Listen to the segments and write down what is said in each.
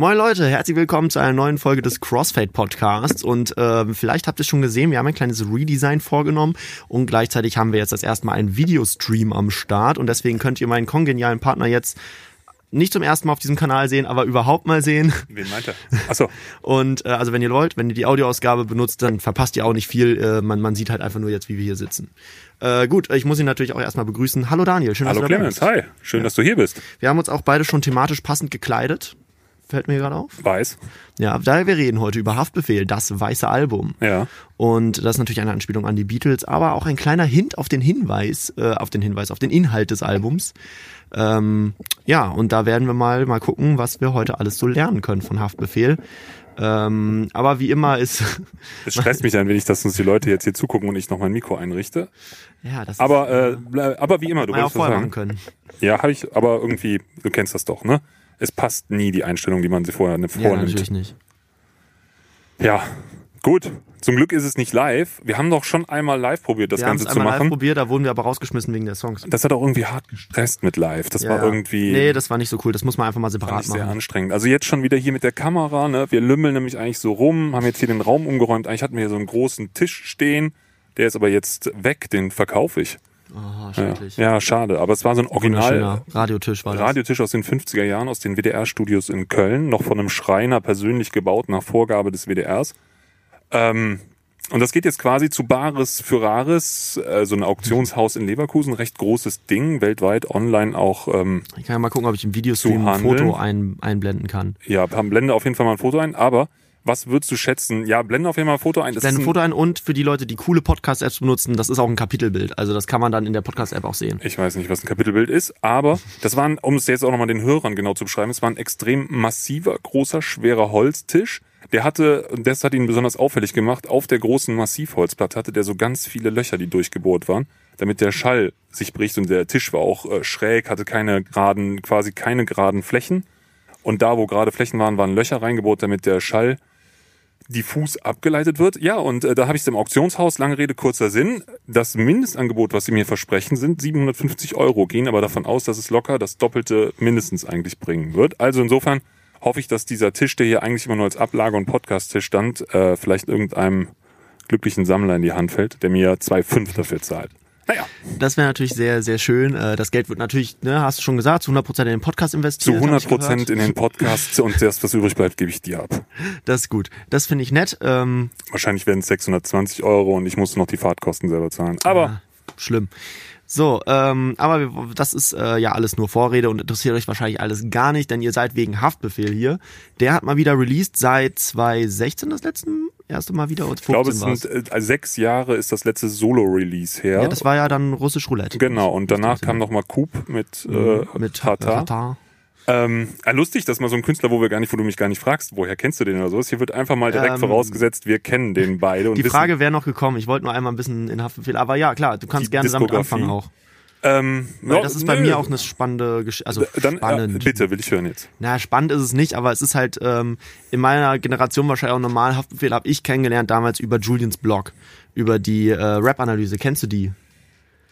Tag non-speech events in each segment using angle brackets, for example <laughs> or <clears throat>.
Moin Leute, herzlich willkommen zu einer neuen Folge des Crossfade Podcasts und äh, vielleicht habt ihr schon gesehen, wir haben ein kleines Redesign vorgenommen und gleichzeitig haben wir jetzt das erste Mal einen Videostream am Start und deswegen könnt ihr meinen kongenialen Partner jetzt nicht zum ersten Mal auf diesem Kanal sehen, aber überhaupt mal sehen. Wen meint er? Achso. <laughs> Und äh, also wenn ihr wollt, wenn ihr die Audioausgabe benutzt, dann verpasst ihr auch nicht viel. Äh, man, man sieht halt einfach nur jetzt, wie wir hier sitzen. Äh, gut, ich muss ihn natürlich auch erstmal begrüßen. Hallo Daniel, schön, Hallo dass du Clemens, bist. hi. Schön, dass du hier bist. Wir haben uns auch beide schon thematisch passend gekleidet. Fällt mir gerade auf. Weiß. Ja, daher wir reden heute über Haftbefehl, das weiße Album. Ja. Und das ist natürlich eine Anspielung an die Beatles, aber auch ein kleiner Hint auf den Hinweis, äh, auf den Hinweis, auf den Inhalt des Albums. Ähm, ja, und da werden wir mal mal gucken, was wir heute alles so lernen können von Haftbefehl. Ähm, aber wie immer ist <laughs> Es stresst mich ein wenig, dass uns die Leute jetzt hier zugucken und ich noch mein Mikro einrichte. ja, das Aber, äh, ble- aber wie immer, du ja auch vorher machen sagen. können. Ja, habe ich, aber irgendwie, du kennst das doch, ne? Es passt nie die Einstellung, die man sich vorher ne, Ja, vornimmt. natürlich nicht. Ja, gut. Zum Glück ist es nicht live. Wir haben doch schon einmal live probiert, das wir haben es Ganze zu einmal live machen. probiert, da wurden wir aber rausgeschmissen wegen der Songs. Das hat auch irgendwie hart gestresst mit live. Das war Ja. irgendwie Nee, das war nicht so cool. Das muss man einfach mal fand separat ich sehr machen. anstrengend. Also jetzt schon wieder hier mit der Kamera, ne? Wir lümmeln nämlich eigentlich so rum, haben jetzt hier den Raum umgeräumt. Eigentlich hatten wir hier so einen großen Tisch stehen. Der ist aber jetzt weg, den verkaufe ich. Ja, schrecklich. ja, schade. Aber es war so ein Original Radiotisch war das. Radiotisch aus den 50er Jahren, aus den WDR-Studios in Köln, noch von einem Schreiner persönlich gebaut nach Vorgabe des WDRs. Ähm, und das geht jetzt quasi zu Bares für Rares, äh, so ein Auktionshaus in Leverkusen, recht großes Ding, weltweit online auch, ähm, Ich kann ja mal gucken, ob ich im Videostream Zu ein. Foto ein, einblenden kann. ja, blende auf jeden Fall mal ein Foto ein, aber was würdest du schätzen? Ja, blende auf jeden Fall ein Foto ein. Das Blende ein Foto ein und für die Leute, die coole Podcast-Apps benutzen, das ist auch ein Kapitelbild. Also das kann man dann in der Podcast-App auch sehen. ich weiß nicht, was ein Kapitelbild ist, aber das waren, um es jetzt auch nochmal den Hörern genau zu beschreiben, es war ein extrem massiver, großer, schwerer Holztisch. Der hatte, und das hat ihn besonders auffällig gemacht, auf der großen Massivholzplatte hatte der so ganz viele Löcher, die durchgebohrt waren, damit der Schall sich bricht und der Tisch war auch äh, schräg, hatte keine geraden, quasi keine geraden Flächen. Und da, wo gerade Flächen waren, waren Löcher reingebohrt, damit der Schall diffus abgeleitet wird. Ja, und äh, da habe ich es im Auktionshaus, lange Rede, kurzer Sinn. Das Mindestangebot, was sie mir versprechen, sind 750 Euro, gehen aber davon aus, dass es locker das Doppelte mindestens eigentlich bringen wird. Also insofern hoffe ich, dass dieser Tisch, der hier eigentlich immer nur als Ablage- und Podcast-Tisch stand, äh, vielleicht irgendeinem glücklichen Sammler in die Hand fällt, der mir 2,5 dafür zahlt. Naja, Das wäre natürlich sehr, sehr schön. Äh, Das Geld wird natürlich, ne, hast du schon gesagt, zu 100% in den Podcast zu investiert. hab 100 ich Prozent gehört. in den Podcast und das, was übrig bleibt, gebe ich dir ab. Das ist gut. Das finde ich nett. Ähm, Wahrscheinlich werden es 620 Euro und ich muss noch die Fahrtkosten selber zahlen. Aber ah, schlimm. So, ähm, aber wir, das ist äh, ja alles nur Vorrede und interessiert euch wahrscheinlich alles gar nicht, denn ihr seid wegen Haftbefehl hier. Der hat mal wieder released seit 2016 das letzte erste Mal wieder und Ich glaube, 15 es war's. sind äh, sechs Jahre ist das letzte Solo-Release her. Ja, das war ja dann russisch Roulette. genau, und danach kam noch mal Coop mit, äh, mit Tata. Tata. Ähm, äh, lustig, dass mal so ein Künstler, wo wir gar nicht, wo du mich gar nicht fragst, woher kennst du den oder sowas, hier wird einfach mal direkt Ähm, vorausgesetzt, wir kennen den beide. Die Frage wäre noch gekommen. Ich wollte nur einmal ein bisschen in Haftbefehl, aber ja, klar, du kannst gerne damit anfangen auch. Ähm, ja, das ist bei nö. mir auch eine spannende Geschichte. Also Dann, spannend. bitte, will ich hören jetzt. Na, spannend ist es nicht, aber es ist halt ähm, in meiner Generation wahrscheinlich auch normal. Haftbefehl habe ich kennengelernt damals über Julians Blog, über die äh, Rap-Analyse. Kennst du die?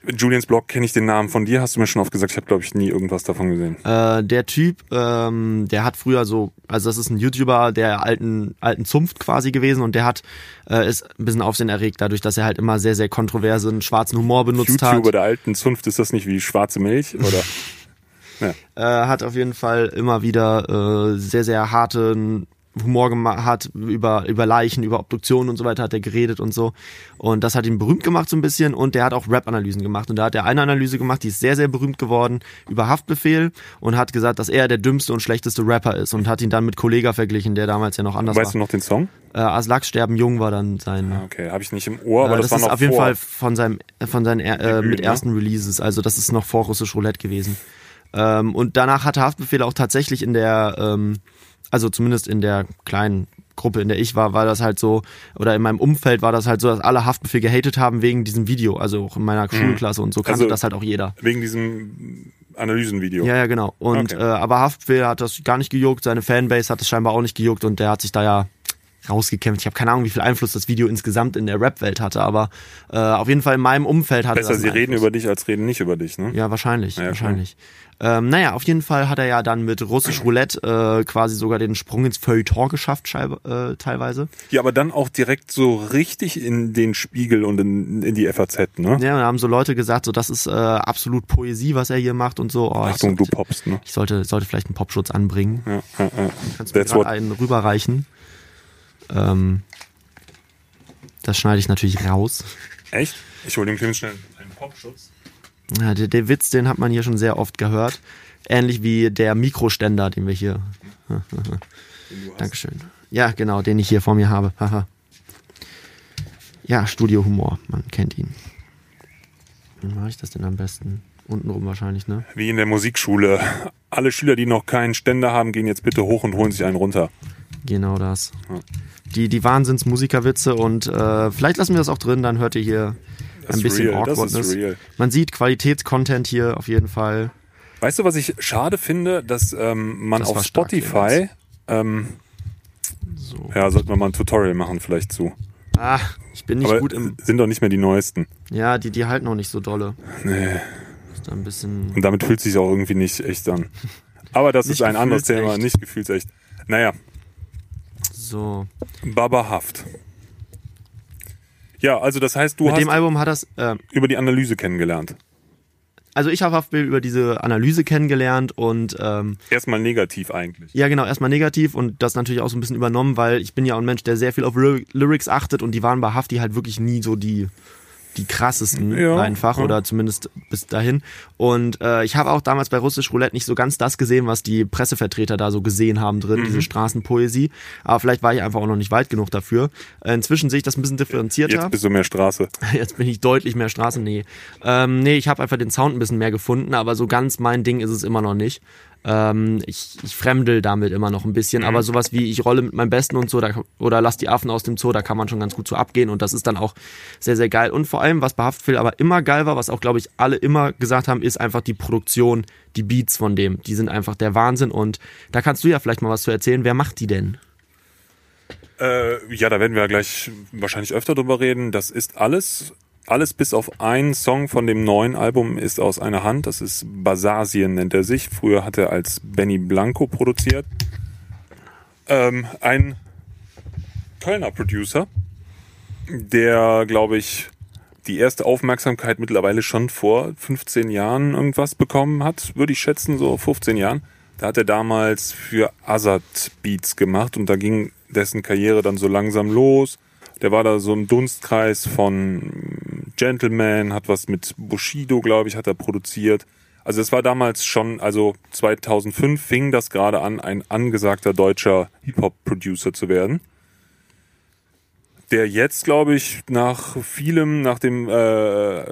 Julians Blog kenne ich den Namen von dir, hast du mir schon oft gesagt, ich habe glaube ich nie irgendwas davon gesehen. Äh, der Typ, ähm, der hat früher so, also das ist ein YouTuber der alten alten Zunft quasi gewesen und der hat äh, ist ein bisschen Aufsehen erregt dadurch, dass er halt immer sehr sehr kontroversen schwarzen Humor benutzt YouTuber hat. der alten Zunft, ist das nicht wie schwarze Milch? Oder? <laughs> Äh, hat auf jeden Fall immer wieder äh, sehr sehr harten Humor gemacht hat über über Leichen, über Obduktionen und so weiter hat er geredet und so und das hat ihn berühmt gemacht so ein bisschen und der hat auch Rap-Analysen gemacht und da hat er eine Analyse gemacht, die ist sehr sehr berühmt geworden über Haftbefehl und hat gesagt, dass er der dümmste und schlechteste Rapper ist und hat ihn dann mit Kollega verglichen, der damals ja noch anders weißt du war. noch den Song? Äh, As Lachs sterben jung war dann sein. Ah, Okay, habe ich nicht im Ohr, aber äh, das, das, war ist noch auf jeden vor. Fall von seinem von seinen äh, mit ne? ersten Releases, also das ist noch vor russisch Roulette gewesen. Ähm, und danach hatte Haftbefehl auch tatsächlich in der, ähm, also zumindest in der kleinen Gruppe, in der ich war, war das halt so, oder in meinem Umfeld war das halt so, dass alle Haftbefehl gehatet haben wegen diesem Video, also auch in meiner Schulklasse und so kannte Also- das halt auch jeder. Wegen diesem Analysenvideo. Ja, ja, genau. Und Okay. äh, aber Haftbefehl hat das gar nicht gejuckt, seine Fanbase hat das scheinbar auch nicht gejuckt und der hat sich da ja rausgekämpft. Ich habe keine Ahnung, wie viel Einfluss das Video insgesamt in der Rap-Welt hatte, aber äh, auf jeden Fall in meinem Umfeld hatte Besser, das. sie einen reden über dich als reden nicht über dich, ne? Ja, wahrscheinlich, Ja, wahrscheinlich. Ähm, naja, auf jeden Fall hat er ja dann mit Russisch Roulette äh, quasi sogar den Sprung ins Feuilleton geschafft, äh, teilweise. Ja, aber dann auch direkt so richtig in den Spiegel und in, in die FAZ, ne? Ja, da haben so Leute gesagt, so das ist äh, absolut Poesie, was er hier macht und so. Oh, ich Achtung, du sollte, poppst, ne? ich sollte, sollte vielleicht einen Popschutz anbringen. Ja, ja, ja. Kannst du mir einen rüberreichen? Ähm, das schneide ich natürlich raus. Echt? Ich hole dem Clemens schnell einen Popschutz. Ja, der, der Witz, den hat man hier schon sehr oft gehört. Ähnlich wie der Mikroständer, den wir hier. Dankeschön. Ja, genau, den ich hier vor mir habe. Haha. ja, Studiohumor, man kennt ihn. Wie mache ich das denn am besten? Untenrum wahrscheinlich, ne? Wie in der Musikschule. Alle Schüler, die noch keinen Ständer haben, gehen jetzt bitte hoch und holen sich einen runter. Genau das. Ja. Die, die Wahnsinns-Musikerwitze und äh, vielleicht lassen wir das auch drin, dann hört ihr hier Das ein bisschen real, Awkwardness. Man sieht Qualitätscontent hier auf jeden Fall. Weißt du, was ich schade finde, dass ähm, man Das auf Spotify, ähm, So. ja, sollten wir mal ein Tutorial machen vielleicht zu. Ah, ich bin nicht Aber gut im. sind doch nicht mehr die neuesten. Ja, die, die halten noch nicht so dolle. Nee. Ist da ein bisschen. Und damit fühlt sich auch irgendwie nicht echt an. Aber das ist ein anderes Thema, gefühlsecht. nicht gefühlsecht. Naja, So. Baba Haft. Ja, also das heißt, du Mit hast dem Album hat das. Äh, über die Analyse kennengelernt. also ich habe Haftbild über diese Analyse kennengelernt und ähm, Erstmal negativ eigentlich. ja genau, erstmal negativ und das natürlich auch so ein bisschen übernommen, weil ich bin ja auch ein Mensch, der sehr viel auf Ly Lyrics achtet und die waren bei Hafti halt wirklich nie so die die krassesten Ja, einfach ja. oder zumindest bis dahin. Und äh, ich habe auch damals bei Russisch Roulette nicht so ganz das gesehen, was die Pressevertreter da so gesehen haben drin, Mhm. diese Straßenpoesie. Aber vielleicht war ich einfach auch noch nicht weit genug dafür. Inzwischen sehe ich das ein bisschen differenzierter. Jetzt bist du mehr Straße. <laughs> Jetzt bin ich deutlich mehr Straßen. Nee, ähm, nee ich habe einfach den Sound ein bisschen mehr gefunden, aber so ganz mein Ding ist es immer noch nicht. Ähm, ich, ich fremdel damit immer noch ein bisschen, aber sowas wie ich rolle mit meinem Besten und so, da, oder lass die Affen aus dem Zoo, da kann man schon ganz gut so abgehen und das ist dann auch sehr, sehr geil. Und vor allem, was bei Haftbefehl aber immer geil war, was auch, glaube ich, alle immer gesagt haben, ist einfach die Produktion, die Beats von dem. Die sind einfach der Wahnsinn und da kannst du ja vielleicht mal was zu erzählen. Wer macht die denn? Äh, ja, da werden wir ja gleich wahrscheinlich öfter drüber reden. Das ist alles, alles bis auf einen Song von dem neuen Album ist aus einer Hand. Das ist Basasien nennt er sich. Früher hat er als Benny Blanco produziert. Ähm, ein Kölner Producer, der, glaube ich, die erste Aufmerksamkeit mittlerweile schon vor 15 Jahren irgendwas bekommen hat, würde ich schätzen, so 15 Jahren. Da hat er damals für Azad Beats gemacht und da ging dessen Karriere dann so langsam los. Der war da so im Dunstkreis von Gentleman, hat was mit Bushido, glaube ich, hat er produziert. Also es war damals schon, also 2005 fing das gerade an, ein angesagter deutscher Hip-Hop-Producer zu werden der jetzt, glaube ich, nach vielem, nach dem äh,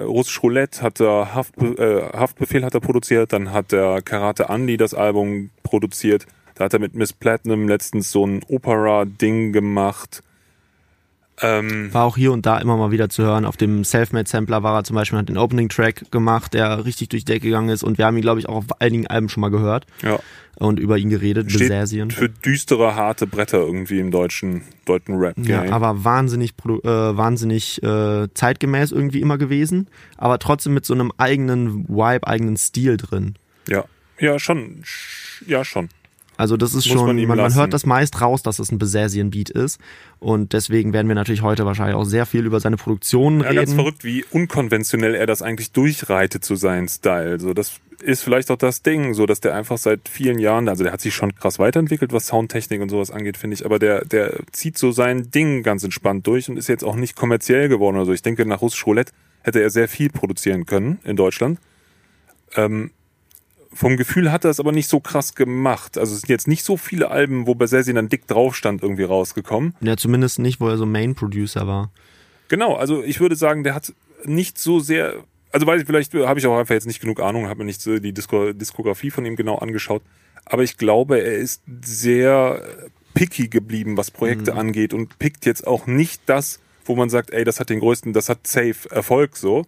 Russisch Roulette hat er Haftbe äh, Haftbefehl hat er produziert, dann hat der Karate Andy das Album produziert, da hat er mit Miss Platinum letztens so ein Opera-Ding gemacht. Ähm, War auch hier und da immer mal wieder zu hören. Auf dem Selfmade-Sampler war er zum Beispiel, hat den Opening-Track gemacht, der richtig durch die Decke gegangen ist und wir haben ihn, glaube ich, auch auf einigen Alben schon mal gehört ja, und über ihn geredet, Besasien. für düstere, harte Bretter irgendwie im deutschen, deutschen Rap-Game. Ja, aber wahnsinnig, äh, wahnsinnig äh, zeitgemäß irgendwie immer gewesen, aber trotzdem mit so einem eigenen Vibe, eigenen Stil drin. ja, ja, schon, sch- ja, schon. Also das ist Muss schon, man man, hört das meist raus, dass es ein Besasien-Beat ist und deswegen werden wir natürlich heute wahrscheinlich auch sehr viel über seine Produktion Ja, ganz reden. verrückt, wie unkonventionell er das eigentlich durchreitet zu seinem Style. So, das ist vielleicht auch das Ding, so dass der einfach seit vielen Jahren, also der hat sich schon krass weiterentwickelt, was Soundtechnik und sowas angeht, finde ich, aber der, der zieht so sein Ding ganz entspannt durch und ist jetzt auch nicht kommerziell geworden oder so. Ich denke, nach Russisch Roulette hätte er sehr viel produzieren können in Deutschland. Ähm, vom Gefühl hat er es aber nicht so krass gemacht. Also es sind jetzt nicht so viele Alben, wo Bersesi dann dick drauf stand, irgendwie rausgekommen. Ja, zumindest nicht, wo er so Main-Producer war. Genau, also ich würde sagen, der hat nicht so sehr, also weiß ich, vielleicht habe ich auch einfach jetzt nicht genug Ahnung, habe mir nicht so die Disko Diskografie von ihm genau angeschaut, aber ich glaube, er ist sehr picky geblieben, was Projekte angeht und pickt jetzt auch nicht das, wo man sagt, ey, das hat den größten, das hat safe Erfolg so.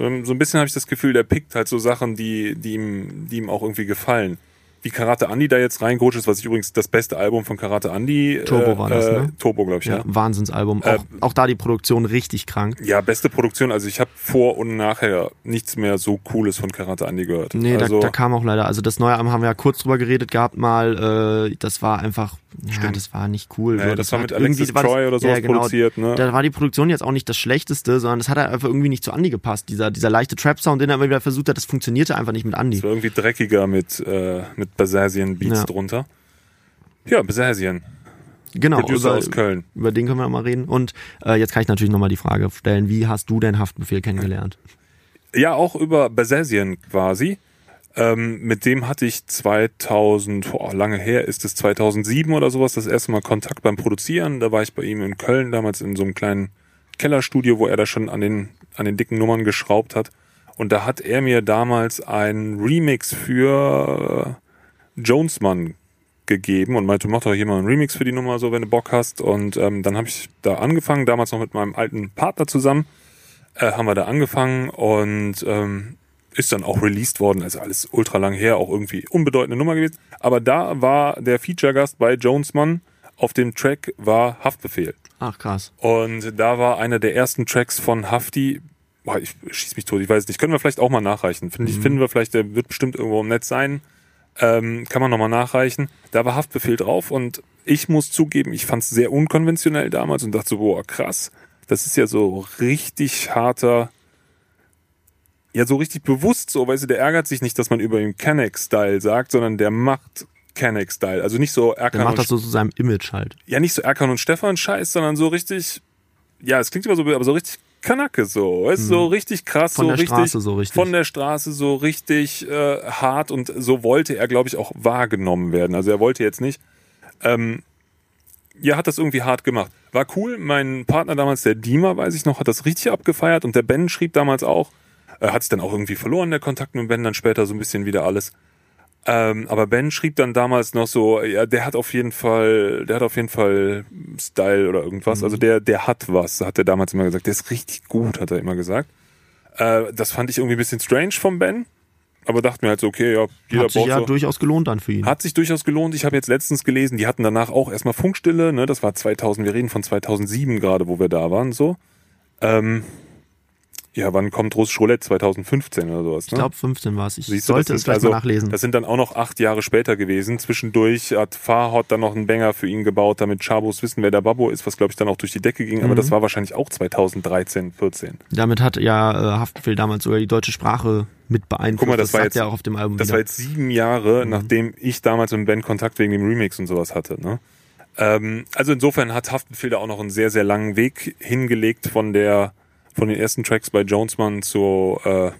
Ähm, So ein bisschen habe ich das Gefühl, der pickt halt so Sachen, die, die, ihm, die ihm auch irgendwie gefallen. Wie Karate Andy da jetzt reingerutscht ist, was ich übrigens das beste Album von Karate Andy. Turbo war das, ne? Turbo, glaube ich, Ja, ja. Wahnsinnsalbum. Äh, Auch, auch da die Produktion richtig krank. Ja, beste Produktion. Also ich habe vor und nachher nichts mehr so Cooles von Karate Andy gehört. Nee, also, da, da kam auch leider, also das neue Album haben wir ja kurz drüber geredet gehabt mal, äh, das war einfach, ja, Stimmt. das war nicht cool. Nee, so, das war mit Alexis war das- Troy oder sowas ja, genau, produziert, ne? Da war die Produktion jetzt auch nicht das Schlechteste, sondern es hat einfach irgendwie nicht zu Andy gepasst. Dieser, dieser leichte Trap-Sound, den er immer wieder versucht hat, das funktionierte einfach nicht mit Andy. Es war irgendwie dreckiger mit, äh, mit Basasian Beats Ja. drunter. Ja, Basasian. Genau, Producer über, aus Köln. über den können wir mal reden. Und äh, jetzt kann ich natürlich nochmal die Frage stellen, wie hast du denn Haftbefehl kennengelernt? Ja, auch über Basasian quasi. Ähm, mit dem hatte ich 2000, boah, lange her ist es 2007 oder sowas, das erste Mal Kontakt beim Produzieren. Da war ich bei ihm in Köln, damals in so einem kleinen Kellerstudio, wo er da schon an den, an den dicken Nummern geschraubt hat. Und da hat er mir damals einen Remix für äh, Jonesman gegeben und meinte, mach doch hier mal einen Remix für die Nummer, so wenn du Bock hast. Und ähm, dann habe ich da angefangen, damals noch mit meinem alten Partner zusammen äh, haben wir da angefangen und ähm, ist dann auch released worden. Also alles ultra lang her, auch irgendwie unbedeutende Nummer gewesen. Aber da war der Feature-Gast bei Jonesman. Auf dem Track war Haftbefehl. Ach krass. Und da war einer der ersten Tracks von Hafti. Boah, ich schieß mich tot, ich weiß nicht. Können wir vielleicht auch mal nachreichen. Find ich, Finden wir vielleicht, der wird bestimmt irgendwo im Netz sein. Ähm, kann man nochmal nachreichen. Da war Haftbefehl drauf und ich muss zugeben, ich fand es sehr unkonventionell damals und dachte so, boah, krass. Das ist ja so richtig harter, ja, so richtig bewusst so, weißt du, der ärgert sich nicht, dass man über ihm Canek-Style sagt, sondern der macht Canek-Style. Also nicht so Der Erkan macht und das so zu seinem Image halt. ja nicht so Erkan und Stefan Scheiß, sondern so richtig, ja, es klingt immer so, aber so richtig Kanacke so, weißt, du, so richtig krass, Mhm. Von so der richtig, Straße so richtig. von der Straße so richtig äh, hart und so wollte er, glaube ich, auch wahrgenommen werden. Also er wollte jetzt nicht, ähm, ja, hat das irgendwie hart gemacht. War cool. Mein Partner damals, der Dima, weiß ich noch, hat das richtig abgefeiert und der Ben schrieb damals auch, äh, hat sich dann auch irgendwie verloren, der Kontakt mit Ben, dann später so ein bisschen wieder alles. Ähm, aber Ben schrieb dann damals noch so, ja, der hat auf jeden Fall, der hat auf jeden Fall Style oder irgendwas. Also der, der hat was, hat er damals immer gesagt. Der ist richtig gut, hat er immer gesagt. Äh, das fand ich irgendwie ein bisschen strange vom Ben. Aber dachte mir halt so, okay, ja, jeder Hat sich ja so. durchaus gelohnt dann für ihn. Hat sich durchaus gelohnt. Ich habe jetzt letztens gelesen, die hatten danach auch erstmal Funkstille, ne? Das war 2000, wir reden von 2007 gerade, wo wir da waren, so. Ähm, ja, wann kommt Russisch Roulette? 2015 oder sowas, ich ne? glaube 15 war es. Ich Siehst du, sollte das es vielleicht also- mal nachlesen. Das sind dann auch noch acht Jahre später gewesen. Zwischendurch hat Farhot dann noch einen Banger für ihn gebaut, damit Chabos wissen, wer der Babbo ist, was glaube ich dann auch durch die Decke ging. Mhm. Aber das war wahrscheinlich auch 2013, 14. Damit hat ja äh, Haftbefehl damals sogar die deutsche Sprache mit beeinflusst. Guck mal, das war sagt jetzt- er auch auf dem Album Das wieder. war jetzt sieben Jahre, Mhm. nachdem ich damals mit Ben Kontakt wegen dem Remix und sowas hatte. Ne? Ähm, also insofern hat Haftbefehl da auch noch einen sehr, sehr langen Weg hingelegt von der von den ersten Tracks bei Jonesman zu äh,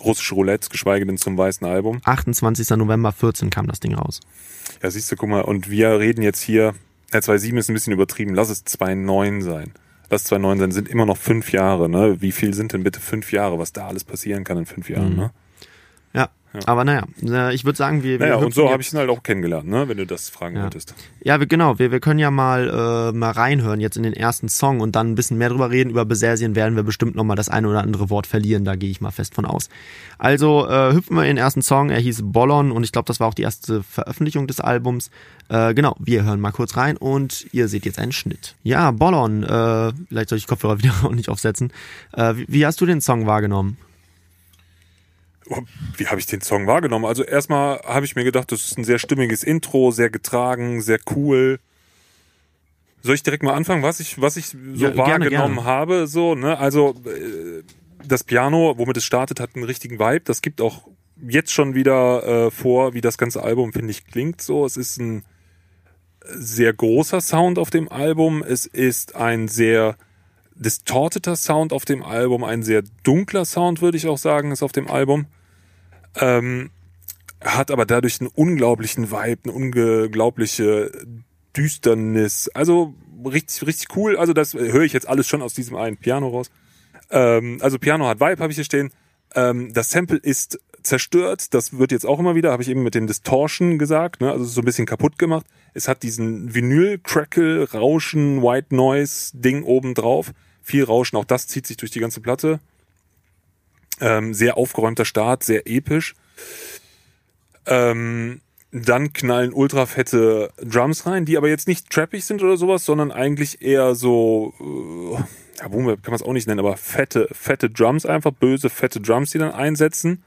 Russisch Roulette, geschweige denn zum weißen Album. 28. November 14 kam das Ding raus. Ja, siehst du, guck mal, und wir reden jetzt hier, ja, 2.7 ist ein bisschen übertrieben, lass es 2.9 sein. Lass 2.9 sein, sind immer noch fünf Jahre, ne? Wie viel sind denn bitte fünf Jahre, was da alles passieren kann in fünf Jahren, Mhm. ne? Ja, aber naja, ich würde sagen, wir, wir Naja, und hüpfen so habe ich ihn halt auch kennengelernt, ne? Wenn du das fragen Ja. wolltest. Ja, wir, genau, wir, wir können ja mal, äh, mal reinhören jetzt in den ersten Song und dann ein bisschen mehr drüber reden. Über Besersien werden wir bestimmt nochmal das eine oder andere Wort verlieren, da gehe ich mal fest von aus. Also äh, hüpfen wir in den ersten Song, er hieß Bollon und ich glaube, das war auch die erste Veröffentlichung des Albums. Äh, genau, wir hören mal kurz rein und ihr seht jetzt einen Schnitt. Ja, Bollon, äh, vielleicht soll ich Kopfhörer <laughs> wieder auch nicht aufsetzen. Äh, wie, wie hast du den Song wahrgenommen? Oh, Wie habe ich den Song wahrgenommen? Also erstmal habe ich mir gedacht, das ist ein sehr stimmiges Intro, sehr getragen, sehr cool. Soll ich direkt mal anfangen, was ich, was ich so Ja, gerne, wahrgenommen gerne. habe? So, ne? Also äh, das Piano, womit es startet, hat einen richtigen Vibe. Das gibt auch jetzt schon wieder äh, vor, wie das ganze Album, finde ich, klingt so. Es ist ein sehr großer Sound auf dem Album. Es ist ein sehr distorteter Sound auf dem Album, ein sehr dunkler Sound, würde ich auch sagen, ist auf dem Album. Ähm, hat aber dadurch einen unglaublichen Vibe, eine unglaubliche Düsternis. Also richtig, richtig cool. Also das höre ich jetzt alles schon aus diesem einen Piano raus. Ähm, also Piano hat Vibe, habe ich hier stehen. Ähm, das Sample ist zerstört. Das wird jetzt auch immer wieder, habe ich eben mit dem Distortion gesagt. Ne? Also so ein bisschen kaputt gemacht. Es hat diesen Vinyl-Crackle, Rauschen, White Noise-Ding oben drauf. Viel Rauschen, auch das zieht sich durch die ganze Platte. Ähm, sehr aufgeräumter Start, sehr episch. Ähm, dann knallen ultra fette Drums rein, die aber jetzt nicht trappig sind oder sowas, sondern eigentlich eher so, äh, ja, Boom kann man es auch nicht nennen, aber fette, fette Drums einfach, böse, fette Drums, die dann einsetzen.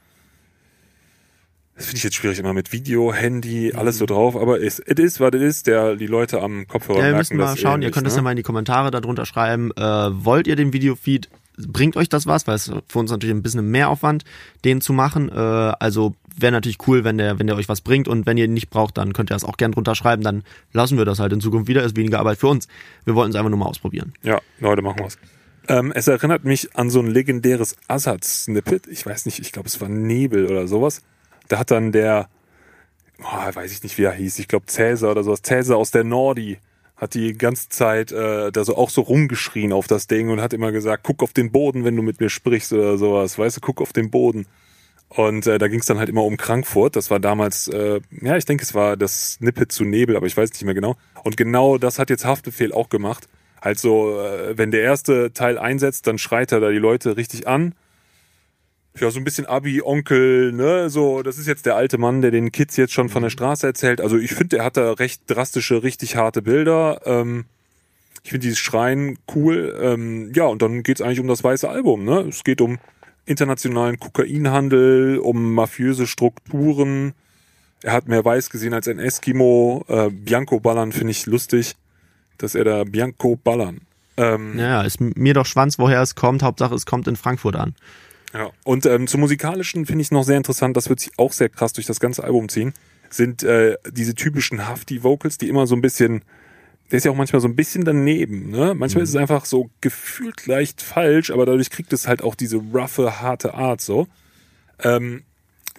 Das finde ich jetzt schwierig immer mit Video, Handy, alles so drauf, aber es it is, was it is, der, die Leute am Kopfhörer Ja, wir merken müssen mal das schauen, eh ihr könnt es ne? ja mal in die Kommentare darunter schreiben. Äh, wollt ihr den Videofeed? Bringt euch das was? Weil es für uns natürlich ein bisschen mehr Aufwand, den zu machen. Äh, also wäre natürlich cool, wenn der, wenn der euch was bringt und wenn ihr ihn nicht braucht, dann könnt ihr das auch gern drunter schreiben. Dann lassen wir das halt in Zukunft wieder. Ist weniger Arbeit für uns. Wir wollten es einfach nur mal ausprobieren. Ja, Leute, machen wir's. Ähm, es erinnert mich an so ein legendäres Assad-Snippet. Ich weiß nicht, ich glaube, es war Nebel oder sowas. Da hat dann der, boah, weiß ich nicht, wie er hieß, ich glaube Cäsar oder sowas, Cäsar aus der Nordi hat die ganze Zeit äh, da so auch so rumgeschrien auf das Ding und hat immer gesagt, guck auf den Boden, wenn du mit mir sprichst oder sowas. Weißt du, guck auf den Boden. Und äh, da ging es dann halt immer um Frankfurt. Das war damals, äh, ja, ich denke, es war das Snippet zu Nebel, aber ich weiß nicht mehr genau. Und genau das hat jetzt Haftbefehl auch gemacht. Halt so, äh, wenn der erste Teil einsetzt, dann schreit er da die Leute richtig an. Ja, so ein bisschen Abi, Onkel, ne, so, das ist jetzt der alte Mann, der den Kids jetzt schon von der Straße erzählt. Also ich finde, er hat da recht drastische, richtig harte Bilder. Ähm, ich finde dieses Schreien cool. Ähm, ja, und dann geht's eigentlich um das weiße Album, ne? Es geht um internationalen Kokainhandel, um mafiöse Strukturen. Er hat mehr weiß gesehen als ein Eskimo. Äh, Bianco Ballern finde ich lustig, dass er da Bianco Ballern. Ähm, Naja, ist mir doch Schwanz, woher es kommt. Hauptsache, es kommt in Frankfurt an. Ja. Und ähm, zum musikalischen finde ich noch sehr interessant, das wird sich auch sehr krass durch das ganze Album ziehen, sind äh, diese typischen Hafti-Vocals, die immer so ein bisschen, der ist ja auch manchmal so ein bisschen daneben, ne? Manchmal ist es einfach so gefühlt leicht falsch, aber dadurch kriegt es halt auch diese roughe, harte Art so. Ähm,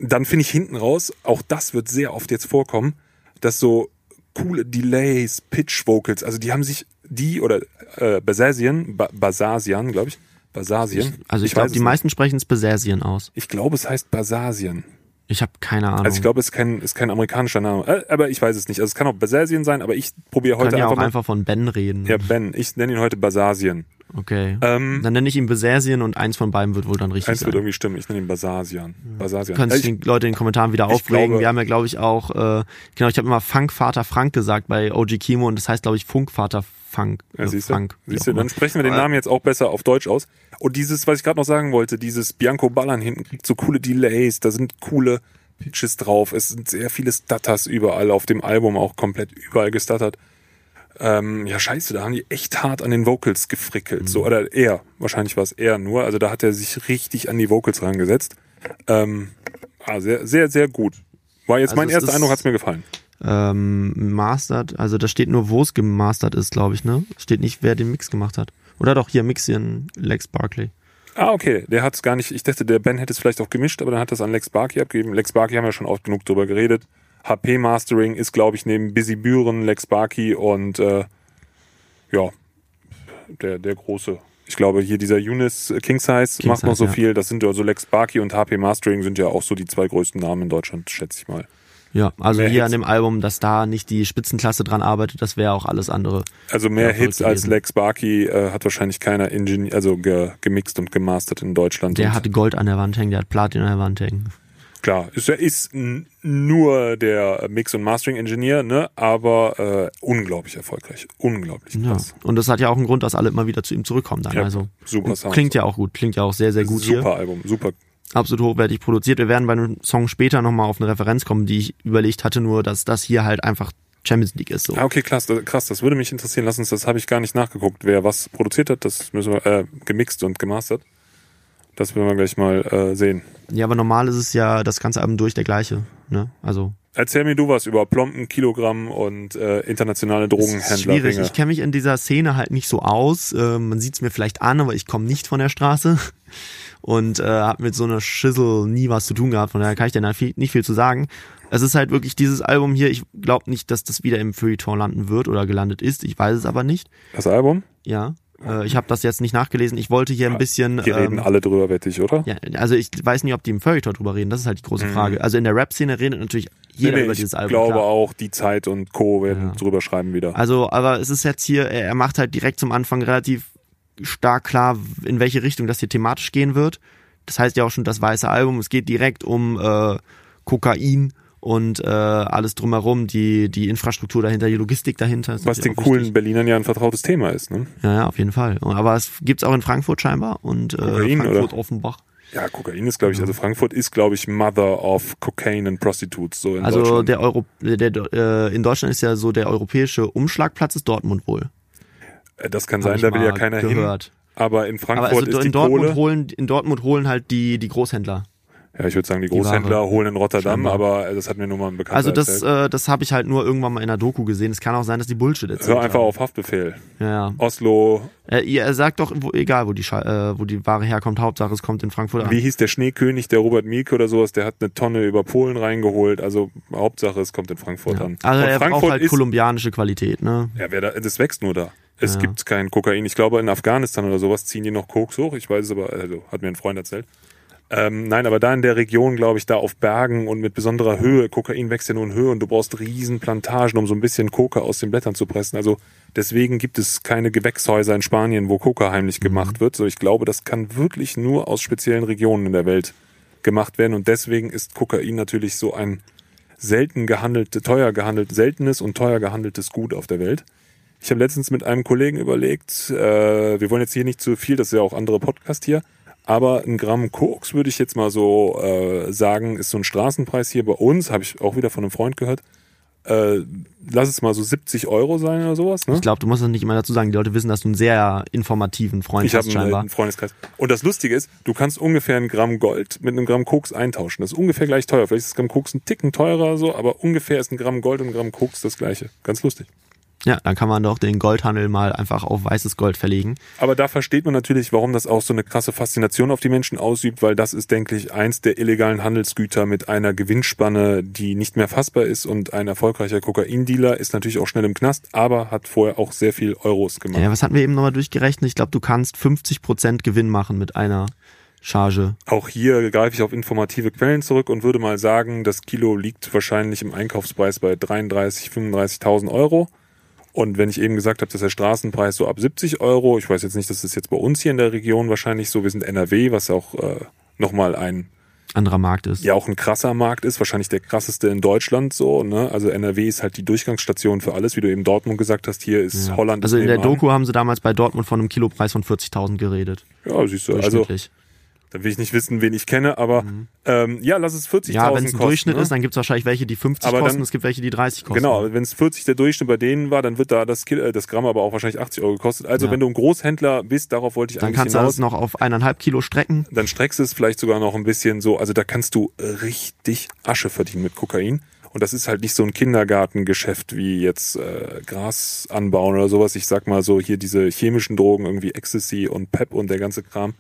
dann finde ich hinten raus, auch das wird sehr oft jetzt vorkommen, dass so coole Delays, Pitch-Vocals, also die haben sich, die oder äh, Basasian, ba Basasian, glaube ich, Basasien. Also ich, glaube, weiß die meisten sprechen es Besasien aus. ich glaube, es heißt Basasien. Ich habe keine Ahnung. Also ich glaube, es ist kein, ist kein amerikanischer Name. Äh, aber ich weiß es nicht. Also es kann auch Basasien sein, aber ich probiere heute ja einfach auch mal. einfach von Ben reden. Ja, Ben. Ich nenne ihn heute Basasien. Okay. Ähm, Dann nenne ich ihn Besasien und eins von beiden wird wohl dann richtig eins wird sein. irgendwie stimmen. Ich nenne ihn Basasian. Basasian. Können Äh, sich ich, die Leute in den Kommentaren wieder ich aufregen. glaube- Wir haben ja, glaube ich, auch, äh, genau, ich habe immer Funkvater Frank gesagt bei OG Kimo und das heißt, glaube ich, Funkvater Funk. ja, äh, siehst du? Funk. Siehst du, dann sprechen wir den Namen jetzt auch besser auf Deutsch aus. Und dieses, was ich gerade noch sagen wollte, dieses Bianco Ballern hinten kriegt so coole Delays, da sind coole Pitches drauf. Es sind sehr viele Stutters überall auf dem Album, auch komplett überall gestuttert. Ähm, ja, scheiße, da haben die echt hart an den Vocals gefrickelt. Mhm. So, oder er, wahrscheinlich war es er nur. Also da hat er sich richtig an die Vocals rangesetzt. Ähm, ah, sehr, sehr, sehr gut. War jetzt Also mein erster Eindruck, hat's mir gefallen. Ähm, mastered, also da steht nur, wo es gemastert ist, glaube ich, ne? Steht nicht, wer den Mix gemacht hat. Oder doch, hier, Mix in Lex Barkley. Ah, okay. Der hat's gar nicht. Ich dachte, der Ben hätte es vielleicht auch gemischt, aber dann hat das an Lex Barkey abgegeben. Lex Barkey haben wir schon oft genug drüber geredet. HP Mastering ist, glaube ich, neben Busy Büren, Lex Barkey und äh, ja, der, der große. Ich glaube, hier dieser Eunice King Size King macht noch so ja. viel. Das sind also Lex Barkey und HP Mastering sind ja auch so die zwei größten Namen in Deutschland, schätze ich mal. Ja, also Mehr hier Hits. an dem Album, dass da nicht die Spitzenklasse dran arbeitet, das wäre auch alles andere. Also mehr Ja, Hits als. Lex Barkey äh, hat wahrscheinlich keiner Ingenieur, also ge, gemixt und gemastert in Deutschland. Der hat Gold an der Wand hängen, der hat Platin an der Wand hängen. Klar, ist, er ist nur der Mix- und Mastering-Ingenieur, ne? aber äh, unglaublich erfolgreich. Unglaublich Ja. krass. Und das hat ja auch einen Grund, dass alle immer wieder zu ihm zurückkommen dann. Ja, also super und Sound. klingt ja auch gut, klingt ja auch sehr, sehr gut super hier. Album, super. Absolut hochwertig produziert. Wir werden bei einem Song später nochmal auf eine Referenz kommen, die ich überlegt hatte, nur dass das hier halt einfach Champions League ist. So. Ah, okay, krass, das, krass, das würde mich interessieren. Lass uns, das habe ich gar nicht nachgeguckt, wer was produziert hat. Das müssen wir, äh, gemixt und gemastert. Das werden wir gleich mal äh, sehen. Ja, aber normal ist es ja das ganze Album durch der gleiche. Ne? Also Erzähl mir du was über Plomben, Kilogramm und äh, internationale Drogenhändler. schwierig. Ich kenne mich in dieser Szene halt nicht so aus. Äh, man sieht es mir vielleicht an, aber ich komme nicht von der Straße und äh, habe mit so einer Schüssel nie was zu tun gehabt. Von daher kann ich da viel, nicht viel zu sagen. Es ist halt wirklich dieses Album hier. Ich glaube nicht, dass das wieder im Feuilleton landen wird oder gelandet ist. Ich weiß es aber nicht. Das Album? Ja, äh, ich habe das jetzt nicht nachgelesen. Ich wollte hier ein bisschen. Die reden ähm, alle drüber, wette ich, oder? ja, also ich weiß nicht, ob die im Feuilleton drüber reden. Das ist halt die große Frage. Also in der Rap-Szene redet natürlich jeder Mhm. Nee, nee, über ich dieses Album. glaube klar. auch, die Zeit und Co. werden Ja. drüber schreiben wieder. Also, aber es ist jetzt hier, er er macht halt direkt zum Anfang relativ stark klar, in welche Richtung das hier thematisch gehen wird. Das heißt ja auch schon das weiße Album. Es geht direkt um äh, Kokain und äh, alles drumherum, die, die Infrastruktur dahinter, die Logistik dahinter. Was den coolen wichtig. Berlinern ja ein vertrautes Thema ist. Ne? Ja, ja, auf jeden Fall. Aber es gibt's auch in Frankfurt scheinbar und äh, Kokain, Frankfurt oder? Offenbach. Ja, Kokain ist, glaube ich, also Frankfurt ist, glaube ich, Mother of Cocaine and Prostitutes. So in Also der Euro, der, der äh, in Deutschland ist ja so der europäische Umschlagplatz ist Dortmund wohl. Äh, das kann Hab sein, da will ja keiner gehört. hin. Aber in Aber Frankfurt also ist die in Dortmund Kohle. holen in Dortmund holen halt die die Großhändler. Ja, ich würde sagen, die Die Großhändler Ware. holen in Rotterdam, Scheinbar. aber äh, das hat mir nur mal ein Bekannter Also das äh, das habe ich halt nur irgendwann mal in einer Doku gesehen. Es kann auch sein, dass die Bullshit erzählt Hör einfach haben. auf Haftbefehl. Ja, ja. Oslo, Er, er sagt doch, wo, egal wo die, äh, wo die Ware herkommt, Hauptsache es kommt in Frankfurt an. wie hieß der Schneekönig, der Robert Mielke oder sowas, der hat eine Tonne über Polen reingeholt. Also Hauptsache, es kommt in Frankfurt Ja. an. Also Und er braucht Frankfurt halt ist, kolumbianische Qualität, ne? ja, wer da, das wächst nur da. Es Ja. gibt kein Kokain. Ich glaube, in Afghanistan oder sowas ziehen die noch Koks hoch. Ich weiß es aber, also hat mir ein Freund erzählt. Ähm, nein, aber da in der Region, glaube ich, da auf Bergen und mit besonderer Höhe, Kokain wächst ja nur in Höhe und du brauchst riesen Plantagen, um so ein bisschen Koka aus den Blättern zu pressen. Also deswegen gibt es keine Gewächshäuser in Spanien, wo Koka heimlich gemacht wird. So, ich glaube, das kann wirklich nur aus speziellen Regionen in der Welt gemacht werden und deswegen ist Kokain natürlich so ein selten gehandelte, teuer gehandelt, seltenes und teuer gehandeltes Gut auf der Welt. Ich habe letztens mit einem Kollegen überlegt, äh, wir wollen jetzt hier nicht zu viel, das ist ja auch andere Podcast hier, aber ein Gramm Koks würde ich jetzt mal so äh, sagen, ist so ein Straßenpreis hier bei uns, habe ich auch wieder von einem Freund gehört. Äh, lass es mal so 70 Euro sein oder sowas. Ne? Ich glaube, du musst das nicht immer dazu sagen. Die Leute wissen, dass du einen sehr informativen Freund Ich habe hast einen, scheinbar. einen Freundeskreis. Und das Lustige ist, du kannst ungefähr ein Gramm Gold mit einem Gramm Koks eintauschen. Das ist ungefähr gleich teuer. Vielleicht ist das Gramm Koks ein Ticken teurer, so, aber ungefähr ist ein Gramm Gold und ein Gramm Koks das gleiche. Ganz lustig. Ja, dann kann man doch den Goldhandel mal einfach auf weißes Gold verlegen. Aber da versteht man natürlich, warum das auch so eine krasse Faszination auf die Menschen ausübt, weil das ist, denke ich, eins der illegalen Handelsgüter mit einer Gewinnspanne, die nicht mehr fassbar ist und ein erfolgreicher Kokaindealer ist natürlich auch schnell im Knast, aber hat vorher auch sehr viel Euros gemacht. Ja, was hatten wir eben nochmal durchgerechnet? Ich glaube, du kannst 50% Gewinn machen mit einer Charge. Auch hier greife ich auf informative Quellen zurück und würde mal sagen, das Kilo liegt wahrscheinlich im Einkaufspreis bei 33.000, 35.000 Euro. Und wenn ich eben gesagt habe, dass der Straßenpreis so ab 70 Euro, ich weiß jetzt nicht, dass das jetzt bei uns hier in der Region wahrscheinlich so, wir sind NRW, was auch äh, nochmal ein, Anderer Markt ist. ja auch ein krasser Markt ist, wahrscheinlich der krasseste in Deutschland so, ne? Also NRW ist halt die Durchgangsstation für alles, wie du eben Dortmund gesagt hast, hier ist Ja. Holland. Also ist in der. Doku haben sie damals bei Dortmund von einem Kilopreis von 40.000 geredet. Ja, siehst du, also Da will ich nicht wissen, wen ich kenne, aber ähm, ja, lass es 40.000 ja, wenn es ein kosten, Durchschnitt ne? ist, dann gibt es wahrscheinlich welche, die 50 Aber kosten, dann- es gibt welche, die 30 kosten. Genau, wenn es 40 der Durchschnitt bei denen war, dann wird da das, Kilo, äh, das Gramm aber auch wahrscheinlich 80 Euro gekostet. Also Ja. wenn du ein Großhändler bist, darauf wollte ich Dann eigentlich kannst du das noch auf eineinhalb Kilo strecken. dann streckst du es vielleicht sogar noch ein bisschen so. Also da kannst du richtig Asche verdienen mit Kokain. Und das ist halt nicht so ein Kindergartengeschäft wie jetzt äh, Gras anbauen oder sowas. Ich sag mal so hier diese chemischen Drogen, irgendwie Ecstasy und Pep und der ganze Kram.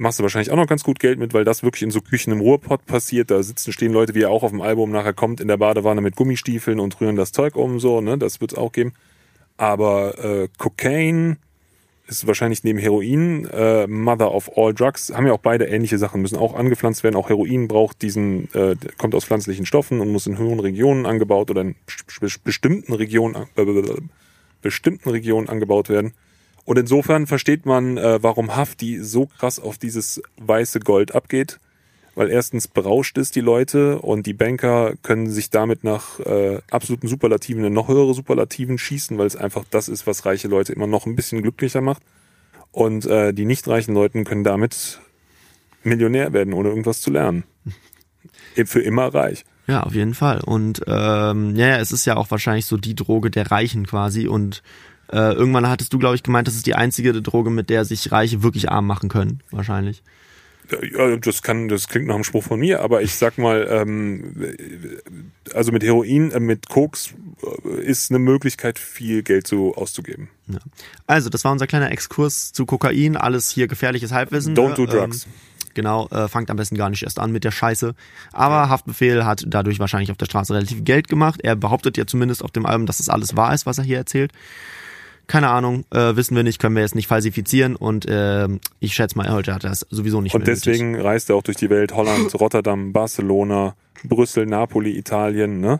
Machst du wahrscheinlich auch noch ganz gut Geld mit, weil das wirklich in so Küchen im Ruhrpott passiert. Da sitzen, stehen Leute, wie er auch auf dem Album nachher kommt, in der Badewanne mit Gummistiefeln und rühren das Zeug um, so, ne? Das wird's auch geben. Aber äh, Cocaine ist wahrscheinlich neben Heroin äh, Mother of all Drugs. Haben ja auch beide ähnliche Sachen, müssen auch angepflanzt werden. Auch Heroin braucht diesen, äh, kommt aus pflanzlichen Stoffen und muss in höheren Regionen angebaut oder in bes- bestimmten Regionen, äh, bestimmten Regionen angebaut werden. Und insofern versteht man, äh, warum Hafti so krass auf dieses weiße Gold abgeht. Weil erstens berauscht es die Leute und die Banker können sich damit nach äh, absoluten Superlativen in noch höhere Superlativen schießen, weil es einfach das ist, was reiche Leute immer noch ein bisschen glücklicher macht. Und äh, die nicht reichen Leuten können damit Millionär werden, ohne irgendwas zu lernen. <laughs> Für immer reich. Ja, auf jeden Fall. Und ähm, ja, es ist ja auch wahrscheinlich so die Droge der Reichen quasi. Und äh, irgendwann hattest du, glaube ich, gemeint, das ist die einzige Droge, mit der sich Reiche wirklich arm machen können, wahrscheinlich. Ja, das kann, das klingt nach einem Spruch von mir, aber ich sag mal, ähm, also mit Heroin, äh, mit Koks äh, ist eine Möglichkeit, viel Geld so auszugeben. Ja. Also, das war unser kleiner Exkurs zu Kokain. Alles hier gefährliches Halbwissen. Don't do drugs. Ähm, genau, äh, fangt am besten gar nicht erst an mit der Scheiße. Aber Haftbefehl hat dadurch wahrscheinlich auf der Straße relativ Geld gemacht. Er behauptet ja zumindest auf dem Album, dass das alles wahr ist, was er hier erzählt. Keine Ahnung, äh, wissen wir nicht, können wir jetzt nicht falsifizieren und äh, ich schätze mal, heute hat das sowieso nicht Und mehr nötig. deswegen reist er auch durch die Welt, Holland, <laughs> Rotterdam, Barcelona, Brüssel, Napoli, Italien, ne?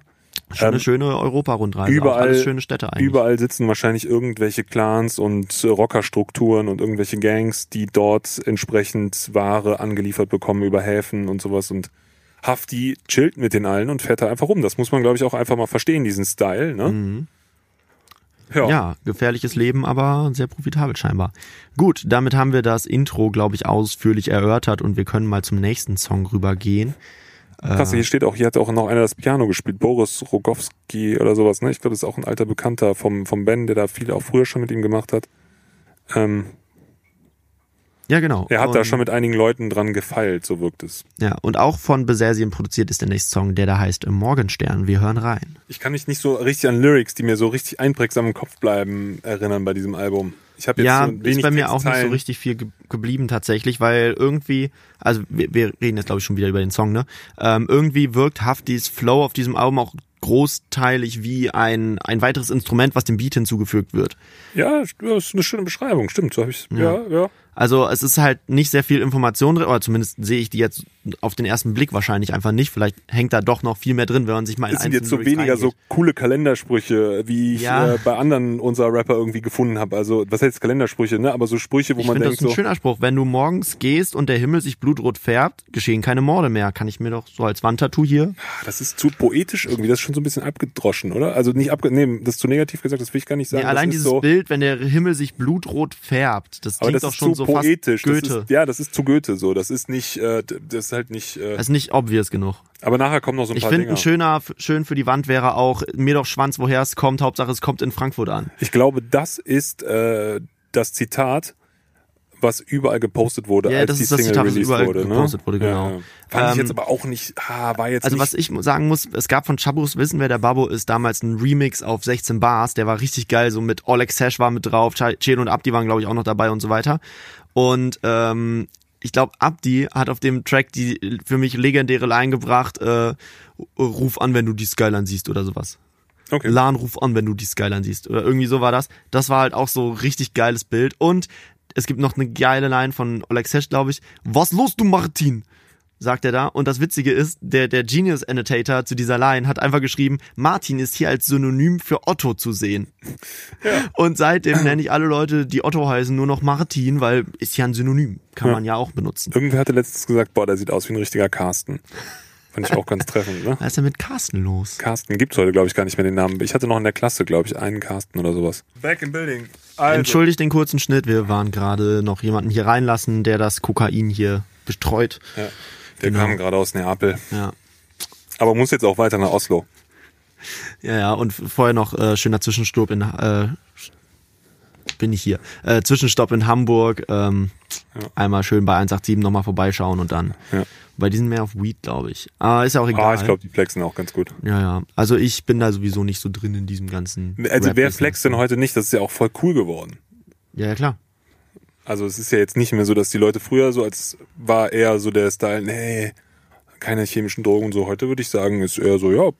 Schon eine ähm, schöne Europa-Rundreise. überall- alles schöne Städte eigentlich. Überall sitzen wahrscheinlich irgendwelche Clans und äh, Rockerstrukturen und irgendwelche Gangs, die dort entsprechend Ware angeliefert bekommen über Häfen und sowas und Hafti chillt mit den allen und fährt da einfach rum. Das muss man, glaube ich, auch einfach mal verstehen, diesen Style. Ne? Mhm. Ja. gefährliches Leben, aber sehr profitabel scheinbar. Gut, damit haben wir das Intro, glaube ich, ausführlich erörtert und wir können mal zum nächsten Song rübergehen. Krass, hier steht auch, hier hat auch noch einer das Piano gespielt, Boris Rogowski oder sowas, ne? Ich glaube, das ist auch ein alter Bekannter vom, vom Ben, der da viel auch früher schon mit ihm gemacht hat. Ähm, ja, genau. Er hat und, da schon mit einigen Leuten dran gefeilt, so wirkt es. Ja, und auch von Besersien produziert ist der nächste Song, der da heißt Morgenstern. Wir hören rein. Ich kann mich nicht so richtig an Lyrics, die mir so richtig einprägsam im Kopf bleiben, erinnern bei diesem Album. Ich habe jetzt ja, so wenig ist bei mir auch nicht so richtig viel ge geblieben tatsächlich, weil irgendwie, also wir, wir reden jetzt glaube ich schon wieder über den Song, ne? Ähm, irgendwie wirkt Haftis Flow auf diesem Album auch großteilig wie ein, ein weiteres Instrument, was dem Beat hinzugefügt wird. Ja, das ist eine schöne Beschreibung, stimmt. So hab ich's, ja. ja, ja. Also es ist halt nicht sehr viel Information drin, oder zumindest sehe ich die jetzt auf den ersten Blick wahrscheinlich einfach nicht. Vielleicht hängt da doch noch viel mehr drin, wenn man sich mal in Es sind jetzt so weniger reingeht. so coole Kalendersprüche, wie ich ja. äh, bei anderen unserer Rapper irgendwie gefunden habe. Also was heißt Kalendersprüche, ne? Aber so Sprüche, wo ich man denkt das ist ein so, schöner Spruch. Wenn du morgens gehst und der Himmel sich blutrot färbt, geschehen keine Morde mehr. Kann ich mir doch so als Wandtattoo hier. Das ist zu poetisch irgendwie. Das ist schon so ein bisschen abgedroschen, oder? Also nicht abge, nee, das ist zu negativ gesagt. Das will ich gar nicht sagen. Nee, allein dieses so Bild, wenn der Himmel sich blutrot färbt, das klingt das doch schon so poetisch. fast Goethe. Ist, ja, das ist zu Goethe so. Das ist nicht, äh, das halt nicht. Äh, das ist nicht obvious genug. Aber nachher kommen noch so ein ich paar. Ich finde, ein schöner, schön für die Wand wäre auch, mir doch Schwanz, woher es kommt, Hauptsache es kommt in Frankfurt an. Ich glaube, das ist äh, das Zitat, was überall gepostet wurde, ja, als das die ist das Single Zitat, was released überall wurde. gepostet ne? wurde, genau. Ja, ja. Fand ich Ähm, jetzt aber auch nicht, ah, war jetzt Also nicht, was ich sagen muss, es gab von Chabos Wissen, wer der Babo ist, damals ein Remix auf 16 Bars, der war richtig geil, so mit Oleg Sash war mit drauf, Chelo und Abdi waren glaube ich auch noch dabei und so weiter. Und ähm, ich glaube, Abdi hat auf dem Track die für mich legendäre Line gebracht, äh, ruf an, wenn du die Skyline siehst oder sowas. Okay. Lan, ruf an, wenn du die Skyline siehst. Oder irgendwie so war das. Das war halt auch so richtig geiles Bild. Und es gibt noch eine geile Line von Oleg Sesh, glaube ich. Was los, du Martin? Sagt er da. Und das Witzige ist, der, der Genius Annotator zu dieser Line hat einfach geschrieben, Martin ist hier als Synonym für Otto zu sehen. Ja. Und seitdem nenne ich alle Leute, die Otto heißen, nur noch Martin, weil ist ja ein Synonym. Kann Ja. man ja auch benutzen. Irgendwer hatte letztens gesagt, boah, der sieht aus wie ein richtiger Carsten. Fand ich auch ganz treffend, ne? Was ist denn mit Carsten los? Carsten gibt's heute, glaube ich, gar nicht mehr den Namen. Ich hatte noch in der Klasse, glaube ich, einen Carsten oder sowas. Back in Building. Also, Entschuldigt den kurzen Schnitt, wir waren gerade noch jemanden hier reinlassen, der das Kokain hier bestreut. ja, der Genau. kam gerade aus Neapel. Ja. Aber muss jetzt auch weiter nach Oslo. Ja, ja, und vorher noch äh, schöner Zwischenstopp in äh, bin ich hier. Äh, Zwischenstopp in Hamburg. Ähm, Ja. Einmal schön bei 187 nochmal vorbeischauen und dann. Ja. Weil die sind mehr auf Weed, glaube ich. Aber ist ja auch egal. Ah, ich glaube, die flexen auch ganz gut. ja, ja. Also ich bin da sowieso nicht so drin in diesem ganzen. Also wer flext denn heute nicht? Das ist ja auch voll cool geworden. Ja, ja, klar. Also es ist ja jetzt nicht mehr so, dass die Leute früher so, als war eher so der Style, nee, keine chemischen Drogen und so. Heute würde ich sagen, ist eher so, ja,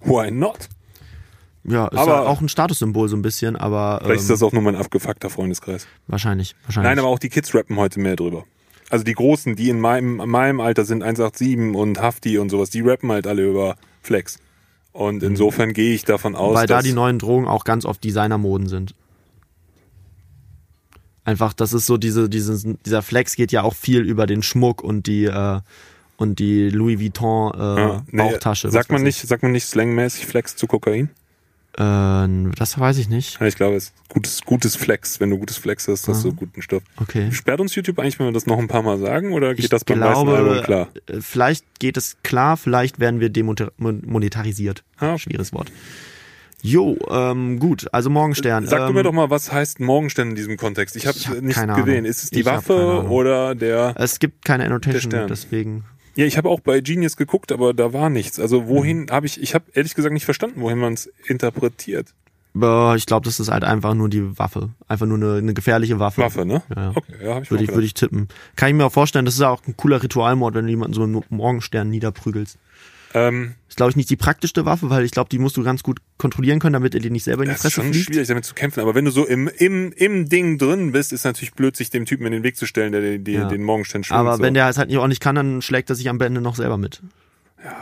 why not? Ja, ist Aber- ja auch ein Statussymbol so ein bisschen, aber Vielleicht ist ähm, das auch nur mein abgefuckter Freundeskreis. wahrscheinlich, wahrscheinlich. Nein, aber auch die Kids rappen heute mehr drüber. Also die Großen, die in meinem, in meinem Alter sind, 187 und Hafti und sowas, die rappen halt alle über Flex. Und insofern gehe ich davon aus, Weil da die neuen Drogen auch ganz oft Designermoden sind. Einfach, das ist so diese, dieses, dieser Flex geht ja auch viel über den Schmuck und die äh, und die Louis Vuitton äh, ja, nee, Bauchtasche. sagt man nicht, sagt man nicht slangmäßig Flex zu Kokain? Äh, das weiß ich nicht. Ja, Ich glaube, es ist gutes, gutes Flex. Wenn du gutes Flex hast, hast du guten Stoff. Okay. Sperrt uns YouTube eigentlich, wenn wir das noch ein paar Mal sagen, oder geht Ich das beim meisten glaube, Album klar? äh, vielleicht geht es klar, vielleicht werden wir demonetarisiert. Ah, okay. Schwieriges Wort. Jo, ähm, gut, also Morgenstern. Sag ähm, du mir doch mal, was heißt Morgenstern in diesem Kontext? Ich habe hab nicht keine gesehen. Ahnung. Ist es die Ich hab Waffe oder der? Es gibt keine Annotation, deswegen. Ja, ich habe auch bei Genius geguckt, aber da war nichts. Also wohin Mhm. habe ich? Ich habe ehrlich gesagt nicht verstanden, wohin man es interpretiert. Boah, Ich glaube, das ist halt einfach nur die Waffe. Einfach nur eine, eine gefährliche Waffe. Waffe, ne? Ja, ja. Okay, ja, habe ich Würde ich, würde ich tippen. Kann ich mir auch vorstellen, das ist ja auch ein cooler Ritualmord, wenn du jemanden so einen Morgenstern niederprügelst. Ähm, Ist, glaube ich, nicht die praktischste Waffe, weil ich glaube, die musst du ganz gut kontrollieren können, damit er dir nicht selber in die das ist Fresse schon fliegt. schwierig, damit zu kämpfen. Aber wenn du so im, im, im Ding drin bist, ist natürlich blöd, sich dem Typen in den Weg zu stellen, der dir Ja. den Morgenstern schwimmt. Aber so. wenn der es halt nicht ordentlich kann, dann schlägt er sich am Ende noch selber mit.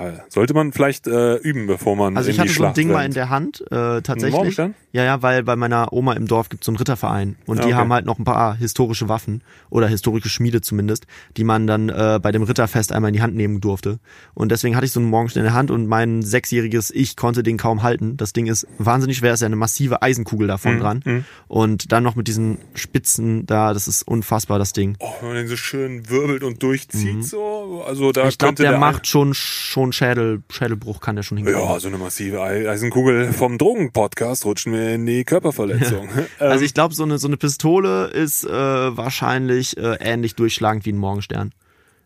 Ja, sollte man vielleicht äh, üben, bevor man Also ich hatte die so ein Schlacht Ding mal in rennt. der Hand, äh, tatsächlich. Morgenstern? Ja, ja, weil bei meiner Oma im Dorf gibt es so einen Ritterverein und Ah, die okay. haben halt noch ein paar historische Waffen oder historische Schmiede zumindest, die man dann äh, bei dem Ritterfest einmal in die Hand nehmen durfte. Und deswegen hatte ich so einen Morgenstern in der Hand und mein sechsjähriges Ich konnte den kaum halten. Das Ding ist wahnsinnig schwer, es ist ja eine massive Eisenkugel Mhm, davon dran. Und dann noch mit diesen Spitzen da, das ist unfassbar, das Ding. Oh, wenn man den so schön wirbelt und durchzieht so, also da Mhm. Ich glaube, der, der macht schon schon Schädel, Schädelbruch kann der schon hinkriegen. ja, so eine massive Ei- Eisenkugel vom Drogenpodcast rutschen wir in die Körperverletzung. Ähm, <laughs> Also ich glaube, so eine, so eine Pistole ist äh, wahrscheinlich äh, ähnlich durchschlagend wie ein Morgenstern.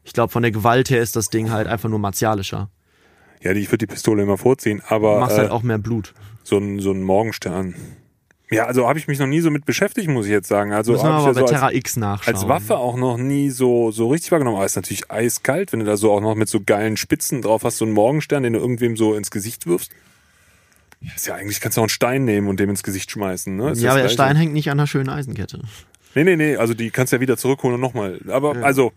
Ich glaube, von der Gewalt her ist das Ding halt einfach nur martialischer. ja, die, ich würde die Pistole immer vorziehen, aber Du machst äh, halt auch mehr Blut. so ein so ein Morgenstern. Ja, also habe ich mich noch nie so mit beschäftigt, muss ich jetzt sagen. Also Müssen wir aber ja bei so Terra als, X nachschauen. als Waffe auch noch nie so so richtig wahrgenommen. Aber es ist natürlich eiskalt, wenn du da so auch noch mit so geilen Spitzen drauf hast, so einen Morgenstern, den du irgendwem so ins Gesicht wirfst. Ja, ist ja eigentlich kannst du auch einen Stein nehmen und dem ins Gesicht schmeißen, ne? Ist Ja, aber der. Stein hängt nicht an einer schönen Eisenkette. Nee, nee, nee, also die kannst du ja wieder zurückholen und nochmal. Aber also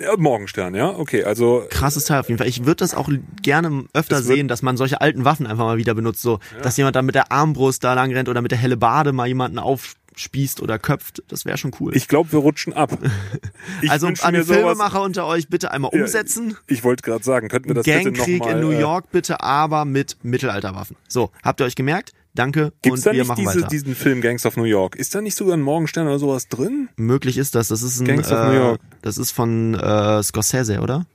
ja, Morgenstern, ja? Okay, also Krasses Teil auf jeden Fall. Ich würde das auch gerne öfter Das sehen, dass man solche alten Waffen einfach mal wieder benutzt. So, dass jemand da mit der Armbrust da lang rennt oder mit der Hellebade mal jemanden aufspießt oder köpft. Das wäre schon cool. ich glaube, wir rutschen ab. <laughs> Ich also an die Filmemacher unter euch bitte einmal Ja, umsetzen. Ich wollte gerade sagen, könnten wir das bitte Gangkrieg nochmal... in New äh, York bitte, aber mit Mittelalterwaffen. So, habt ihr euch gemerkt? Danke Gibt's und da wir nicht machen diese, weiter. diesen Film Gangs of New York? Ist da nicht sogar ein Morgenstern oder sowas drin? Möglich ist das. Das ist ein, Gangs of New äh, York. das ist von äh, Scorsese, oder?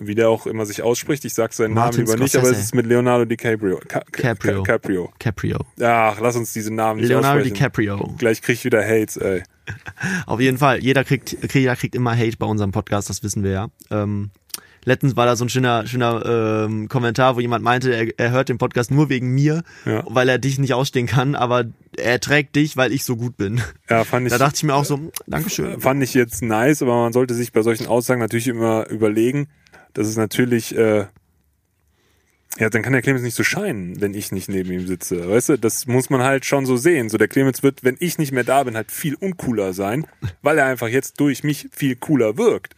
Wie der auch immer sich ausspricht, ich sag seinen Martin Namen lieber nicht, aber es Scorsese. ist mit Leonardo DiCaprio. Ca Caprio. Ca Caprio. Caprio. Ach, lass uns diese Namen nicht Leonardo. DiCaprio. Gleich krieg ich wieder Hates, ey. <laughs> Auf jeden Fall. Jeder kriegt, jeder kriegt immer Hate bei unserem Podcast, das wissen wir ja. Ähm, letztens war da so ein schöner, schöner ähm, Kommentar, wo jemand meinte, er, er hört den Podcast nur wegen mir, Ja. weil er dich nicht ausstehen kann, aber er trägt dich, weil ich so gut bin. Ja, fand ich, Da dachte ich mir auch so, Dankeschön. fand ich jetzt nice, aber man sollte sich bei solchen Aussagen natürlich immer überlegen, dass es natürlich, äh, ja, dann kann der Clemens nicht so scheinen, wenn ich nicht neben ihm sitze. Weißt du, das muss man halt schon so sehen. So, der Clemens wird, wenn ich nicht mehr da bin, halt viel uncooler sein, weil er einfach jetzt durch mich viel cooler wirkt.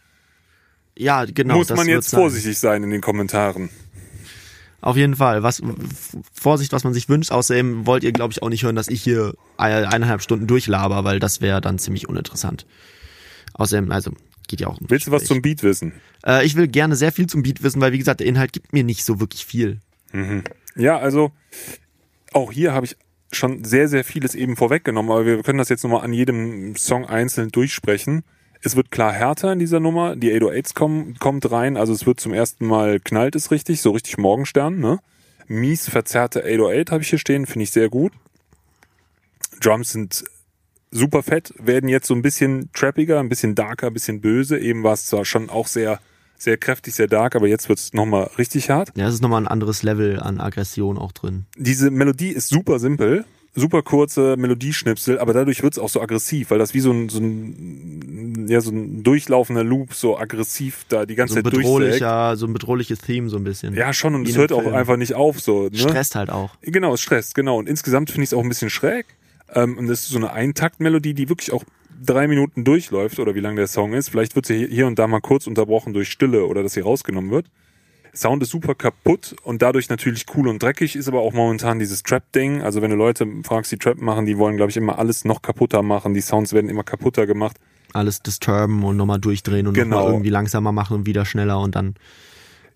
Ja, genau. muss man jetzt vorsichtig sein in den Kommentaren. Auf jeden Fall. Was, Vorsicht, was man sich wünscht. Außerdem wollt ihr, glaube ich, auch nicht hören, dass ich hier eine- eineinhalb Stunden durchlaber, weil das wäre dann ziemlich uninteressant. Außerdem, also, geht ja auch. Willst du was zum Beat wissen? Äh, ich will gerne sehr viel zum Beat wissen, weil, wie gesagt, der Inhalt gibt mir nicht so wirklich viel. Ja, also auch hier habe ich schon sehr, sehr vieles eben vorweggenommen, aber wir können das jetzt nochmal an jedem Song einzeln durchsprechen. Es wird klar härter in dieser Nummer, die 808s kommen, kommt rein, also es wird zum ersten Mal knallt es richtig, so richtig Morgenstern, ne? Mies verzerrte 808 habe ich hier stehen, finde ich sehr gut. Drums sind super fett, werden jetzt so ein bisschen trappiger, ein bisschen darker, ein bisschen böse. Eben war es zwar schon auch sehr, sehr kräftig, sehr dark, aber jetzt wird es nochmal richtig hart. Ja, es ist nochmal ein anderes Level an Aggression auch drin. diese Melodie ist super simpel, super kurze Melodieschnipsel, aber dadurch wird's auch so aggressiv, weil das wie so ein, so ein, ja, so ein durchlaufender Loop so aggressiv da die ganze So ein Zeit bedrohlicher, so ein bedrohliches Theme so ein bisschen. Ja, schon, und es hört einem auch Film. einfach nicht auf, so, ne? Stresst halt auch. Genau, es stresst, genau. Und insgesamt finde ich es auch ein bisschen schräg. Ähm, und das ist so eine Eintaktmelodie, die wirklich auch drei Minuten durchläuft oder wie lang der Song ist. Vielleicht wird sie hier und da mal kurz unterbrochen durch Stille oder dass sie rausgenommen wird. Sound ist super kaputt und dadurch natürlich cool und dreckig, ist aber auch momentan dieses Trap-Ding. Also wenn du Leute fragst, die Trap machen, die wollen, glaube ich, immer alles noch kaputter machen. Die Sounds werden immer kaputter gemacht. Alles disturben und nochmal durchdrehen und Genau. nochmal irgendwie langsamer machen und wieder schneller und dann.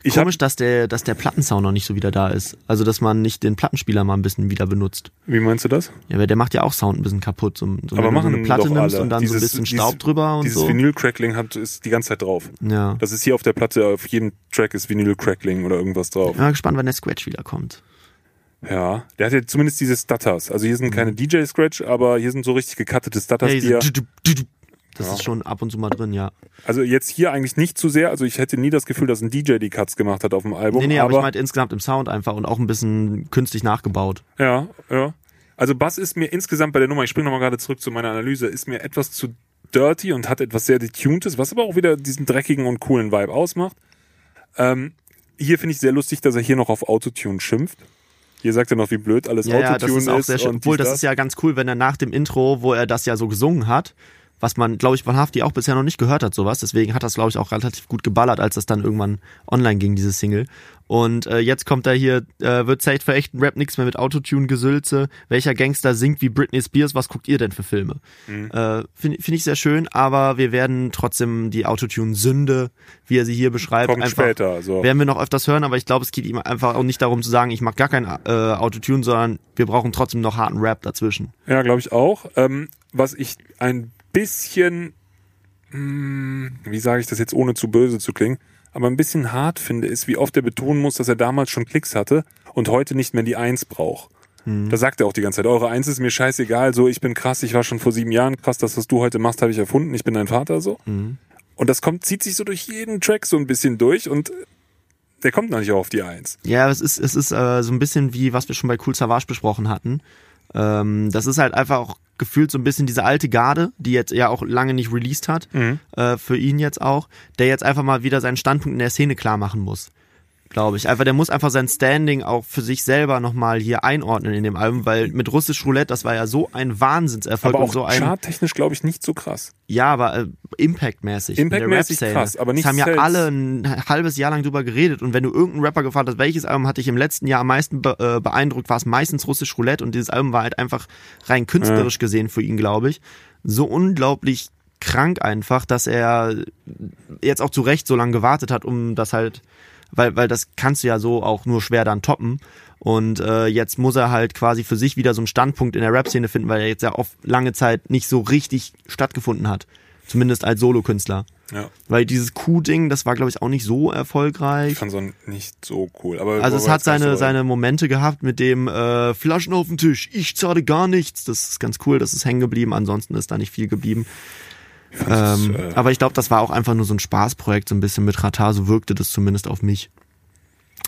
Ich hab, Komisch, dass der, dass der Plattensound noch nicht so wieder da ist. Also, dass man nicht den Plattenspieler mal ein bisschen wieder benutzt. wie meinst du das? Ja, weil der macht ja auch Sound ein bisschen kaputt. So, so Aber du so machen eine Platte nimmst alle. und dann so ein Dieses- bisschen dieses- Staub drüber und Dieses so. Vinyl-Crackling hat, ist die ganze Zeit drauf. Ja. Das ist hier auf der Platte, auf jedem Track ist Vinyl-Crackling oder irgendwas drauf. Ich bin mal gespannt, wann der Scratch wieder kommt. Ja, der hat ja zumindest diese Stutters. Also hier sind keine DJ-Scratch, aber hier sind so richtig gecuttete Stutters, Ja, die ja, Das Ja. ist schon ab und zu mal drin, ja. also jetzt hier eigentlich nicht zu sehr. Also ich hätte nie das Gefühl, dass ein DJ die Cuts gemacht hat auf dem Album. nee, nee, aber, aber ich meinte insgesamt im Sound einfach und auch ein bisschen künstlich nachgebaut. ja, ja. Also Bass ist mir insgesamt bei der Nummer, ich springe nochmal gerade zurück zu meiner Analyse, ist mir etwas zu dirty und hat etwas sehr detuntes, was aber auch wieder diesen dreckigen und coolen Vibe ausmacht. Ähm, hier finde ich sehr lustig, dass er hier noch auf Autotune schimpft. Hier sagt er noch, wie blöd alles Ja, ja, Autotune das ist auch sehr und Obwohl, dies, das ist ja ganz cool, wenn er nach dem Intro, wo er das ja so gesungen hat, was man, glaube ich, von Hafti auch bisher noch nicht gehört hat, sowas. Deswegen hat das, glaube ich, auch relativ gut geballert, als das dann irgendwann online ging, diese Single. Und äh, jetzt kommt da hier, äh, wird Zeit für echten Rap nichts mehr mit Autotune-Gesülze. Welcher Gangster singt wie Britney Spears? Was guckt ihr denn für Filme? Mhm. Äh, Finde find ich sehr schön, aber wir werden trotzdem die Autotune-Sünde, wie er sie hier beschreibt, Kommt einfach später, so. werden wir noch öfters hören, aber ich glaube, es geht ihm einfach auch nicht darum zu sagen, ich mag gar kein äh, Autotune, sondern wir brauchen trotzdem noch harten Rap dazwischen. Ja, glaube ich auch. Ähm, was ich ein bisschen, mh, wie sage ich das jetzt, ohne zu böse zu klingen, aber ein bisschen hart finde, ist, wie oft er betonen muss, dass er damals schon Klicks hatte und heute nicht mehr die Eins braucht. Hm. Da sagt er auch die ganze Zeit, eure Eins ist mir scheißegal, so ich bin krass, ich war schon vor sieben Jahren krass, das, was du heute machst, habe ich erfunden, ich bin dein Vater so. Mhm. Und das kommt, zieht sich so durch jeden Track so ein bisschen durch und der kommt noch nicht auf die Eins. Ja, es ist, es ist äh, so ein bisschen wie, was wir schon bei Cool Savage besprochen hatten. Ähm, das ist halt einfach auch gefühlt so ein bisschen diese alte Garde, die jetzt ja auch lange nicht released hat, Mhm. äh, für ihn jetzt auch, der jetzt einfach mal wieder seinen Standpunkt in der Szene klar machen muss. Glaube ich. Einfach, der muss einfach sein Standing auch für sich selber nochmal hier einordnen in dem Album, weil mit Russisch Roulette, das war ja so ein Wahnsinnserfolg Aber und auch so ein. charttechnisch glaube ich nicht so krass. Ja, aber äh, Impact-mäßig. Impact-mäßig krass, aber nicht Das haben ja Sales. alle ein halbes Jahr lang drüber geredet und wenn du irgendeinen Rapper gefragt hast, welches Album hat dich im letzten Jahr am meisten be äh, beeindruckt, war es meistens Russisch Roulette und dieses Album war halt einfach rein künstlerisch gesehen für ihn, glaube ich, so unglaublich krank einfach, dass er jetzt auch zu Recht so lange gewartet hat, um das halt, weil, weil das kannst du ja so auch nur schwer dann toppen. Und äh, jetzt muss er halt quasi für sich wieder so einen Standpunkt in der Rap-Szene finden, weil er jetzt ja auf lange Zeit nicht so richtig stattgefunden hat. Zumindest als Solokünstler. Ja. Weil dieses Q-Ding, das war, glaube ich, auch nicht so Ich erfolgreich. fand so nicht so cool. Aber Also es hat seine, so- seine Momente gehabt mit dem äh, Flaschen auf den Tisch, ich zahle gar nichts. Das ist ganz cool, das ist hängen geblieben. Ansonsten ist da nicht viel geblieben. Fand das, Ähm, äh, aber ich glaube, das war auch einfach nur so ein Spaßprojekt, so ein bisschen mit Ratar, so wirkte das zumindest auf mich.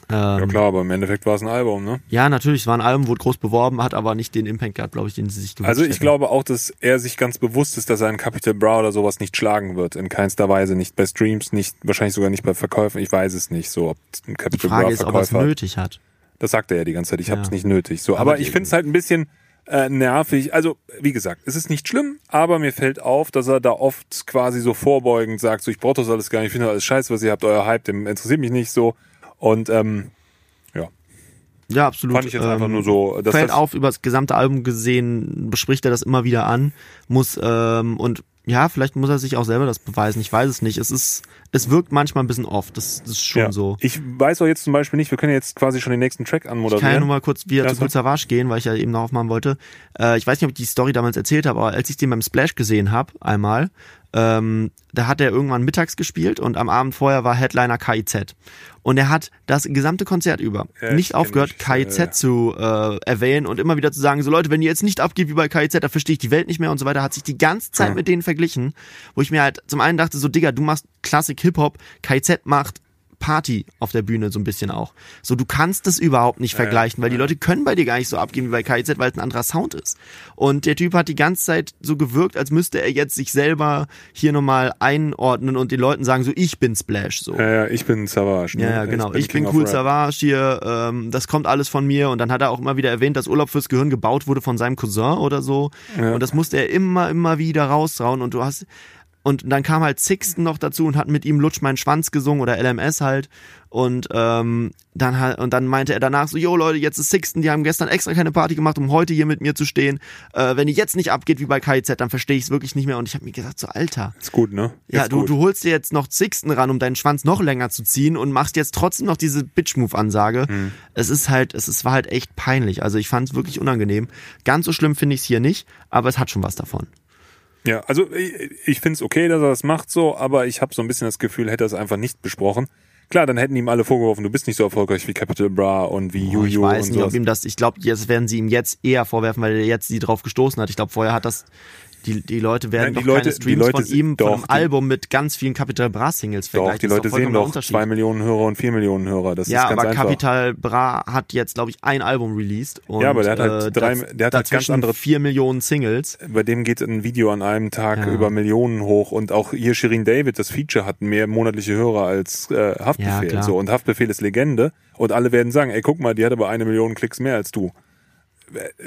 ja Ähm, klar, aber im Endeffekt war es ein Album, ne? ja, natürlich, es war ein Album, wurde groß beworben, hat aber nicht den Impact gehabt, glaube ich, den sie sich gewünscht Also ich hätten. glaube auch, dass er sich ganz bewusst ist, dass er einen Capital Bra oder sowas nicht schlagen wird. In keinster Weise. Nicht bei Streams, nicht, wahrscheinlich sogar nicht bei Verkäufen. Ich weiß es nicht so, ob ein Die Capital Frage Bra ist, ob er es Verkäufer nötig hat. Das sagt er ja die ganze Zeit. Ich habe Ja. es nicht nötig. So, Aber aber, die- ich finde es halt ein bisschen äh, nervig. Also wie gesagt, es ist nicht schlimm, aber mir fällt auf, dass er da oft quasi so vorbeugend sagt, so ich brauche das alles gar nicht, ich finde alles scheiße, was ihr habt, euer Hype, dem interessiert mich nicht so. Und ähm, ja, Ja, absolut. fand ich jetzt einfach Ähm, nur so, dass fällt das, auf, über das gesamte Album gesehen, bespricht er das immer wieder an, muss, ähm, und ja, vielleicht muss er sich auch selber das beweisen, ich weiß es nicht. Es ist, es wirkt manchmal ein bisschen off, das, das ist schon ja. so. Ich weiß auch jetzt zum Beispiel nicht, wir können jetzt quasi schon den nächsten Track Ich kann ja anmoderieren. nur mal kurz wieder Ja, zu. Cool Savage gehen, weil ich ja eben noch aufmachen wollte. Äh, ich weiß nicht, ob ich die Story damals erzählt habe, aber als ich den beim Splash gesehen habe, einmal, ähm, da hat er irgendwann mittags gespielt und am Abend vorher war Headliner KIZ. Und er hat das gesamte Konzert über Ja, nicht aufgehört, KIZ ja. zu äh, erwähnen und immer wieder zu sagen, so Leute, wenn ihr jetzt nicht abgeht wie bei KIZ, da verstehe ich die Welt nicht mehr und so weiter, hat sich die ganze Zeit Ja. mit denen verglichen, wo ich mir halt zum einen dachte, so Digga, du machst Klassik Hip-Hop, KIZ macht Party auf der Bühne so ein bisschen auch. So, du kannst das überhaupt nicht vergleichen, weil die Leute können bei dir gar nicht so abgehen wie bei KIZ, weil es ein anderer Sound ist. Und der Typ hat die ganze Zeit so gewirkt, als müsste er jetzt sich selber hier nochmal einordnen und den Leuten sagen, so, ich bin Splash, so. ja, ja, ich bin Savage. Ne? Ja, ja, genau. Ich bin King of cool. Savage hier, ähm, das kommt alles von mir. Und dann hat er auch immer wieder erwähnt, dass Urlaub fürs Gehirn gebaut wurde von seinem Cousin oder so. Ja. Und das musste er immer, immer wieder rausrauen. Und du hast, und dann kam halt Sixten noch dazu und hat mit ihm Lutsch meinen Schwanz gesungen oder LMS halt. Und ähm, dann halt, und dann meinte er danach so, yo Leute, jetzt ist Sixten, die haben gestern extra keine Party gemacht, um heute hier mit mir zu stehen. Äh, wenn die jetzt nicht abgeht wie bei KIZ, dann verstehe ich es wirklich nicht mehr. Und ich habe mir gesagt, so Alter. Ist gut, ne? Ja, du, gut. du holst dir jetzt noch Sixten ran, um deinen Schwanz noch länger zu ziehen und machst jetzt trotzdem noch diese Bitch-Move-Ansage. Mhm. Es ist halt, es ist, war halt echt peinlich. Also ich fand es wirklich unangenehm. Ganz so schlimm finde ich es hier nicht, aber es hat schon was davon. Ja, also ich, ich finde es okay, dass er das macht so, aber ich habe so ein bisschen das Gefühl, hätte er es einfach nicht besprochen. Klar, dann hätten ihm alle vorgeworfen, du bist nicht so erfolgreich wie Capital Bra und wie Boah, ich Juju weiß nicht, ob sowas. ihm das, ich glaube, jetzt werden sie ihm jetzt eher vorwerfen, weil er jetzt sie drauf gestoßen hat. Ich glaube, vorher hat das, die, die Leute werden Nein, die doch Leute- keine die Streams Leute von ihm, doch, von einem die- Album mit ganz vielen Capital Bra Singles Doch, vergleichen. die Das ist Leute doch sehen doch zwei Millionen Hörer und vier Millionen Hörer. Das Ja, ist ganz aber einfach. Capital Bra hat jetzt, glaube ich, ein Album released. Und, Ja, aber der hat halt äh, drei- der hat halt ganz andere- vier Millionen Singles. Bei dem geht ein Video an einem Tag Ja. über Millionen hoch und auch hier Shirin David, das Feature hat mehr monatliche Hörer als äh, Ja, Haftbefehl. klar. so und Haftbefehl ist Legende und alle werden sagen, ey, guck mal, die hat aber eine Million Klicks mehr als du.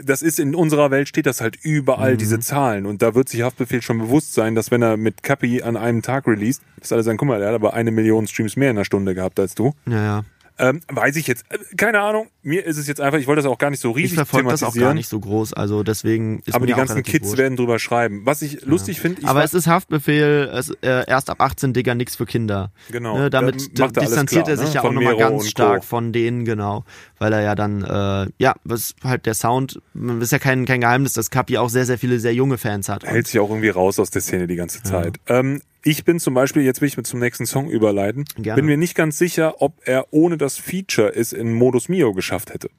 Das ist in unserer Welt steht das halt überall, Mhm. diese Zahlen. Und da wird sich Haftbefehl schon bewusst sein, dass wenn er mit Cappy an einem Tag released, dass alle sagen, guck mal, der hat aber eine Million Streams mehr in einer Stunde gehabt als du. Ja, ja. Ähm, weiß ich jetzt, äh, keine Ahnung. Mir ist es jetzt einfach, ich wollte das auch gar nicht so riesig Ich verfolge das auch gar nicht so groß, also deswegen ist aber die ganzen Kids wurscht. werden drüber schreiben. Was ich lustig finde, Aber es ist Haftbefehl, es, äh, erst ab 18, Digga, nix für Kinder. Genau. Ne, damit er distanziert klar, er sich ne? ja auch nochmal ganz stark Co. von denen, genau. Weil er ja dann, äh, ja, was halt der Sound, ist ja kein, kein Geheimnis, dass Kapi auch sehr, sehr viele sehr junge Fans hat. hält sich auch irgendwie raus aus der Szene die ganze Zeit. Ähm, ich bin zum Beispiel, jetzt will ich mit zum nächsten Song überleiten, Gerne. bin mir nicht ganz sicher, ob er ohne das Feature es in Modus Mio geschafft hätte.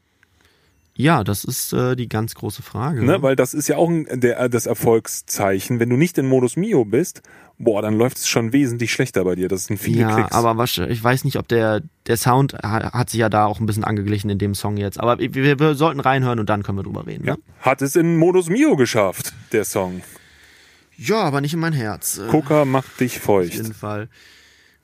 Ja, das ist äh, die ganz große Frage. Ne? Weil das ist ja auch ein, der, das Erfolgszeichen. Wenn du nicht in Modus Mio bist, boah, dann läuft es schon wesentlich schlechter bei dir. Das sind viele ja, Klicks. aber wahrscheinlich, ich weiß nicht, ob der, der Sound hat, sich ja da auch ein bisschen angeglichen in dem Song jetzt. Aber wir, wir sollten reinhören und dann können wir drüber reden. ja. Ne? Hat es in Modus Mio geschafft, der Song. Ja, aber nicht in mein Herz. Äh, Coca macht dich auf feucht. jeden Fall.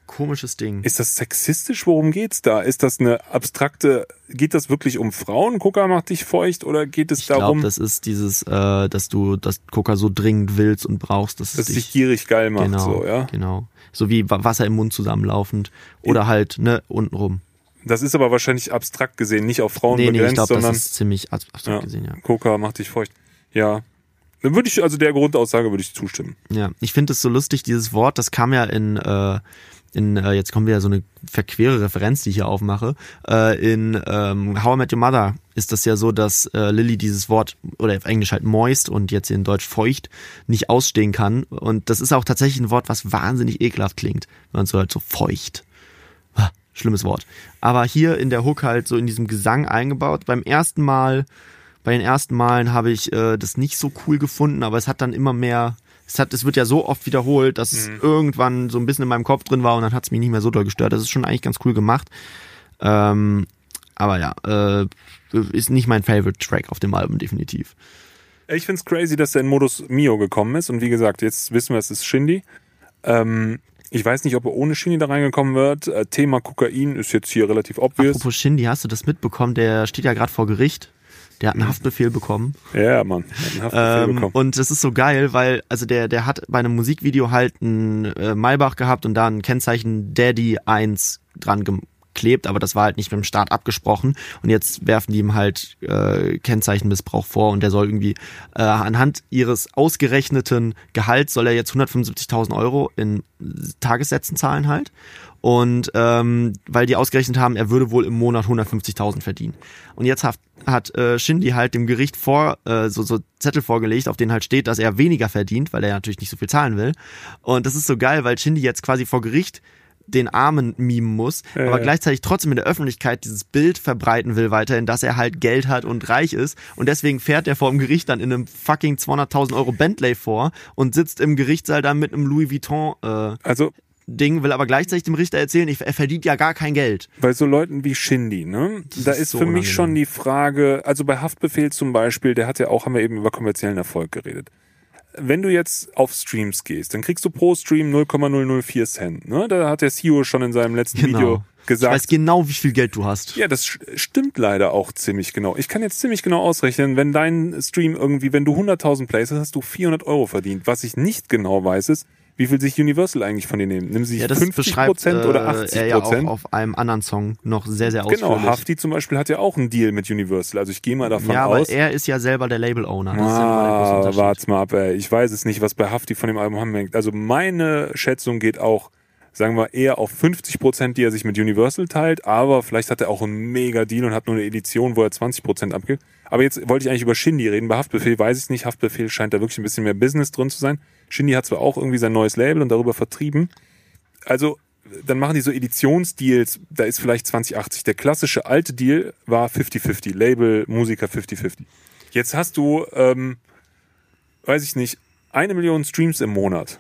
Komisches Ding. Ist das sexistisch? Worum geht's da? Ist das eine abstrakte, geht das wirklich um Frauen? Coca macht dich feucht oder geht es Ich darum, glaube, das ist dieses, äh, dass du das Coca so dringend willst und brauchst, dass dass es dich gierig geil macht, genau, so, ja? genau. So wie Wa- Wasser im Mund zusammenlaufend oder halt ne untenrum. Das ist aber wahrscheinlich abstrakt gesehen, nicht auf Frauen Nee, nee, ich begrenzt, glaube, das sondern ist ziemlich ab- abstrakt Ja. gesehen, ja. Coca macht dich feucht. Ja. Dann würde ich, also der Grundaussage würde ich zustimmen. Ja, ich finde es so lustig, dieses Wort, das kam ja in, äh, in äh, jetzt kommt wieder so eine verquere Referenz, die ich hier aufmache. Äh, in ähm, How I Met Your Mother ist das ja so, dass äh, Lily dieses Wort, oder auf Englisch halt moist und jetzt in Deutsch feucht, nicht ausstehen kann. Und das ist auch tatsächlich ein Wort, was wahnsinnig ekelhaft klingt, wenn man so halt so feucht. Ah, Schlimmes Wort. Aber hier in der Hook halt so in diesem Gesang eingebaut. Beim ersten Mal, bei den ersten Malen habe ich äh, das nicht so cool gefunden, aber es hat dann immer mehr, es hat, es wird ja so oft wiederholt, dass es irgendwann so ein bisschen in meinem Kopf drin war und dann hat es mich nicht mehr so doll gestört. Das ist schon eigentlich ganz cool gemacht. Ähm, aber ja, äh, ist nicht mein Favorite Track auf dem Album, definitiv. Ich find's crazy, dass er in Modus Mio gekommen ist. Und wie gesagt, jetzt wissen wir, es ist Shindy. Ähm, ich weiß nicht, ob er ohne Shindy da reingekommen wird. Äh, Thema Kokain ist jetzt hier relativ obvious. Apropos Shindy, hast du das mitbekommen? Der steht ja gerade vor Gericht. Der hat einen Haftbefehl bekommen. Ja, Mann. Hat einen Haftbefehl Ähm, bekommen. und das ist so geil, weil also der der hat bei einem Musikvideo halt ein äh, Maybach gehabt und da ein Kennzeichen Daddy 1 dran geklebt, aber das war halt nicht mit dem Start abgesprochen und jetzt werfen die ihm halt äh, Kennzeichenmissbrauch vor und der soll irgendwie äh, anhand ihres ausgerechneten Gehalts soll er jetzt 175.000 Euro in Tagessätzen zahlen halt und ähm, weil die ausgerechnet haben, er würde wohl im Monat 150.000 verdienen. Und jetzt hat, hat äh, Shindy halt dem Gericht vor äh, so, so Zettel vorgelegt, auf denen halt steht, dass er weniger verdient, weil er natürlich nicht so viel zahlen will. Und das ist so geil, weil Shindy jetzt quasi vor Gericht den Armen mimen muss, Ja, aber gleichzeitig trotzdem in der Öffentlichkeit dieses Bild verbreiten will weiterhin, dass er halt Geld hat und reich ist und deswegen fährt er vor dem Gericht dann in einem fucking 200.000 Euro Bentley vor und sitzt im Gerichtssaal dann mit einem Louis Vuitton äh, Also Ding, will aber gleichzeitig dem Richter erzählen, ich, er verdient ja gar kein Geld. bei so Leuten wie Shindy, ne? Da ist ist so für mich unangenehm. schon die Frage, also bei Haftbefehl zum Beispiel, der hat ja auch, haben wir eben über kommerziellen Erfolg geredet. Wenn du jetzt auf Streams gehst, dann kriegst du pro Stream 0,004 Cent. Ne? Da hat der CEO schon in seinem letzten Video Genau. Ich gesagt. weiß genau, wie viel Geld du hast. Ja, das stimmt leider auch ziemlich genau. Ich kann jetzt ziemlich genau ausrechnen, wenn dein Stream irgendwie, wenn du 100.000 Plays hast, hast du 400 Euro verdient. Was ich nicht genau weiß, ist, wie viel sich Universal eigentlich von dir nehmen. Nehmen sie sich Ja, das 50 beschreibt Prozent oder äh, 80 er ja auch Prozent? auf einem anderen Song noch sehr, sehr ausführlich. Genau, Hafti zum Beispiel hat ja auch einen Deal mit Universal. Also ich gehe mal davon ja, aber aus. er ist ja selber der Label-Owner. Das ist ja mal der große Ah, wart's mal ab, ey. Ich weiß es nicht, was bei Hafti von dem Album anhängt. Also meine Schätzung geht auch, sagen wir, eher auf 50 Prozent, die er sich mit Universal teilt, aber vielleicht hat er auch einen mega Deal und hat nur eine Edition, wo er 20 Prozent abgibt. Aber jetzt wollte ich eigentlich über Shindy reden. Bei Haftbefehl weiß ich nicht. Haftbefehl scheint da wirklich ein bisschen mehr Business drin zu sein. Shindy hat zwar auch irgendwie sein neues Label und darüber vertrieben. Also, dann machen die so Editionsdeals, da ist vielleicht 2080. Der klassische alte Deal war 50-50, Label, Musiker 50-50. Jetzt hast du, ähm, weiß ich nicht, eine Million Streams im Monat.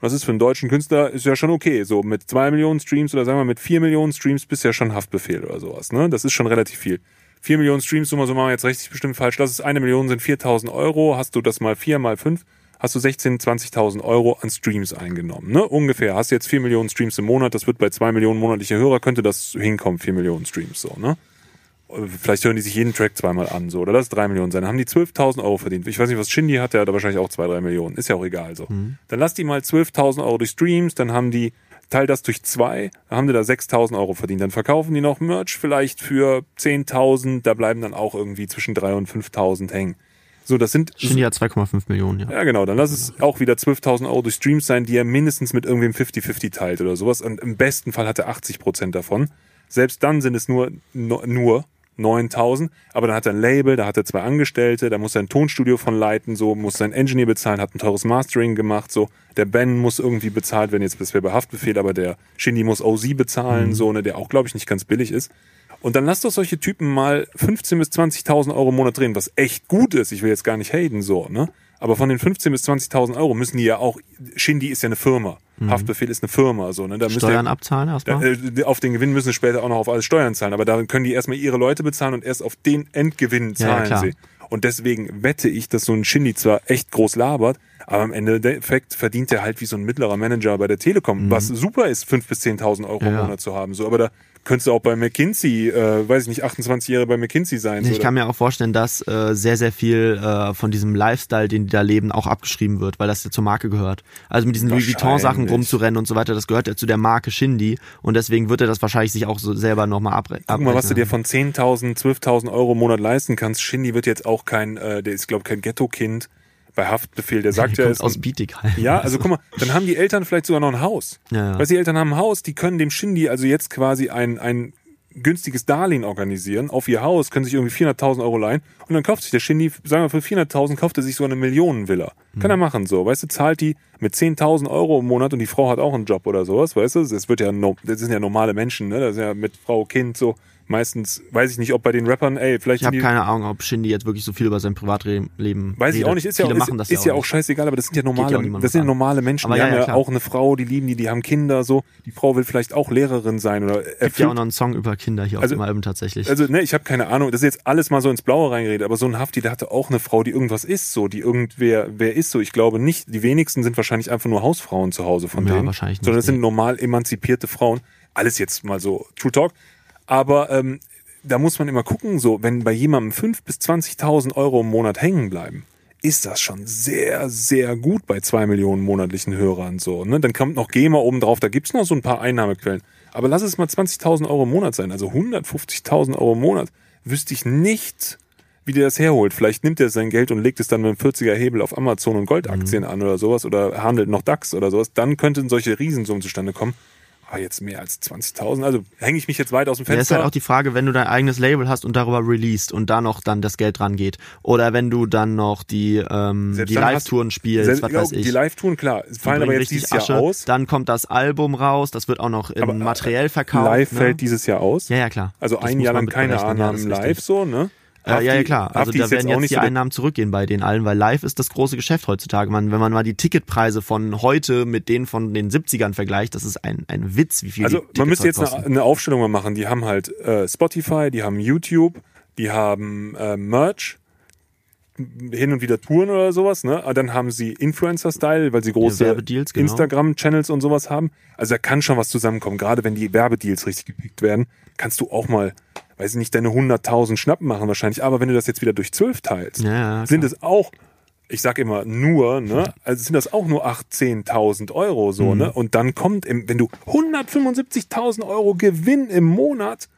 Das ist für einen deutschen Künstler ist ja schon okay. So mit zwei Millionen Streams oder sagen wir mit vier Millionen Streams bist ja schon Haftbefehl oder sowas. Ne? Das ist schon relativ viel. Vier Millionen Streams, summa summarum, jetzt richtig bestimmt falsch. Das ist eine Million, sind 4000 Euro. Hast du das mal vier, mal fünf, hast du 16.000, 20.000 Euro an Streams eingenommen. Ne? Ungefähr. Hast jetzt vier Millionen Streams im Monat. Das wird bei zwei Millionen monatliche Hörer, könnte das hinkommen, vier Millionen Streams so. Ne? Vielleicht hören die sich jeden Track zweimal an, so, oder lass es drei Millionen sein. Dann haben die 12.000 Euro verdient. Ich weiß nicht, was Shindy hat, der hat wahrscheinlich auch zwei, drei Millionen. Ist ja auch egal, so. Mhm. Dann lass die mal 12.000 Euro durch Streams, dann haben die, teil das durch zwei, dann haben die da 6.000 Euro verdient. Dann verkaufen die noch Merch vielleicht für 10.000, da bleiben dann auch irgendwie zwischen 3.000 und 5.000 hängen. So, das sind Shindy hat 2,5 Millionen, ja. ja, genau. Dann lass es auch wieder 12.000 Euro durch Streams sein, die er mindestens mit irgendwem 50-50 teilt oder sowas. Und im besten Fall hat er 80 Prozent davon. Selbst dann sind es nur, no- nur 9.000. Aber dann hat er ein Label, da hat er zwei Angestellte, da muss er ein Tonstudio von leiten, so, muss sein Engineer bezahlen, hat ein teures Mastering gemacht, so. Der Ben muss irgendwie bezahlt werden, jetzt das wäre bei Haftbefehl, aber der Shindy muss OZ bezahlen, so, ne, der auch, glaube ich, nicht ganz billig ist. Und dann lass doch solche Typen mal 15.000 bis 20.000 Euro im Monat drehen, was echt gut ist. Ich will jetzt gar nicht haten, so, ne? Aber von den 15.000 bis 20.000 Euro müssen die ja auch, Shindy ist ja eine Firma. Haftbefehl ist eine Firma, so, ne? Da Steuern abzahlen erstmal. da, äh, auf den Gewinn müssen sie später auch noch auf alles Steuern zahlen, aber da können die erstmal ihre Leute bezahlen und erst auf den Endgewinn Ja, ja, zahlen klar. sie. Und deswegen wette ich, dass so ein Shindy zwar echt groß labert, aber am Ende der Effekt verdient er halt wie so ein mittlerer Manager bei der Telekom, was super ist, 5.000 bis 10.000 Euro im Mhm. Ja. Monat zu haben. So, aber da könntest du auch bei McKinsey, äh, weiß ich nicht, 28 Jahre bei McKinsey sein. Ich kann mir auch vorstellen, dass äh, sehr, sehr viel äh, von diesem Lifestyle, den die da leben, auch abgeschrieben wird, weil das ja zur Marke gehört. Also mit diesen Louis Vuitton-Sachen rumzurennen und so weiter, das gehört ja zu der Marke Shindy und deswegen wird er das wahrscheinlich sich auch so selber nochmal abre Guck mal, was du dir abrechnen. von 10.000, 12.000 Euro im Monat leisten kannst. Shindy wird jetzt auch kein, äh, der ist, glaube ich, kein Ghetto-Kind bei Haftbefehl. Der sagt <laughs> Der ja, kommt ist aus Bietigheim. Ja, also guck mal, dann haben die Eltern vielleicht sogar noch ein Haus. Ja, ja. Weißt du, die Eltern haben ein Haus, die können dem Shindy also jetzt quasi ein, ein günstiges Darlehen organisieren auf ihr Haus, können sich irgendwie 400.000 Euro leihen und dann kauft sich der Shindy, sagen wir für 400.000 kauft er sich so eine Millionenvilla. Kann er machen so, weißt du, zahlt die mit 10.000 Euro im Monat und die Frau hat auch einen Job oder sowas, weißt du, das wird ja, das sind ja normale Menschen, ne, das ist ja mit Frau, Kind so, meistens, weiß ich nicht, ob bei den Rappern, ey, vielleicht Ich habe sind keine Ahnung, ob Shindy jetzt wirklich so viel über sein Privatleben Weiß ich redet. auch nicht, ist ja, Viele auch, machen das ist, ist ja auch nicht. scheißegal, aber das sind ja ja normale, niemandem das sind ja normale Menschen, Aber die ja, haben ja, ja klar. auch eine Frau, die lieben die, die haben Kinder, so. Die Frau will vielleicht auch Lehrerin sein oder Gibt ja erfüllt. auch noch einen Song über Kinder hier Also- auf dem Album tatsächlich. also, ne, ich habe keine Ahnung, das ist jetzt alles mal so ins Blaue reingeredet, aber so ein Hafti, der hatte auch eine Frau, die irgendwas ist, so, die irgendwer, wer ist so. Ich glaube nicht, die wenigsten sind wahrscheinlich einfach nur Hausfrauen zu Hause von Ja, denen. wahrscheinlich nicht, Sondern das sind nee. normal emanzipierte Frauen. Alles jetzt mal so True Talk. Aber ähm, da muss man immer gucken, so, wenn bei jemandem 5.000 bis 20.000 Euro im Monat hängen bleiben, ist das schon sehr, sehr gut bei zwei Millionen monatlichen Hörern so. Ne? Dann kommt noch GEMA oben drauf, da gibt's noch so ein paar Einnahmequellen. Aber lass es mal 20.000 Euro im Monat sein, also 150.000 Euro im Monat. Wüsste ich nicht, wie der das herholt. Vielleicht nimmt er sein Geld und legt es dann mit einem 40er Hebel auf Amazon und Goldaktien an oder sowas oder handelt noch DAX oder sowas. Dann könnten solche Riesensummen zustande kommen. Aber jetzt mehr als 20.000, also hänge ich mich jetzt weit aus dem Ja, ist Fenster. halt auch die Frage, wenn du dein eigenes Label hast und darüber released und da noch dann das Geld dran geht. Oder wenn du dann noch die, ähm, Selbst die Live-Touren spielst, Selbst- was ja, weiß ich. Die Live-Touren, klar, fallen aber jetzt dieses Jahr Asche. aus. Dann kommt das Album raus, das wird auch noch in Aber, äh, materiell verkauft. Live ne? fällt dieses Jahr aus. Ja, ja, klar. Also Das ein Jahr lang keine ja, Annahmen ist live, so, ne? Äh, ja, ja, Hafti- klar. Also da jetzt werden jetzt nicht die so Einnahmen zurückgehen bei den allen, weil live ist das große Geschäft heutzutage. Man, wenn man mal die Ticketpreise von heute mit denen von den 70ern vergleicht, das ist ein, ein Witz, wie viel Also die man müsste jetzt heute eine, eine Aufstellung mal machen. Die haben halt äh, Spotify, die haben YouTube, die haben äh, Merch, hin und wieder Touren oder sowas, ne? Aber dann haben sie Influencer-Style, weil sie große Werbedeals, genau. Instagram-Channels und sowas haben. Also da kann schon was zusammenkommen. Gerade wenn die Werbedeals richtig gepickt werden, kannst du auch mal, weiß ich nicht, deine 100.000 Schnappen machen wahrscheinlich. Aber wenn du das jetzt wieder durch 12 teilst, Ja, sind es auch, ich sag immer nur, ne, also sind das auch nur 8, 10.000 Euro so, Mhm. ne? Und dann kommt, im, wenn du 175.000 Euro Gewinn im Monat,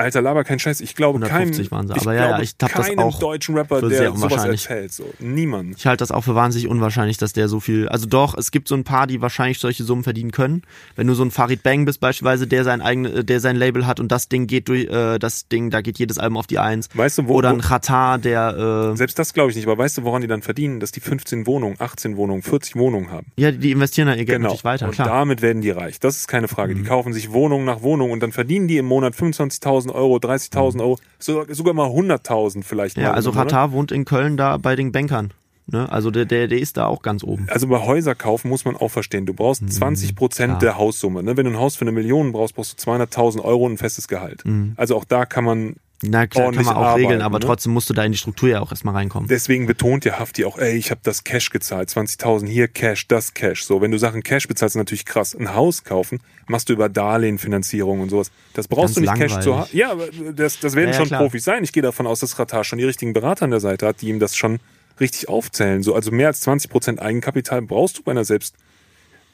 Alter, laber kein Scheiß, ich glaube 150 keinen, waren sie, aber ja, ja, ich hab das auch deutschen Rapper, für sehr der sowas unwahrscheinlich. erzählt, so. Niemand. Ich halte das auch für wahnsinnig unwahrscheinlich, dass der so viel. Also doch, es gibt so ein paar, die wahrscheinlich solche Summen verdienen können. Wenn du so ein Farid Bang bist beispielsweise, der sein eigene, der sein Label hat und das Ding geht durch, äh, das Ding, da geht jedes Album auf die Eins. Weißt du, wo, Oder ein Qatar, der, äh, selbst das glaube ich nicht, aber weißt du, woran die dann verdienen? Dass die 15 Wohnungen, 18 Wohnungen, 40 Wohnungen haben. ja, die investieren dann ihr Geld Genau. weiter, und klar. Mhm. damit werden die reich. Das ist keine Frage. Die kaufen sich Wohnung nach Wohnung und dann verdienen die im Monat 25.000 Euro, 30.000 Euro, so, sogar mal 100.000 vielleicht. Mhm. ja, mal also Monat. Qatar wohnt in Köln da bei den Bankern. Ne? Also der, der, der ist da auch ganz oben. Also bei Häuser kaufen muss man auch verstehen, du brauchst 20 Prozent Mhm. der Haussumme. Ne? Wenn du ein Haus für eine Million brauchst, brauchst du 200.000 Euro und ein festes Gehalt. Mhm. Also auch da kann man Na klar, kann man auch arbeiten, regeln, aber ne? trotzdem musst du da in die Struktur ja auch erstmal reinkommen. Deswegen betont ja Hafti auch, ey, ich habe das Cash gezahlt, 20.000 hier Cash, das Cash. So, wenn du Sachen Cash bezahlst, ist natürlich krass. Ein Haus kaufen machst du über Darlehenfinanzierung und sowas. Das brauchst Ganz du nicht Cash zu langweilig. haben. Ja, das, das werden Ja, ja, schon klar. Profis sein. Ich gehe davon aus, dass Ratar schon die richtigen Berater an der Seite hat, die ihm das schon richtig aufzählen. So, also mehr als 20% Eigenkapital brauchst du bei einer selbst.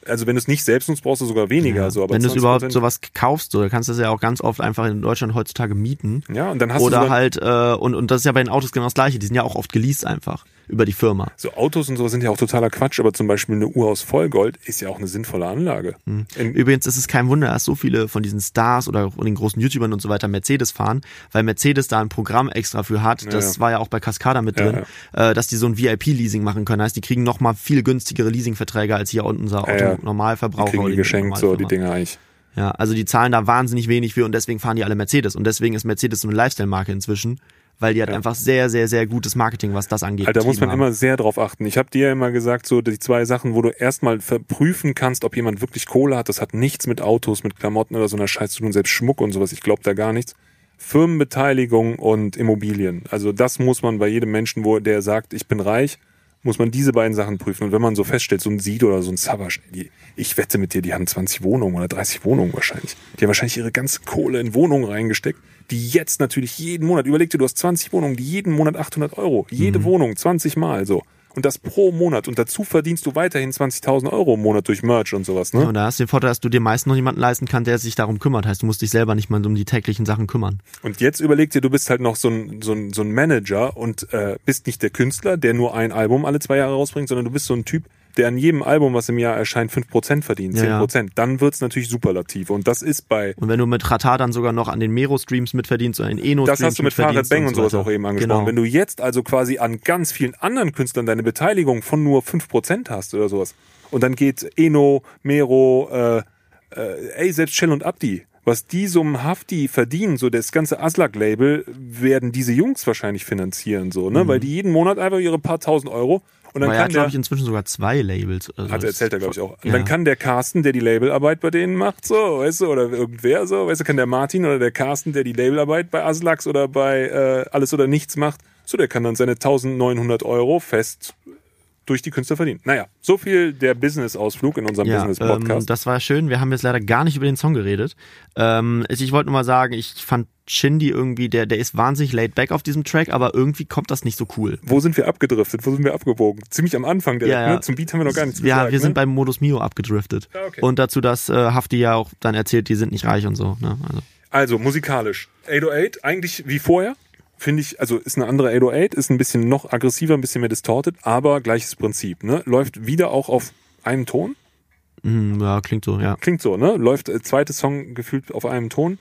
Also wenn du es nicht selbst nutzt, brauchst du sogar weniger. So, aber Wenn du 20% es überhaupt sowas kaufst, so, dann kannst du es ja auch ganz oft einfach in Deutschland heutzutage mieten. Ja, und dann hast du Oder halt, äh, und, und das ist ja bei den Autos genau das gleiche, die sind ja auch oft geleast einfach über die Firma. So Autos und sowas sind ja auch totaler Quatsch, aber zum Beispiel eine Uhr aus Vollgold ist ja auch eine sinnvolle Anlage. Hm. In, Übrigens ist es kein Wunder, dass so viele von diesen Stars oder den großen YouTubern und so weiter Mercedes fahren, weil Mercedes da ein Programm extra für hat. Das ja. war ja auch bei Cascada mit Ja, drin, Äh, dass die so ein VIP-Leasing machen können. Heißt, die kriegen noch mal viel günstigere Leasingverträge als hier unser Ja, ja. Auto-Normalverbraucher. kriegen die geschenkt, so die. Dinger eigentlich. Ja, also die zahlen da wahnsinnig wenig für und deswegen fahren die alle Mercedes. Und deswegen ist Mercedes so eine Lifestyle-Marke inzwischen, weil die hat einfach sehr, sehr, sehr gutes Marketing, was das angeht. Alter, da muss man haben. immer sehr drauf achten. Ich habe dir ja immer gesagt, so die zwei Sachen, wo du erstmal verprüfen kannst, ob jemand wirklich Kohle hat. Das hat nichts mit Autos, mit Klamotten oder so einer Scheiß zu tun, selbst Schmuck und sowas. Ich glaube da gar nichts. Firmenbeteiligung und Immobilien. Also das muss man bei jedem Menschen, wo der sagt, ich bin reich, muss man diese beiden Sachen prüfen. Und wenn man so feststellt, so ein Sid oder so ein Savage, ich wette mit dir, die haben 20 Wohnungen oder 30 Wohnungen wahrscheinlich. Die haben wahrscheinlich ihre ganze Kohle in Wohnungen reingesteckt, die jetzt natürlich jeden Monat, überleg dir, du hast 20 Wohnungen, die jeden Monat 800 Euro. Jede Wohnung 20 Mal so. Und das pro Monat. Und dazu verdienst du weiterhin 20.000 Euro im Monat durch Merch und sowas, ne? Ja, und da hast du den Vorteil, dass du dir meist noch jemanden leisten kannst, der sich darum kümmert. Heißt, du musst dich selber nicht mal um die täglichen Sachen kümmern. Und jetzt überleg dir, du bist halt noch so ein, so ein, so ein Manager und äh, bist nicht der Künstler, der nur ein Album alle zwei Jahre rausbringt, sondern du bist so ein Typ, der an jedem Album, was im Jahr erscheint, 5% verdient, Ja, 10%. Dann wird's natürlich superlativ. Und das ist bei, Und wenn du mit Ratar dann sogar noch an den Mero-Streams mitverdienst oder in Eno-Streams das hast du mit Farid Bang und sowas so auch eben angesprochen. Genau. Wenn du jetzt also quasi an ganz vielen anderen Künstlern deine Beteiligung von nur 5% hast oder sowas und dann geht Eno, Mero, äh, äh, ey, selbst Shell und Abdi, was die so im Hafti verdienen, so das ganze Aslak-Label, werden diese Jungs wahrscheinlich finanzieren, so, ne? Weil die jeden Monat einfach ihre paar tausend Euro und dann Aber er kann hat, der, glaube ich, inzwischen sogar zwei Labels. Oder so. hat er erzählt er, glaube ich, auch. Und Ja. dann kann der Carsten, der die Labelarbeit bei denen macht, so, weißt du, oder irgendwer so, weißt du, kann der Martin oder der Carsten, der die Labelarbeit bei Aslax oder bei äh, Alles oder Nichts macht, so, der kann dann seine 1900 Euro fest durch die Künstler verdienen. Naja, so viel der Business-Ausflug in unserem Ja, ähm, Business-Podcast. das war schön. Wir haben jetzt leider gar nicht über den Song geredet. Ähm, ich wollte nur mal sagen, ich fand Shindy irgendwie, der, der ist wahnsinnig laid back auf diesem Track, aber irgendwie kommt das nicht so cool. Wo sind wir abgedriftet? Wo sind wir abgebogen? Ziemlich am Anfang direkt, Ja, ja. ne? Zum Beat haben wir noch gar nichts Ja, gesagt. wir sind ne? beim Modus Mio abgedriftet. Ah, okay. Und dazu, dass äh, Hafti ja auch dann erzählt, die sind nicht reich und so. Ne? Also, Also musikalisch. 808, eigentlich wie vorher. Finde ich, also ist eine andere 808, ist ein bisschen noch aggressiver, ein bisschen mehr distorted, aber gleiches Prinzip. Ne? Läuft wieder auch auf einem Ton. mm, ja, klingt so, ja. Klingt so, ne? Läuft äh, zweite Song gefühlt auf einem Ton.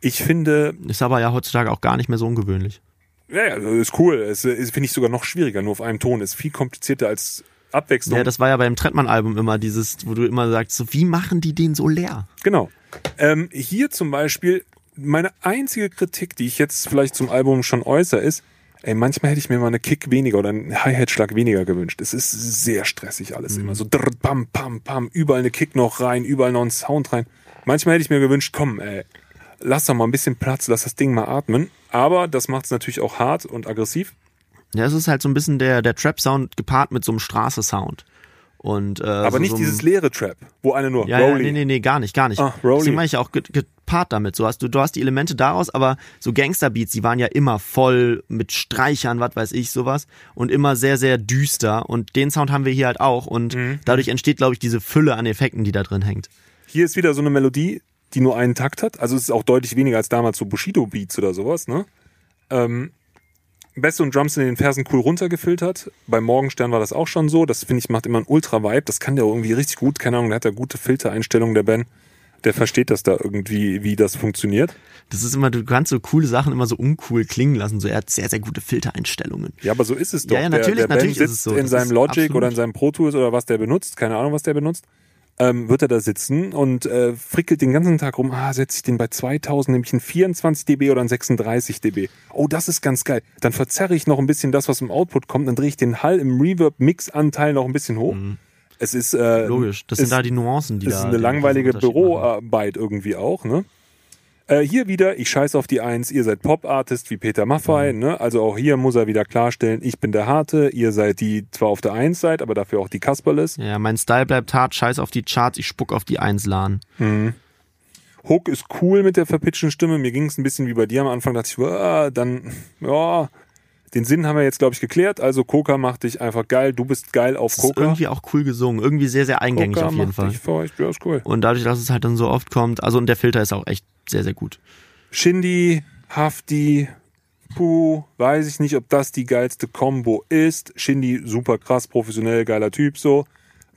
Ich finde, Ist aber ja heutzutage auch gar nicht mehr so ungewöhnlich. ja, ja, ist cool. Es ist, finde ich sogar noch schwieriger, nur auf einem Ton. Ist viel komplizierter als Abwechslung. Ja, das war ja beim Trettmann-Album immer dieses, wo du immer sagst, so, wie machen die den so leer? Genau. Ähm, hier zum Beispiel, meine einzige Kritik, die ich jetzt vielleicht zum Album schon äußere, ist, ey, manchmal hätte ich mir mal eine Kick weniger oder einen Hi-Hat-Schlag weniger gewünscht. Es ist sehr stressig alles immer. So drr, pam, pam, pam, überall eine Kick noch rein, überall noch ein Sound rein. Manchmal hätte ich mir gewünscht, komm, ey, lass doch mal ein bisschen Platz, lass das Ding mal atmen. Aber das macht es natürlich auch hart und aggressiv. Ja, es ist halt so ein bisschen der, der Trap-Sound gepaart mit so einem Straße-Sound. Und, äh, Aber so, nicht so dieses leere Trap, wo eine nur Ja, ja, Rolly. nee, nee, nee, gar nicht, gar nicht. Ah, Rolly. Deswegen meine ich auch ge- gepaart damit. So hast du, du hast die Elemente daraus, aber so Gangsterbeats, die waren ja immer voll mit Streichern, was weiß ich, sowas. Und immer sehr, sehr düster. Und den Sound haben wir hier halt auch. Und Mhm. dadurch entsteht, glaube ich, diese Fülle an Effekten, die da drin hängt. Hier ist wieder so eine Melodie, die nur einen Takt hat. Also es ist auch deutlich weniger als damals so Bushido-Beats oder sowas, ne? Ähm, Bässe und Drums in den Versen cool runtergefiltert. Bei Morgenstern war das auch schon so. Das finde ich macht immer einen Ultra-Vibe. Das kann der irgendwie richtig gut. Keine Ahnung, der hat da gute Filtereinstellungen, der Ben. Der versteht das da irgendwie, wie das funktioniert. Das ist immer, du kannst so coole Sachen immer so uncool klingen lassen. So, er hat sehr, sehr gute Filtereinstellungen. Ja, aber so ist es doch. Ja, ja, natürlich, der, der natürlich ben ist es sitzt so. in Das seinem Logic absolut. oder in seinem Pro Tools oder was der benutzt, keine Ahnung, was der benutzt, ähm, wird er da sitzen und äh, frickelt den ganzen Tag rum, ah, setze ich den bei 2000, nämlich ein 24 dB oder ein 36 dB. Oh, das ist ganz geil. Dann verzerre ich noch ein bisschen das, was im Output kommt, dann drehe ich den Hall im Reverb-Mix-Anteil noch ein bisschen hoch. Es ist äh, Logisch. Das ist, sind da die Nuancen, die es da. ist eine langweilige. Büroarbeit irgendwie auch, ne? Äh, hier wieder, ich scheiß auf die Eins, ihr seid Pop-Artist wie Peter Maffay, Mhm. ne? Also auch hier muss er wieder klarstellen, ich bin der Harte, ihr seid die zwar auf der Eins seid, aber dafür auch die Kasperles. Ja, mein Style bleibt hart, scheiß auf die Charts, ich spuck auf die Einsladen. Hook ist cool mit der verpitchten Stimme. Mir ging es ein bisschen wie bei dir am Anfang, dachte ich, ah, dann, ja, den Sinn haben wir jetzt, glaube ich, geklärt. Also Coca macht dich einfach geil, du bist geil auf Ist Coca. irgendwie auch cool gesungen, irgendwie sehr, sehr eingängig Coca auf jeden macht Fall. dich feucht, ja, ist cool. Und dadurch, dass es halt dann so oft kommt, also und der Filter ist auch echt sehr, sehr gut. Shindy, Hafti, Puh, weiß ich nicht, ob das die geilste Combo ist. Shindy, super krass, professionell, geiler Typ, so.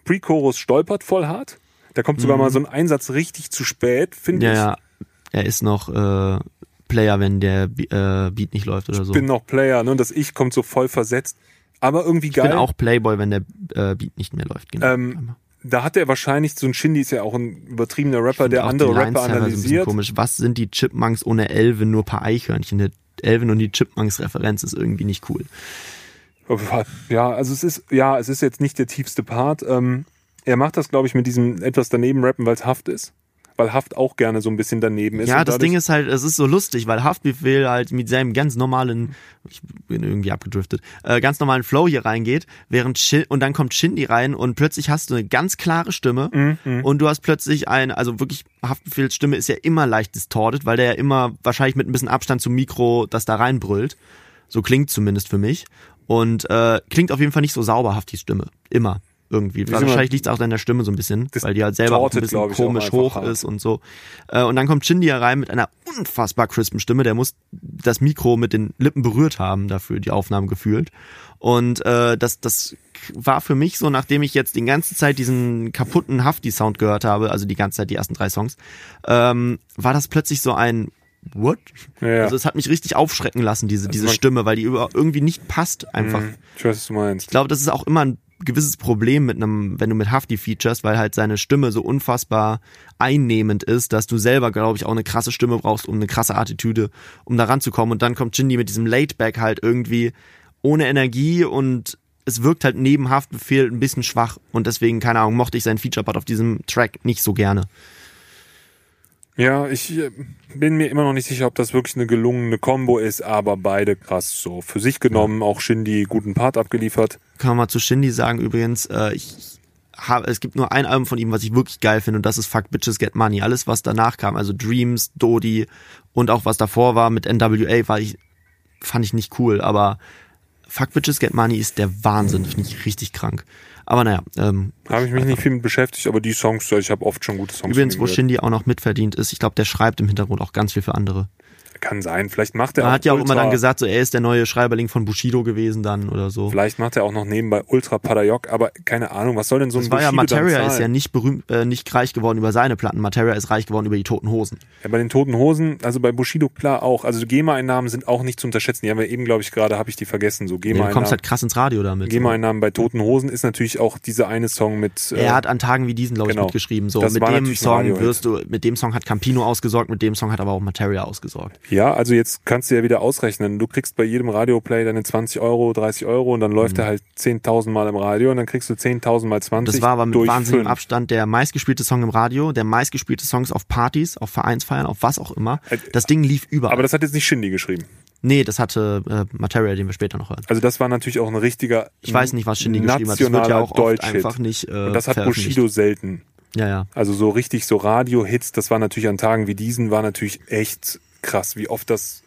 Pre-Chorus stolpert voll hart. Da kommt sogar mal so ein Einsatz richtig zu spät, finde Mhm. Ja, ich. ja, er ist noch äh, Player, wenn der äh, Beat nicht läuft oder so. Bin noch Player, ne? Und das Ich kommt so voll versetzt. Aber irgendwie Ich geil. bin auch Playboy, wenn der äh, Beat nicht mehr läuft. Genau. Ähm, da hat er wahrscheinlich, so ein Shindy ist ja auch ein übertriebener Rapper, der andere Rapper ein analysiert. Komisch. Was sind die Chipmunks ohne Elvin, nur paar Eichhörnchen? Der Elvin und die Chipmunks-Referenz ist irgendwie nicht cool. Ja, also es ist, ja, es ist jetzt nicht der tiefste Part. Ähm, er macht das, glaube ich, mit diesem etwas daneben rappen, weil es Haft ist. Weil Haft auch gerne so ein bisschen daneben ist. Ja, das Ding ist halt, es ist so lustig, weil Haftbefehl halt mit seinem ganz normalen, ich bin irgendwie abgedriftet, äh, ganz normalen Flow hier reingeht, während Shin, und dann kommt Shindy rein und plötzlich hast du eine ganz klare Stimme Mhm, und du hast plötzlich ein, also wirklich Haftbefehls Stimme ist ja immer leicht distorted, weil der ja immer wahrscheinlich mit ein bisschen Abstand zum Mikro das da reinbrüllt. So klingt zumindest für mich. Und äh, klingt auf jeden Fall nicht so sauberhaft, die Stimme. Immer. Irgendwie. wir- Wahrscheinlich liegt es auch an der Stimme so ein bisschen, weil die halt selber auch ein tortet, bisschen ich, komisch hoch hart. ist und so. Äh, und dann kommt Shindy herein mit einer unfassbar crispen Stimme. Der muss das Mikro mit den Lippen berührt haben, dafür die Aufnahme gefühlt. Und äh, das, das war für mich so, nachdem ich jetzt die ganze Zeit diesen kaputten Hafti-Sound gehört habe, also die ganze Zeit die ersten drei Songs, ähm, war das plötzlich so ein What? Ja. Also es hat mich richtig aufschrecken lassen, diese, diese man- Stimme, weil die über, irgendwie nicht passt einfach. Mhm, Ich weiß, was du meinst. Ich glaube, das ist auch immer ein gewisses Problem mit einem, wenn du mit Hafti features, weil halt seine Stimme so unfassbar einnehmend ist, dass du selber, glaube ich, auch eine krasse Stimme brauchst, um eine krasse Attitüde, um da ranzukommen. Und dann kommt Shindy mit diesem Laidback halt irgendwie ohne Energie und es wirkt halt neben Haftbefehl ein bisschen schwach und deswegen, keine Ahnung, mochte ich seinen Feature-Part auf diesem Track nicht so gerne. Ja, ich äh, bin mir immer noch nicht sicher, ob das wirklich eine gelungene Combo ist, aber beide krass so. Für sich genommen, auch Shindy guten Part abgeliefert. Kann man mal zu Shindy sagen übrigens, äh, ich habe, es gibt nur ein Album von ihm, was ich wirklich geil finde und das ist Fuck Bitches Get Money. Alles, was danach kam, also Dreams, Dodi und auch was davor war mit NWA, war ich, fand ich nicht cool, aber Fuck Bitches Get Money ist der Wahnsinn, finde ich richtig krank. Aber naja, ähm, Habe ich mich nicht viel mit beschäftigt, aber die Songs, ich habe oft schon gute Songs übrigens, wo. Shindy auch noch mitverdient ist, ich glaube, der schreibt im Hintergrund auch ganz viel für andere. Kann sein, vielleicht macht er Er auch hat ja auch Ultra, immer dann gesagt, so er ist der neue Schreiberling von Bushido gewesen dann oder so. Vielleicht macht er auch noch nebenbei Ultra Padayok, aber keine Ahnung, was soll denn so ein Das war ja, Bushido Materia ist ja nicht berühmt, äh, nicht reich geworden über seine Platten. Materia ist reich geworden über die Toten Hosen. Ja, bei den Toten Hosen, also bei Bushido klar auch. Also GEMA-Einnahmen sind auch nicht zu unterschätzen. Die haben wir eben, glaube ich, gerade, habe ich die vergessen. So Nee, du kommst halt krass ins Radio damit. GEMA-Einnahmen bei Toten Hosen ist natürlich auch dieser eine Song mit. äh, Er hat an Tagen wie diesen, glaube ich, genau. mitgeschrieben. So, Das mit dem Song wirst du, mit dem Song hat Campino ausgesorgt, mit dem Song hat aber auch Materia ausgesorgt. Ja, also jetzt kannst du ja wieder ausrechnen. Du kriegst bei jedem Radioplay deine 20 Euro, 30 Euro und dann läuft er halt 10.000 Mal im Radio und dann kriegst du 10.000 mal 20 Mhm. Das war aber mit wahnsinnigem. Abstand der meistgespielte Song im Radio, der meistgespielte Songs auf Partys, auf Vereinsfeiern, auf was auch immer. Äh, Das Ding lief überall. Aber das hat jetzt nicht Shindy geschrieben. nee, das hatte äh, Materia, den wir später noch hören. Also das war natürlich auch ein richtiger Ich weiß nicht, was Shindy geschrieben hat. Das wird ja auch oft einfach nicht äh, Und das hat. Bushido selten. Ja, ja. Also so richtig so Radio-Hits, das war natürlich an Tagen wie diesen, war natürlich echt krass, wie oft das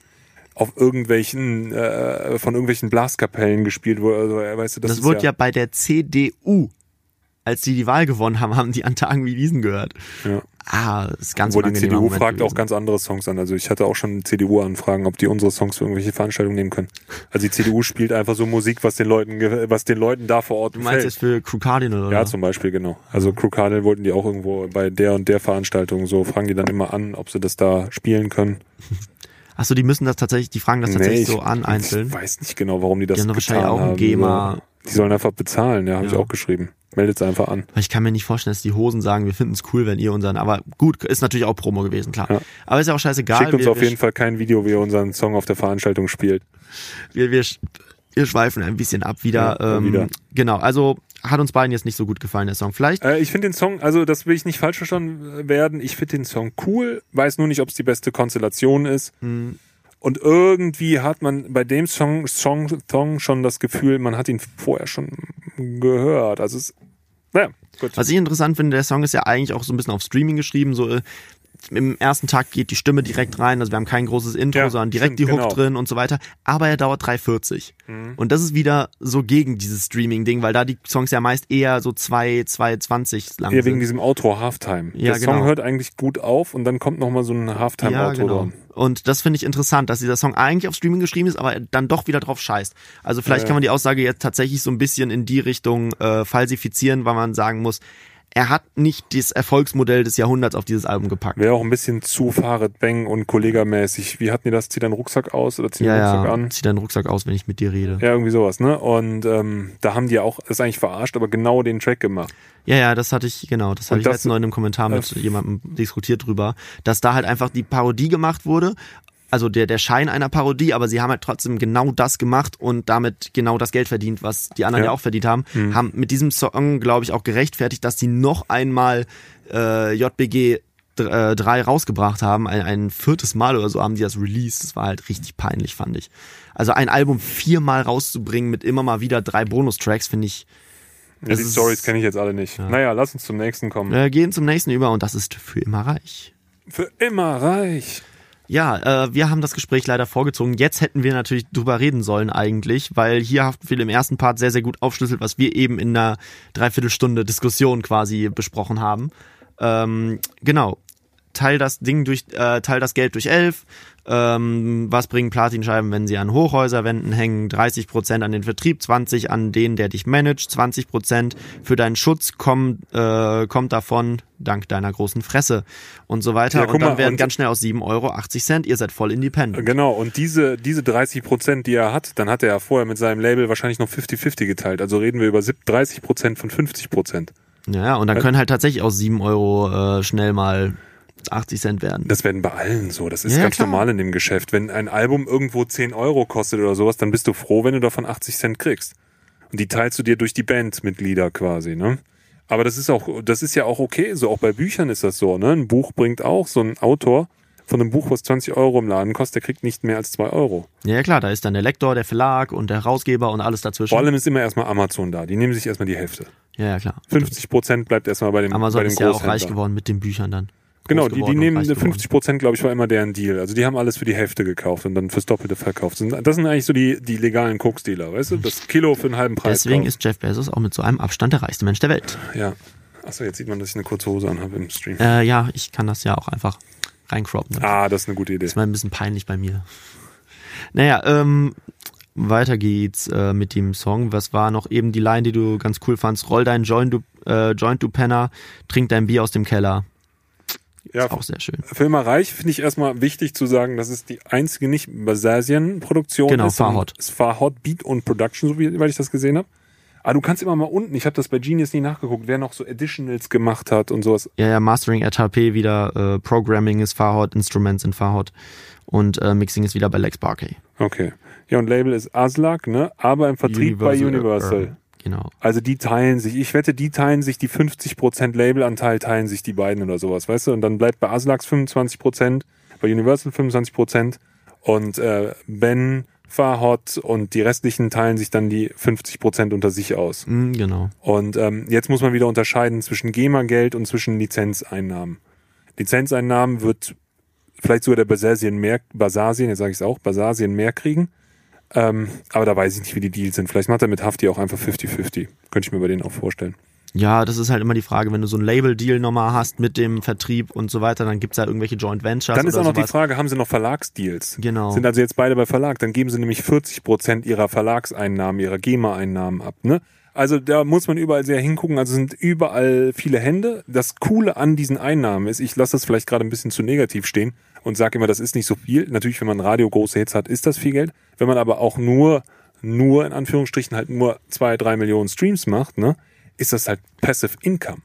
auf irgendwelchen, äh, von irgendwelchen Blaskapellen gespielt wurde. Also, äh, weißt du, das, Das, wurde ja, bei der CDU, als die die Wahl gewonnen haben, haben die an Tagen wie diesen gehört. ja. Ah, ist ganz Obwohl die CDU Moment fragt auch gewesen. ganz andere Songs an. Also ich hatte auch schon CDU-Anfragen, ob die unsere Songs für irgendwelche Veranstaltungen nehmen können. Also die CDU <laughs> spielt einfach so Musik, was den Leuten, was den Leuten da vor Ort Du meinst jetzt für Crew Cardinal, oder? Ja, zum Beispiel, genau. Also Crew Cardinal wollten die auch irgendwo bei der und der Veranstaltung so, fragen die dann immer an, ob sie das da spielen können. <laughs> Achso, die müssen das tatsächlich, die fragen das tatsächlich so an, einzeln. Ich weiß nicht genau, warum die das Die haben doch getan wahrscheinlich auch ein haben. GEMA. So. Die sollen einfach bezahlen, ja, habe ich Ja. auch geschrieben. Meldet es einfach an. Ich kann mir nicht vorstellen, dass die Hosen sagen, wir finden es cool, wenn ihr unseren, aber gut, ist natürlich auch Promo gewesen, klar. Ja. Aber ist ja auch scheißegal. Schickt uns wir, auf wir, jeden Fall kein Video, wie ihr unseren Song auf der Veranstaltung spielt. Wir, wir, wir schweifen ein bisschen ab wieder. Ja, ähm, wieder. Genau, also hat uns beiden jetzt nicht so gut gefallen, der Song. Vielleicht. Äh, ich finde den Song, also das will ich nicht falsch verstanden werden. Ich finde den Song cool, weiß nur nicht, ob es die beste Konstellation ist. Hm. Und irgendwie hat man bei dem Song, Song, Song schon das Gefühl, man hat ihn vorher schon gehört. Also es, naja, gut. Was ich interessant finde, der Song ist ja eigentlich auch so ein bisschen auf Streaming geschrieben, so äh, im ersten Tag geht die Stimme direkt rein, also wir haben kein großes Intro, Ja, sondern direkt stimmt, die Hook genau. drin und so weiter, aber er dauert 3,40. Mhm. Und das ist wieder so gegen dieses Streaming-Ding, weil da die Songs ja meist eher so 2, 2,20 lang wegen sind. diesem Outro Halftime. Ja, der Song genau. hört eigentlich gut auf und dann kommt nochmal so ein Halftime-Outro Ja, genau. Und das finde ich interessant, dass dieser Song eigentlich auf Streaming geschrieben ist, aber dann doch wieder drauf scheißt. Also vielleicht Ja, ja. kann man die Aussage jetzt tatsächlich so ein bisschen in die Richtung äh, falsifizieren, weil man sagen muss, er hat nicht das Erfolgsmodell des Jahrhunderts auf dieses Album gepackt. Wäre auch ein bisschen zu Fahrrad Bang und Kollegamäßig. Wie hatten die das? Zieh deinen Rucksack aus oder zieh Ja, Rucksack ja, an? zieh deinen Rucksack aus, wenn ich mit dir rede. Ja, irgendwie sowas, ne? Und ähm, da haben die ja auch, das ist eigentlich verarscht, aber genau den Track gemacht. Ja, ja, das hatte ich, genau, das hatte ich letztens noch in einem Kommentar mit äh, jemandem diskutiert drüber, dass da halt einfach die Parodie gemacht wurde. Also der, der Schein einer Parodie, aber sie haben halt trotzdem genau das gemacht und damit genau das Geld verdient, was die anderen ja, Ja. Mhm. auch verdient haben. Haben mit diesem Song, glaube ich, auch gerechtfertigt, dass sie noch einmal äh, JBG 3 rausgebracht haben. Ein, ein viertes Mal oder so haben die das released. Das war halt richtig peinlich, fand ich. Also ein Album viermal rauszubringen mit immer mal wieder drei Bonustracks, finde ich. Ja, die ist- Stories kenne ich jetzt alle nicht. Naja, lass uns zum nächsten kommen. Wir gehen zum nächsten über und das ist für immer reich. Für immer reich. Ja, äh, wir haben das Gespräch leider vorgezogen. Jetzt hätten wir natürlich drüber reden sollen eigentlich, weil hier Haftbefehl im ersten Part sehr, sehr gut aufschlüsselt, was wir eben in einer Dreiviertelstunde Diskussion quasi besprochen haben. Ähm, genau. Teil das Ding durch, äh, teil das Geld durch elf. Ähm, was bringen Platinscheiben, wenn sie an Hochhäuserwänden hängen? 30% an den Vertrieb, 20% an den, der dich managt, 20% für deinen Schutz kommen, äh, kommt davon dank deiner großen Fresse und so weiter. Ja, und dann mal, werden und- ganz schnell aus 7 Euro 80 Cent. Ihr seid voll independent. Genau, und diese, diese 30 Prozent, die er hat, dann hat er ja vorher mit seinem Label wahrscheinlich noch 50-50 geteilt. Also reden wir über sieb- 30 Prozent von 50 Prozent. Ja, und dann können halt tatsächlich aus 7 Euro äh, schnell mal 80 Cent werden. Das werden bei allen so. Das ist Ja, ganz klar. normal in dem Geschäft. Wenn ein Album irgendwo 10 Euro kostet oder sowas, dann bist du froh, wenn du davon 80 Cent kriegst. Und die teilst du dir durch die Bandmitglieder quasi, ne? Aber das ist auch, das ist ja auch okay. So auch bei Büchern ist das so, ne? Ein Buch bringt auch so ein Autor von einem Buch, was 20 Euro im Laden kostet, der kriegt nicht mehr als 2 Euro. Ja, klar, da ist dann der Lektor, der Verlag und der Herausgeber und alles dazwischen. Vor allem ist immer erstmal Amazon da. Die nehmen sich erstmal die Hälfte. ja, ja, klar. 50 Prozent bleibt erstmal bei dem, Amazon bei dem ist ja auch reich geworden mit den Büchern dann. Genau, die, die nehmen reich geworden. 50 Prozent, glaube ich, war immer deren Deal. Also die haben alles für die Hälfte gekauft und dann fürs Doppelte verkauft. Das sind- Das sind eigentlich so die, die legalen Koksdealer, weißt du? Das Kilo für einen halben Preis. Deswegen kaufen. ist Jeff Bezos auch mit so einem Abstand der reichste Mensch der Welt. Ja. Achso, jetzt sieht man, dass ich eine kurze Hose anhabe im Stream. Äh, ja, ich kann das ja auch einfach reincroppen. Ah, das ist eine gute Idee. ist mal ein bisschen peinlich bei mir. Naja, ähm, weiter geht's äh, mit dem Song. Was war noch eben die Line, die du ganz cool fandst? Roll dein Joint, du, äh, Joint, du Penner, trink dein Bier aus dem Keller. Ja, Ist auch sehr schön. für immer reich finde ich erstmal wichtig zu sagen, dass es die einzige nicht Basasien-Produktion Genau, ist. sondern Farhot. Es ist Farhot Beat und Production, so wie weil ich das gesehen habe. Aber du kannst immer mal unten, ich habe das bei Genius nie nachgeguckt, wer noch so Additionals gemacht hat und sowas. Ja, ja, Mastering at HP wieder, äh, Programming ist Farhot, Instruments sind Farhot und äh, Mixing ist wieder bei Lex Barkey. Okay. Ja, und Label ist Aslak, ne? Aber im Vertrieb bei Universal. Genau. Also die teilen sich, ich wette, die teilen sich die 50% Labelanteil, teilen sich die beiden oder sowas, weißt du? Und dann bleibt bei Aslax 25%, bei Universal 25% und äh, Ben, Farhot und die restlichen teilen sich dann die 50% unter sich aus. Mm, genau. Und ähm, jetzt muss man wieder unterscheiden zwischen GEMA-Geld und zwischen Lizenzeinnahmen. Lizenzeinnahmen wird vielleicht sogar der Basasien mehr, Basasien, jetzt sage ich es auch, Basasien mehr kriegen. Ähm, aber da weiß ich nicht, wie die Deals sind. Vielleicht macht er mit Hafti auch einfach 50-50. Könnte ich mir bei denen auch vorstellen. Ja, das ist halt immer die Frage, wenn du so ein Label-Deal nochmal hast mit dem Vertrieb und so weiter, dann gibt's ja irgendwelche Joint Ventures Dann ist auch noch sowas. die Frage, haben sie noch Verlagsdeals? Genau. Sind also jetzt beide bei Verlag, dann geben sie nämlich 40 Prozent ihrer Verlagseinnahmen, ihrer GEMA-Einnahmen ab. Ne? Also da muss man überall sehr hingucken. Also sind überall viele Hände. Das Coole an diesen Einnahmen ist, ich lasse das vielleicht gerade ein bisschen zu negativ stehen und sage immer, das ist nicht so viel. Natürlich, wenn man Radio große Hits hat, ist das viel Geld. Wenn man aber auch nur, nur in Anführungsstrichen halt nur zwei, drei Millionen Streams macht, ne, ist das halt Passive Income.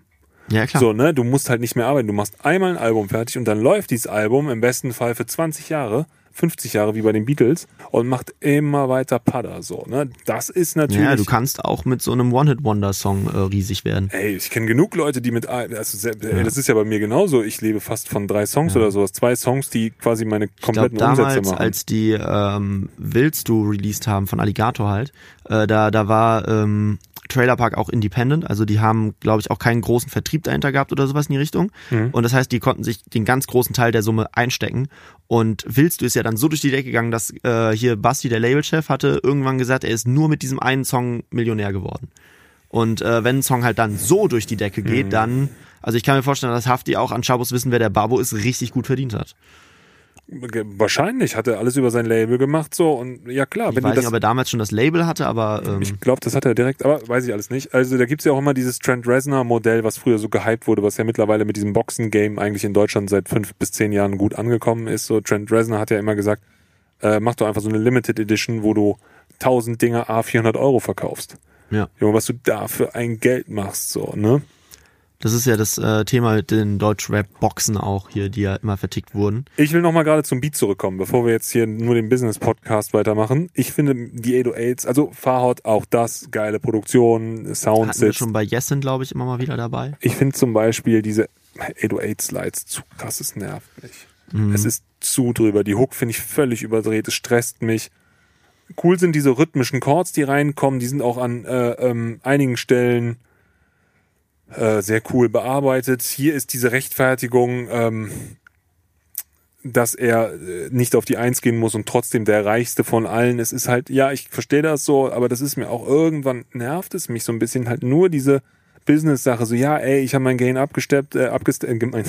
ja, klar. So, ne, du musst halt nicht mehr arbeiten. Du machst einmal ein Album fertig und dann läuft dieses Album im besten Fall für 20 Jahre 50 Jahre wie bei den Beatles und macht immer weiter Padder so. Ne? Das ist natürlich. Ja, du kannst auch mit so einem One-Hit-Wonder-Song äh, riesig werden. Ey, ich kenne genug Leute, die mit, also, ey, das ist ja bei mir genauso. Ich lebe fast von drei Songs oder sowas. Zwei Songs, die quasi meine Ich glaube, kompletten Umsätze damals, machen. als die ähm, Willst du released haben von Alligator halt, äh, da, da war ähm, Trailer Park auch independent, also die haben, glaube ich, auch keinen großen Vertrieb dahinter gehabt oder sowas in die Richtung. Mhm. Und das heißt, die konnten sich den ganz großen Teil der Summe einstecken. Und Willst du ist ja dann so durch die Decke gegangen, dass äh, hier Basti, der Labelchef, hatte irgendwann gesagt, er ist nur mit diesem einen Song Millionär geworden. Und äh, wenn ein Song halt dann so durch die Decke geht, Mhm. dann, also ich kann mir vorstellen, dass Hafti auch an Schabus wissen, wer der Babo ist, richtig gut verdient hat. Wahrscheinlich hat er alles über sein Label gemacht so und ja klar, Ich wenn weiß das nicht, ob er damals schon das Label hatte, aber ähm, Ich glaube, das hat er direkt, aber weiß ich alles nicht. Also da gibt's ja auch immer dieses Trent Reznor-Modell, was früher so gehypt wurde, was ja mittlerweile mit diesem Boxen-Game eigentlich in Deutschland seit fünf bis zehn Jahren gut angekommen ist. So Trent Reznor hat ja immer gesagt, äh, mach doch einfach so eine Limited Edition, wo du 1000 Dinger A 400 Euro verkaufst. ja. Junge, was du da für ein Geld machst, so, ne? Das ist ja das äh, Thema mit den Deutsch-Rap-Boxen auch hier, die ja immer vertickt wurden. Ich will nochmal gerade zum Beat zurückkommen, bevor wir jetzt hier nur den Business-Podcast weitermachen. Ich finde die 808s, also Fahrhaut, auch das, geile Produktion, Hatten wir Soundsets. schon bei Yesin, glaube ich, immer mal wieder dabei. Ich finde zum Beispiel diese 808 Slides zu krass, es nervt mich. Mhm. Es ist zu drüber. Die Hook finde ich völlig überdreht, es stresst mich. Cool sind diese rhythmischen Chords, die reinkommen, die sind auch an äh, ähm, einigen Stellen äh, sehr cool bearbeitet. Hier ist diese Rechtfertigung, ähm, dass er äh, nicht auf die Eins gehen muss und trotzdem der reichste von allen. Es ist halt, ja, ich verstehe das so, aber das ist mir auch irgendwann nervt es mich so ein bisschen halt nur diese Business-Sache. So, ja, ey, ich habe mein Game abgesteppt, äh, abgesteppt, äh, mein,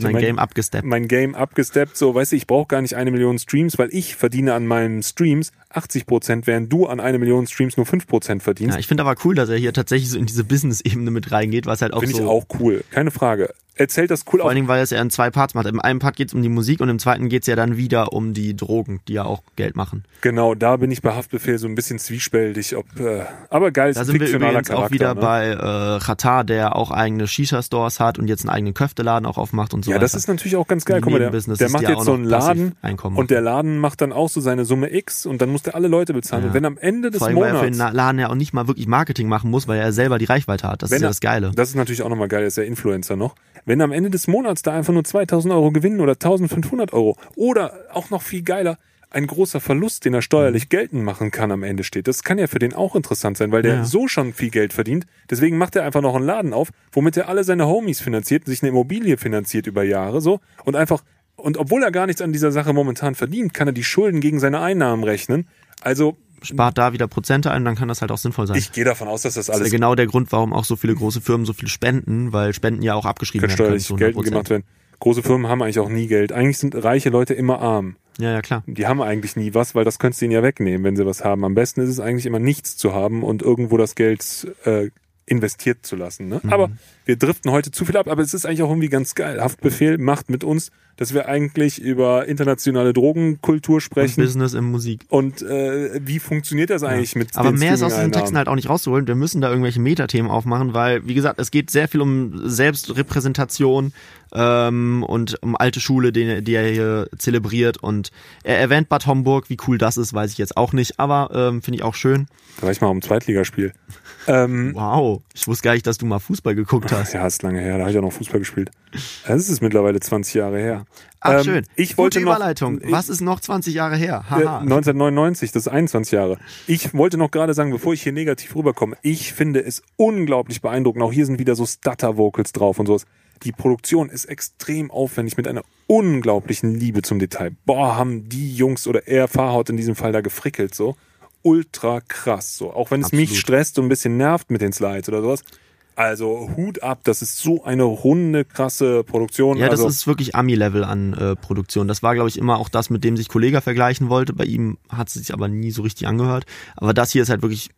Mein Game abgesteppt. mein Game abgesteppt, so, weißt du, ich brauche gar nicht eine Million Streams, weil ich verdiene an meinen Streams 80 Prozent, während du an eine Million Streams nur 5 Prozent verdienst. Ja, ich finde aber cool, dass er hier tatsächlich so in diese Business-Ebene mit reingeht, was halt auch Finde so. ich auch cool, keine Frage. Erzählt das cool Vor auf. allen Dingen, weil es ja in zwei Parts macht. Im einen Part geht es um die Musik und im zweiten geht es ja dann wieder um die Drogen, die ja auch Geld machen. Genau, da bin ich bei Haftbefehl so ein bisschen zwiespältig, ob, äh, aber geil, ist Da sind wir übrigens Charakter. auch wieder ne? bei äh, Qatar, der auch eigene Shisha-Stores hat und jetzt einen eigenen Köfteladen auch aufmacht und so Ja, weiter. das ist natürlich auch ganz geil. Guck mal, der, der macht jetzt so einen Laden und der Laden macht dann auch so seine Summe X und dann muss der alle Leute bezahlen. Ja. Und wenn am Ende des Vor allem, weil er für Monats den Laden ja auch nicht mal wirklich Marketing machen muss, weil er selber die Reichweite hat. Das ist ja das Geile. Das ist natürlich auch nochmal geil, er ist ja Influencer noch. Wenn am Ende des Monats da einfach nur 2000 Euro gewinnen oder 1500 Euro oder auch noch viel geiler, ein großer Verlust, den er steuerlich geltend machen kann, am Ende steht. Das kann ja für den auch interessant sein, weil der Ja. so schon viel Geld verdient. Deswegen macht er einfach noch einen Laden auf, womit er alle seine Homies finanziert, sich eine Immobilie finanziert über Jahre so und einfach und obwohl er gar nichts an dieser Sache momentan verdient, kann er die Schulden gegen seine Einnahmen rechnen. Also Spart da wieder Prozente ein, dann kann das halt auch sinnvoll sein. ich gehe davon aus, dass das das ist ja alles genau der Grund, warum auch so viele große Firmen so viel spenden, weil Spenden ja auch abgeschrieben werden können. steuerlich 100%. gemacht werden. Große Firmen haben eigentlich auch nie Geld. Eigentlich sind reiche Leute immer arm. Ja, ja, klar. Die haben eigentlich nie was, weil das könntest du ihnen ja wegnehmen, wenn sie was haben. Am besten ist es eigentlich immer nichts zu haben und irgendwo das Geld äh, investiert zu lassen. Ne? Aber wir driften heute zu viel ab, aber es ist eigentlich auch irgendwie ganz geil. Haftbefehl macht mit uns, dass wir eigentlich über internationale Drogenkultur Und sprechen. Business in Musik. Und äh, wie funktioniert das eigentlich mit Aber mehr ist aus diesen? Texten halt auch nicht rauszuholen. Wir müssen da irgendwelche Metathemen aufmachen, weil, wie gesagt, es geht sehr viel um Selbstrepräsentation ähm, und um alte Schule, die, die er hier zelebriert. Und er erwähnt Bad Homburg, wie cool das ist, weiß ich jetzt auch nicht, aber ähm, finde ich auch schön. Da war ich mal am Zweitligaspiel. Ähm, Wow, ich wusste gar nicht, dass du mal Fußball geguckt hast. ja, ist lange her, da habe ich auch noch Fußball gespielt. Das ist mittlerweile 20 Jahre her. Ach Ähm, schön. Ich wollte Gute noch, Überleitung. Ich, Was ist noch 20 Jahre her? Äh, Haha. 1999, das ist 21 Jahre. Ich wollte noch gerade sagen, bevor ich hier negativ rüberkomme, ich finde es unglaublich beeindruckend. Auch hier sind wieder so Stutter-Vocals drauf und sowas. Die Produktion ist extrem aufwendig mit einer unglaublichen Liebe zum Detail. Boah, haben die Jungs oder er Fahrhaut in diesem Fall da gefrickelt so. Ultra krass so. Auch wenn es mich Absolut. stresst und ein bisschen nervt mit den Slides oder sowas. Also Hut ab, das ist so eine runde, krasse Produktion. Ja, das also, ist wirklich Ami-Level an äh, Produktion. Das war, glaube ich, immer auch das, mit dem sich Kollega vergleichen wollte. Bei ihm hat es sich aber nie so richtig angehört. Aber das hier ist halt wirklich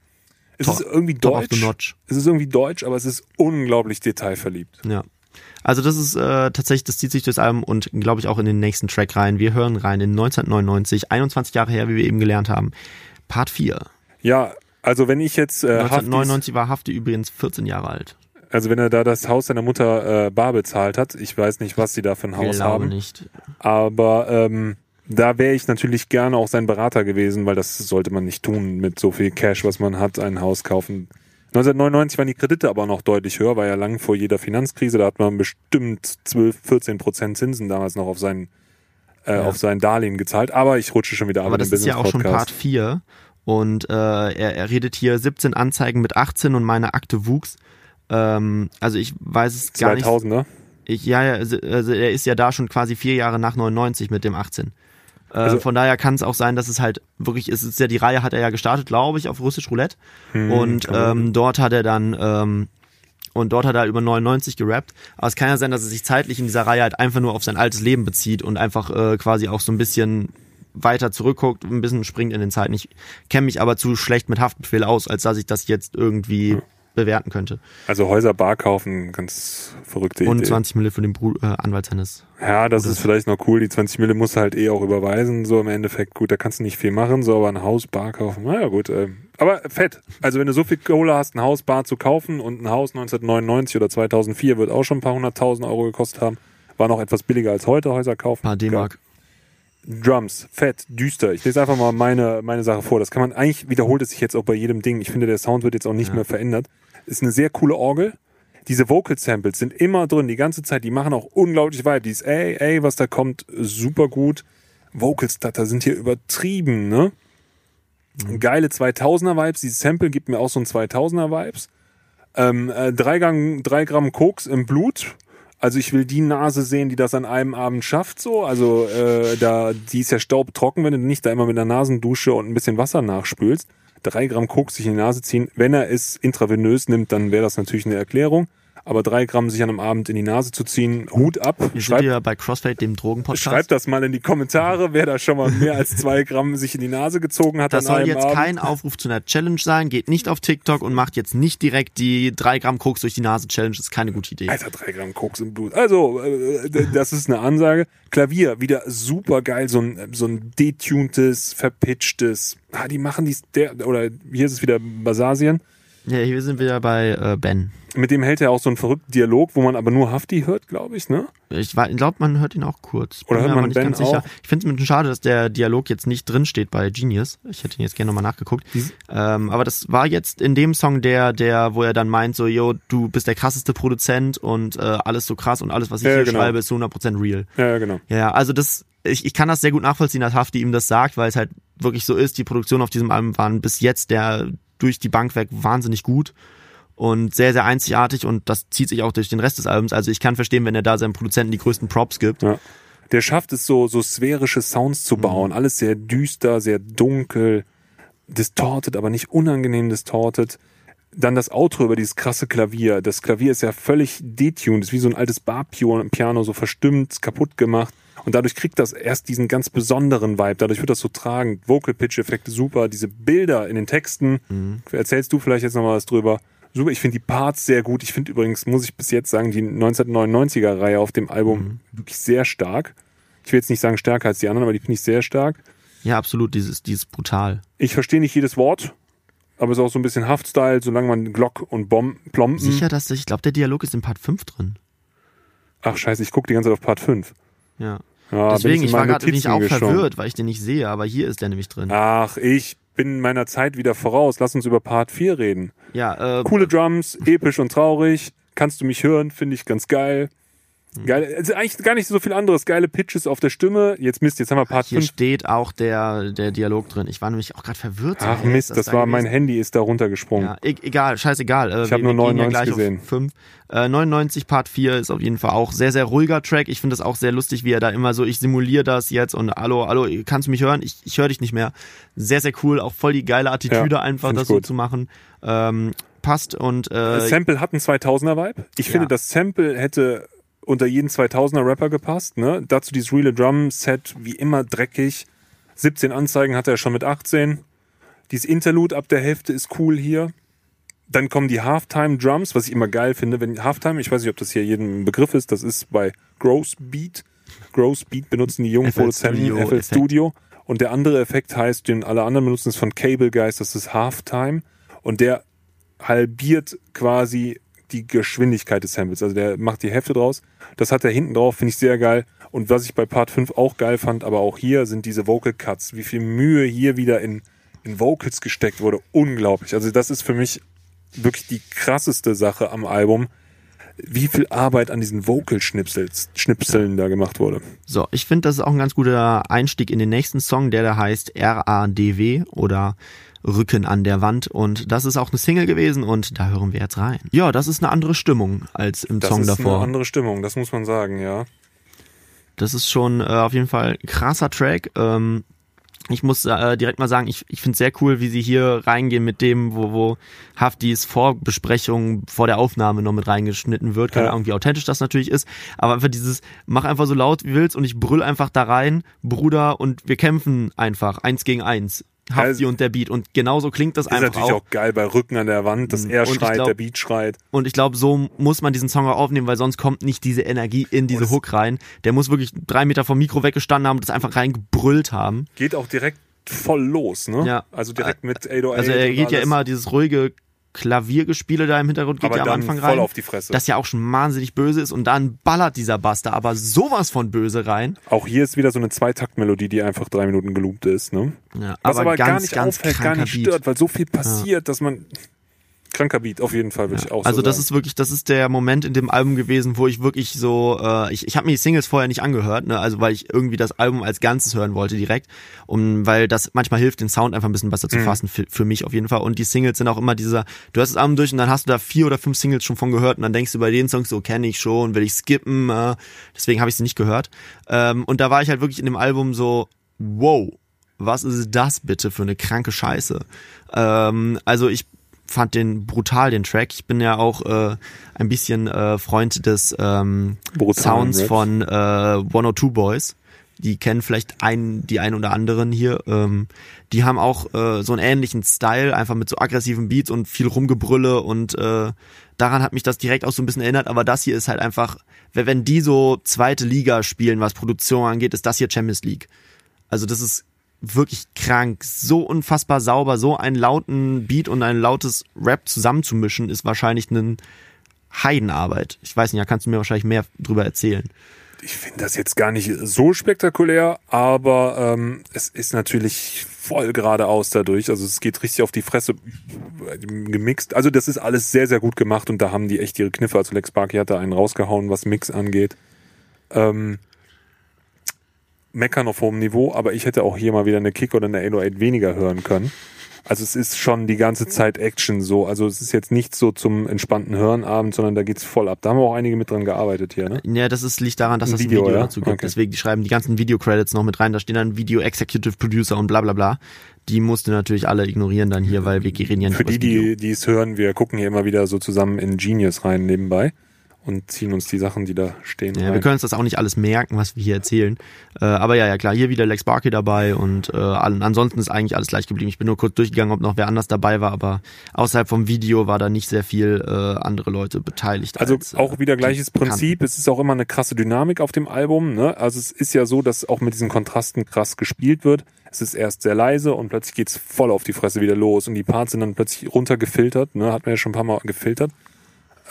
es top- ist irgendwie deutsch. notch. Es ist irgendwie deutsch, aber es ist unglaublich detailverliebt. Ja. Also das ist äh, tatsächlich, das zieht sich durchs Album und glaube ich auch in den nächsten Track rein. Wir hören rein in 1999, 21 Jahre her, wie wir eben gelernt haben. Part 4. Ja, also wenn ich jetzt äh, Haftis, 1999 war Hafti übrigens 14 Jahre alt. also wenn er da das Haus seiner Mutter äh, bar bezahlt hat, ich weiß nicht, was sie da für ein Haus glaube haben, nicht. aber ähm, da wäre ich natürlich gerne auch sein Berater gewesen, weil das sollte man nicht tun mit so viel Cash, was man hat, ein Haus kaufen. 1999 waren die Kredite aber noch deutlich höher, war ja lang vor jeder Finanzkrise. Da hat man bestimmt 12, 14 Prozent Zinsen damals noch auf sein, äh, Ja. auf sein Darlehen gezahlt. Aber ich rutsche schon wieder ab Aber das ist ja auch schon. Part 4. Und äh, er, er redet hier 17 Anzeigen mit 18 und meine Akte wuchs. Ähm, also ich weiß es gar nicht. 2000er. Ich, ja, ja, also, also er ist ja da schon quasi vier Jahre nach 99 mit dem 18. Äh, Also- von daher kann es auch sein, dass es halt wirklich ist. Ist ja die Reihe hat er ja gestartet, glaube ich, auf Russisch Roulette. und kann sein. ähm, dort hat er dann ähm, und dort hat er über 99 gerappt. Aber es kann ja sein, dass er sich zeitlich in dieser Reihe halt einfach nur auf sein altes Leben bezieht und einfach äh, quasi auch so ein bisschen weiter zurückguckt, ein bisschen springt in den Zeiten. Ich kenne mich aber zu schlecht mit Haftbefehl aus, als dass ich das jetzt irgendwie bewerten könnte. Also Häuser bar kaufen, ganz verrückte Und Idee. 20 Mille für den Bru äh, Anwaltshennis. Ja, das ist vielleicht noch cool. Die 20 Mille musst du halt eh auch überweisen. So im Endeffekt, gut, da kannst du nicht viel machen, so, aber ein Haus, Bar kaufen, naja, gut. Äh, aber fett. Also wenn du so viel Kohle hast, ein Haus, Bar zu kaufen und ein Haus 1999 oder 2004 wird auch schon ein paar hunderttausend Euro gekostet haben. War noch etwas billiger als heute Häuser kaufen. Paar D-Mark. Drums, fett, düster. Ich lese einfach mal meine, meine Sache vor. Das kann man, eigentlich wiederholt es sich jetzt auch bei jedem Ding. Ich finde, der Sound wird jetzt auch nicht Ja. mehr verändert. Ist eine sehr coole Orgel. Diese Vocal Samples sind immer drin, die ganze Zeit. Die machen auch unglaublich weit. Dieses ey, ey, was da kommt, super gut. Vocal Stutter sind hier übertrieben, ne? Geile 2000er Vibes. Dieses Sample gibt mir auch so ein 2000er Vibes. Ähm, äh, drei, Gramm, drei Gramm Koks im Blut. Also ich will die Nase sehen, die das an einem Abend schafft, so. Also äh, da, die ist ja staubtrocken, wenn du nicht da immer mit einer Nasendusche und ein bisschen Wasser nachspülst. Drei Gramm Koks sich in die Nase ziehen. Wenn er es intravenös nimmt, dann wäre das natürlich eine Erklärung. Aber drei Gramm sich an einem Abend in die Nase zu ziehen, Hut ab. Wir sind Schreibt, ja bei Crossfade, dem Drogenpodcast. schreibt das mal in die Kommentare, wer da schon mal mehr als zwei Gramm sich in die Nase gezogen hat Das soll jetzt Abend. kein Aufruf zu einer Challenge sein. Geht nicht auf TikTok und macht jetzt nicht direkt die 3 Gramm Koks durch die Nase Challenge. Das ist keine gute Idee. Alter, drei Gramm Koks im Blut. Also, äh, das ist eine Ansage. Klavier, wieder super geil, so ein, so ein detuntes, verpitchtes. Ah, die machen dies, der, oder hier ist es wieder Basasien. Ja, hier sind wir bei äh, Ben. Mit dem hält er auch so einen verrückten Dialog, wo man aber nur Hafti hört, glaube ich, ne? Ich glaube, man hört ihn auch kurz. Oder hört man Ben ganz sicher. auch? Ich finde es ein bisschen schade, dass der Dialog jetzt nicht drin steht bei Genius. Ich hätte ihn jetzt gerne nochmal nachgeguckt. Ähm, aber das war jetzt in dem Song der, der, wo er dann meint, so, yo, du bist der krasseste Produzent und äh, alles so krass und alles, was ich Ja, hier genau. schreibe, ist zu 100% real. Ja, ja, genau. Ja, ja, also das, ich, ich kann das sehr gut nachvollziehen, dass Hafti ihm das sagt, weil es halt wirklich so ist. Die Produktionen auf diesem Album waren bis jetzt der durch die Bank weg wahnsinnig gut und sehr, sehr einzigartig und das zieht sich auch durch den Rest des Albums. Also ich kann verstehen, wenn er da seinem Produzenten die größten Props gibt. Ja. Der schafft es so, so sphärische Sounds zu bauen. Alles sehr düster, sehr dunkel, distorted, aber nicht unangenehm distorted. Dann das Outro über dieses krasse Klavier. Das Klavier ist ja völlig detuned, ist wie so ein altes Bar-Piano, so verstimmt, kaputt gemacht. Und dadurch kriegt das erst diesen ganz besonderen Vibe. Dadurch wird das so tragend. Vocal-Pitch-Effekte super. Diese Bilder in den Texten. Erzählst du vielleicht jetzt noch mal was drüber? Super. Ich finde die Parts sehr gut. Ich finde übrigens, muss ich bis jetzt sagen, die 1999er-Reihe auf dem Album wirklich sehr stark. Ich will jetzt nicht sagen stärker als die anderen, aber die finde ich sehr stark. Ja, absolut, dieses, dieses brutal. Ich verstehe nicht jedes Wort, aber es ist auch so ein bisschen Haftstyle, solange man Glock und Bom Plomben. Sicher, dass ich glaube, der Dialog ist in Part 5 drin. Ach scheiße, ich gucke die ganze Zeit auf Part 5. Ja. Ja, Deswegen, in ich war gerade nämlich auch geschwommen. verwirrt, weil ich den nicht sehe, aber hier ist der nämlich drin. Ach, ich bin meiner Zeit wieder voraus. Lass uns über Part 4 reden. Ja, äh, Coole Drums, episch und traurig. Kannst du mich hören? Finde ich ganz geil. Hm. Geil, also eigentlich gar nicht so viel anderes. Geile Pitches auf der Stimme. Jetzt Mist, jetzt haben wir Part hier 5. steht auch der, der Dialog drin. Ich war nämlich auch gerade verwirrt. so, Ach hä, Mist, ist das da war mein gewesen? Handy ist da runtergesprungen. Ja, e egal, scheißegal. Äh, Ich hab wir- nur wir gehen ja 99 gleich gesehen. Auf 5. Äh, 99 Part 4 ist auf jeden Fall auch sehr, sehr ruhiger Track. Ich finde das auch sehr lustig, wie er da immer so, ich simuliere das jetzt und hallo, hallo, kannst du mich hören? Ich, ich höre dich nicht mehr. Sehr, sehr cool. Auch voll die geile Attitüde Ja, einfach, das so gut. zu machen. Ähm, passt und äh, Das Sample hat einen 2000er Vibe. Ich Ja. finde, das Sample hätte unter jeden 2000er Rapper gepasst. Ne? Dazu dieses Real Drum Set, wie immer dreckig. 17 Anzeigen hat er schon mit 18. Dieses Interlude ab der Hälfte ist cool hier. Dann kommen die Halftime Drums, was ich immer geil finde. Wenn Halftime, ich weiß nicht, ob das hier jedem Begriff ist, das ist bei Gross Beat. Gross Beat benutzen die jungen FL Produzenten Studio FL. Studio. Und der andere Effekt heißt, den alle anderen benutzen, ist von Cable Guys, das ist Halftime. Und der halbiert quasi die Geschwindigkeit des Samples. Also der macht die Hälfte draus. Das hat er hinten drauf, finde ich sehr geil. Und was ich bei Part 5 auch geil fand, aber auch hier sind diese Vocal Cuts, wie viel Mühe hier wieder in, in Vocals gesteckt wurde, unglaublich. Also das ist für mich wirklich die krasseste Sache am Album, wie viel Arbeit an diesen Vocal-Schnipseln da gemacht wurde. So, ich finde, das ist auch ein ganz guter Einstieg in den nächsten Song, der da heißt RADW oder Rücken an der Wand und das ist auch eine Single gewesen und da hören wir jetzt rein. Ja, das ist eine andere Stimmung als im das Song ist davor. eine andere Stimmung, das muss man sagen, ja. Das ist schon äh, auf jeden Fall ein krasser Track. Ähm, ich muss äh, direkt mal sagen, ich, ich finde es sehr cool, wie sie hier reingehen mit dem, wo, wo Haftis Vorbesprechung vor der Aufnahme noch mit reingeschnitten wird. Keine Ja. Ahnung, wie authentisch das natürlich ist. Aber einfach dieses, mach einfach so laut wie willst und ich brüll einfach da rein, Bruder, und wir kämpfen einfach, eins gegen eins. Hafti Also- und der Beat. Und genauso klingt das Ist einfach natürlich auch. geil bei Rücken an der Wand, dass er Und schreit, glaub- der Beat schreit. Und ich glaube, so muss man diesen Song auch aufnehmen, weil sonst kommt nicht diese Energie in diese es- Hook rein. Der muss wirklich drei Meter vom Mikro weggestanden haben und das einfach reingebrüllt haben. Geht auch direkt voll los, ne? Ja. Also direkt mit 808 Also er geht ja immer dieses ruhige Klaviergespiele da im Hintergrund geht aber ja am Anfang voll rein. auf die Fresse. das ja auch schon wahnsinnig böse ist und dann ballert dieser Buster aber sowas von böse rein. Auch hier ist wieder so eine Zweitaktmelodie, die einfach drei Minuten geloopt ist, ne? Ja, Was aber, ganz, gar nicht ganz auffällt, gar nicht stört, weil so viel passiert, dass man kranker Beat auf jeden Fall würde ich auch Also so das sagen. ist wirklich, das ist der Moment in dem Album gewesen, wo ich wirklich so, äh, ich, ich habe mir die Singles vorher nicht angehört, ne, also weil ich irgendwie das Album als Ganzes hören wollte direkt, um, weil das manchmal hilft, den Sound einfach ein bisschen besser zu fassen, für, für mich auf jeden Fall. Und die Singles sind auch immer dieser, du hast das Album durch und dann hast du da vier oder fünf Singles schon von gehört und dann denkst du bei den Songs so, kenne ich schon, will ich skippen, äh, deswegen habe ich sie nicht gehört. Ähm, und da war ich halt wirklich in dem Album so, wow, was ist das bitte für eine kranke Scheiße? Ähm, also ich fand den brutal, den Track. Ich bin ja auch äh, ein bisschen äh, Freund des ähm, Sounds von äh, 102 Boys. Die kennen vielleicht ein, die ein oder anderen hier. Ähm, die haben auch äh, so einen ähnlichen Style, einfach mit so aggressiven Beats und viel Rumgebrülle und äh, daran hat mich das direkt auch so ein bisschen erinnert, aber das hier ist halt einfach, wenn die so zweite Liga spielen, was Produktion angeht, ist das hier Champions League. Also das ist wirklich krank, so unfassbar sauber, so einen lauten Beat und ein lautes Rap zusammenzumischen, ist wahrscheinlich eine Heidenarbeit. Ich weiß nicht, da kannst du mir wahrscheinlich mehr drüber erzählen. Ich finde das jetzt gar nicht so spektakulär, aber ähm, es ist natürlich voll geradeaus dadurch. Also es geht richtig auf die Fresse gemixt. Also das ist alles sehr, sehr gut gemacht und da haben die echt ihre Kniffe. Also Lex Barky hat da einen rausgehauen, was Mix angeht. Ähm, meckern auf hohem Niveau, aber ich hätte auch hier mal wieder eine Kick oder eine 808 weniger hören können. Also es ist schon die ganze Zeit Action so. Also es ist jetzt nicht so zum entspannten Hören abends, sondern da geht's voll ab. Da haben auch einige mit dran gearbeitet hier, ne? Ja, das ist, liegt daran, dass Ein es ein Video, Video dazu gibt. Okay. Deswegen, die schreiben die ganzen Video-Credits noch mit rein. Da stehen dann Video Executive Producer und bla bla bla. Die musst du natürlich alle ignorieren dann hier, weil wir reden ja nicht Für die, das Video. die, die es hören, wir gucken hier immer wieder so zusammen in Genius rein nebenbei und ziehen uns die Sachen, die da stehen, Ja, wir rein. können uns das auch nicht alles merken, was wir hier erzählen. Äh, aber ja, ja klar, hier wieder Lex Barkley dabei und äh, an- ansonsten ist eigentlich alles gleich geblieben. Ich bin nur kurz durchgegangen, ob noch wer anders dabei war, aber außerhalb vom Video war da nicht sehr viel äh, andere Leute beteiligt. Also als, äh, auch wieder gleiches. Prinzip. Es ist auch immer eine krasse Dynamik auf dem Album. Ne? Also es ist ja so, dass auch mit diesen Kontrasten krass gespielt wird. Es ist erst sehr leise und plötzlich geht's voll auf die Fresse wieder los und die Parts sind dann plötzlich runtergefiltert. Ne? Hat man ja schon ein paar Mal gefiltert.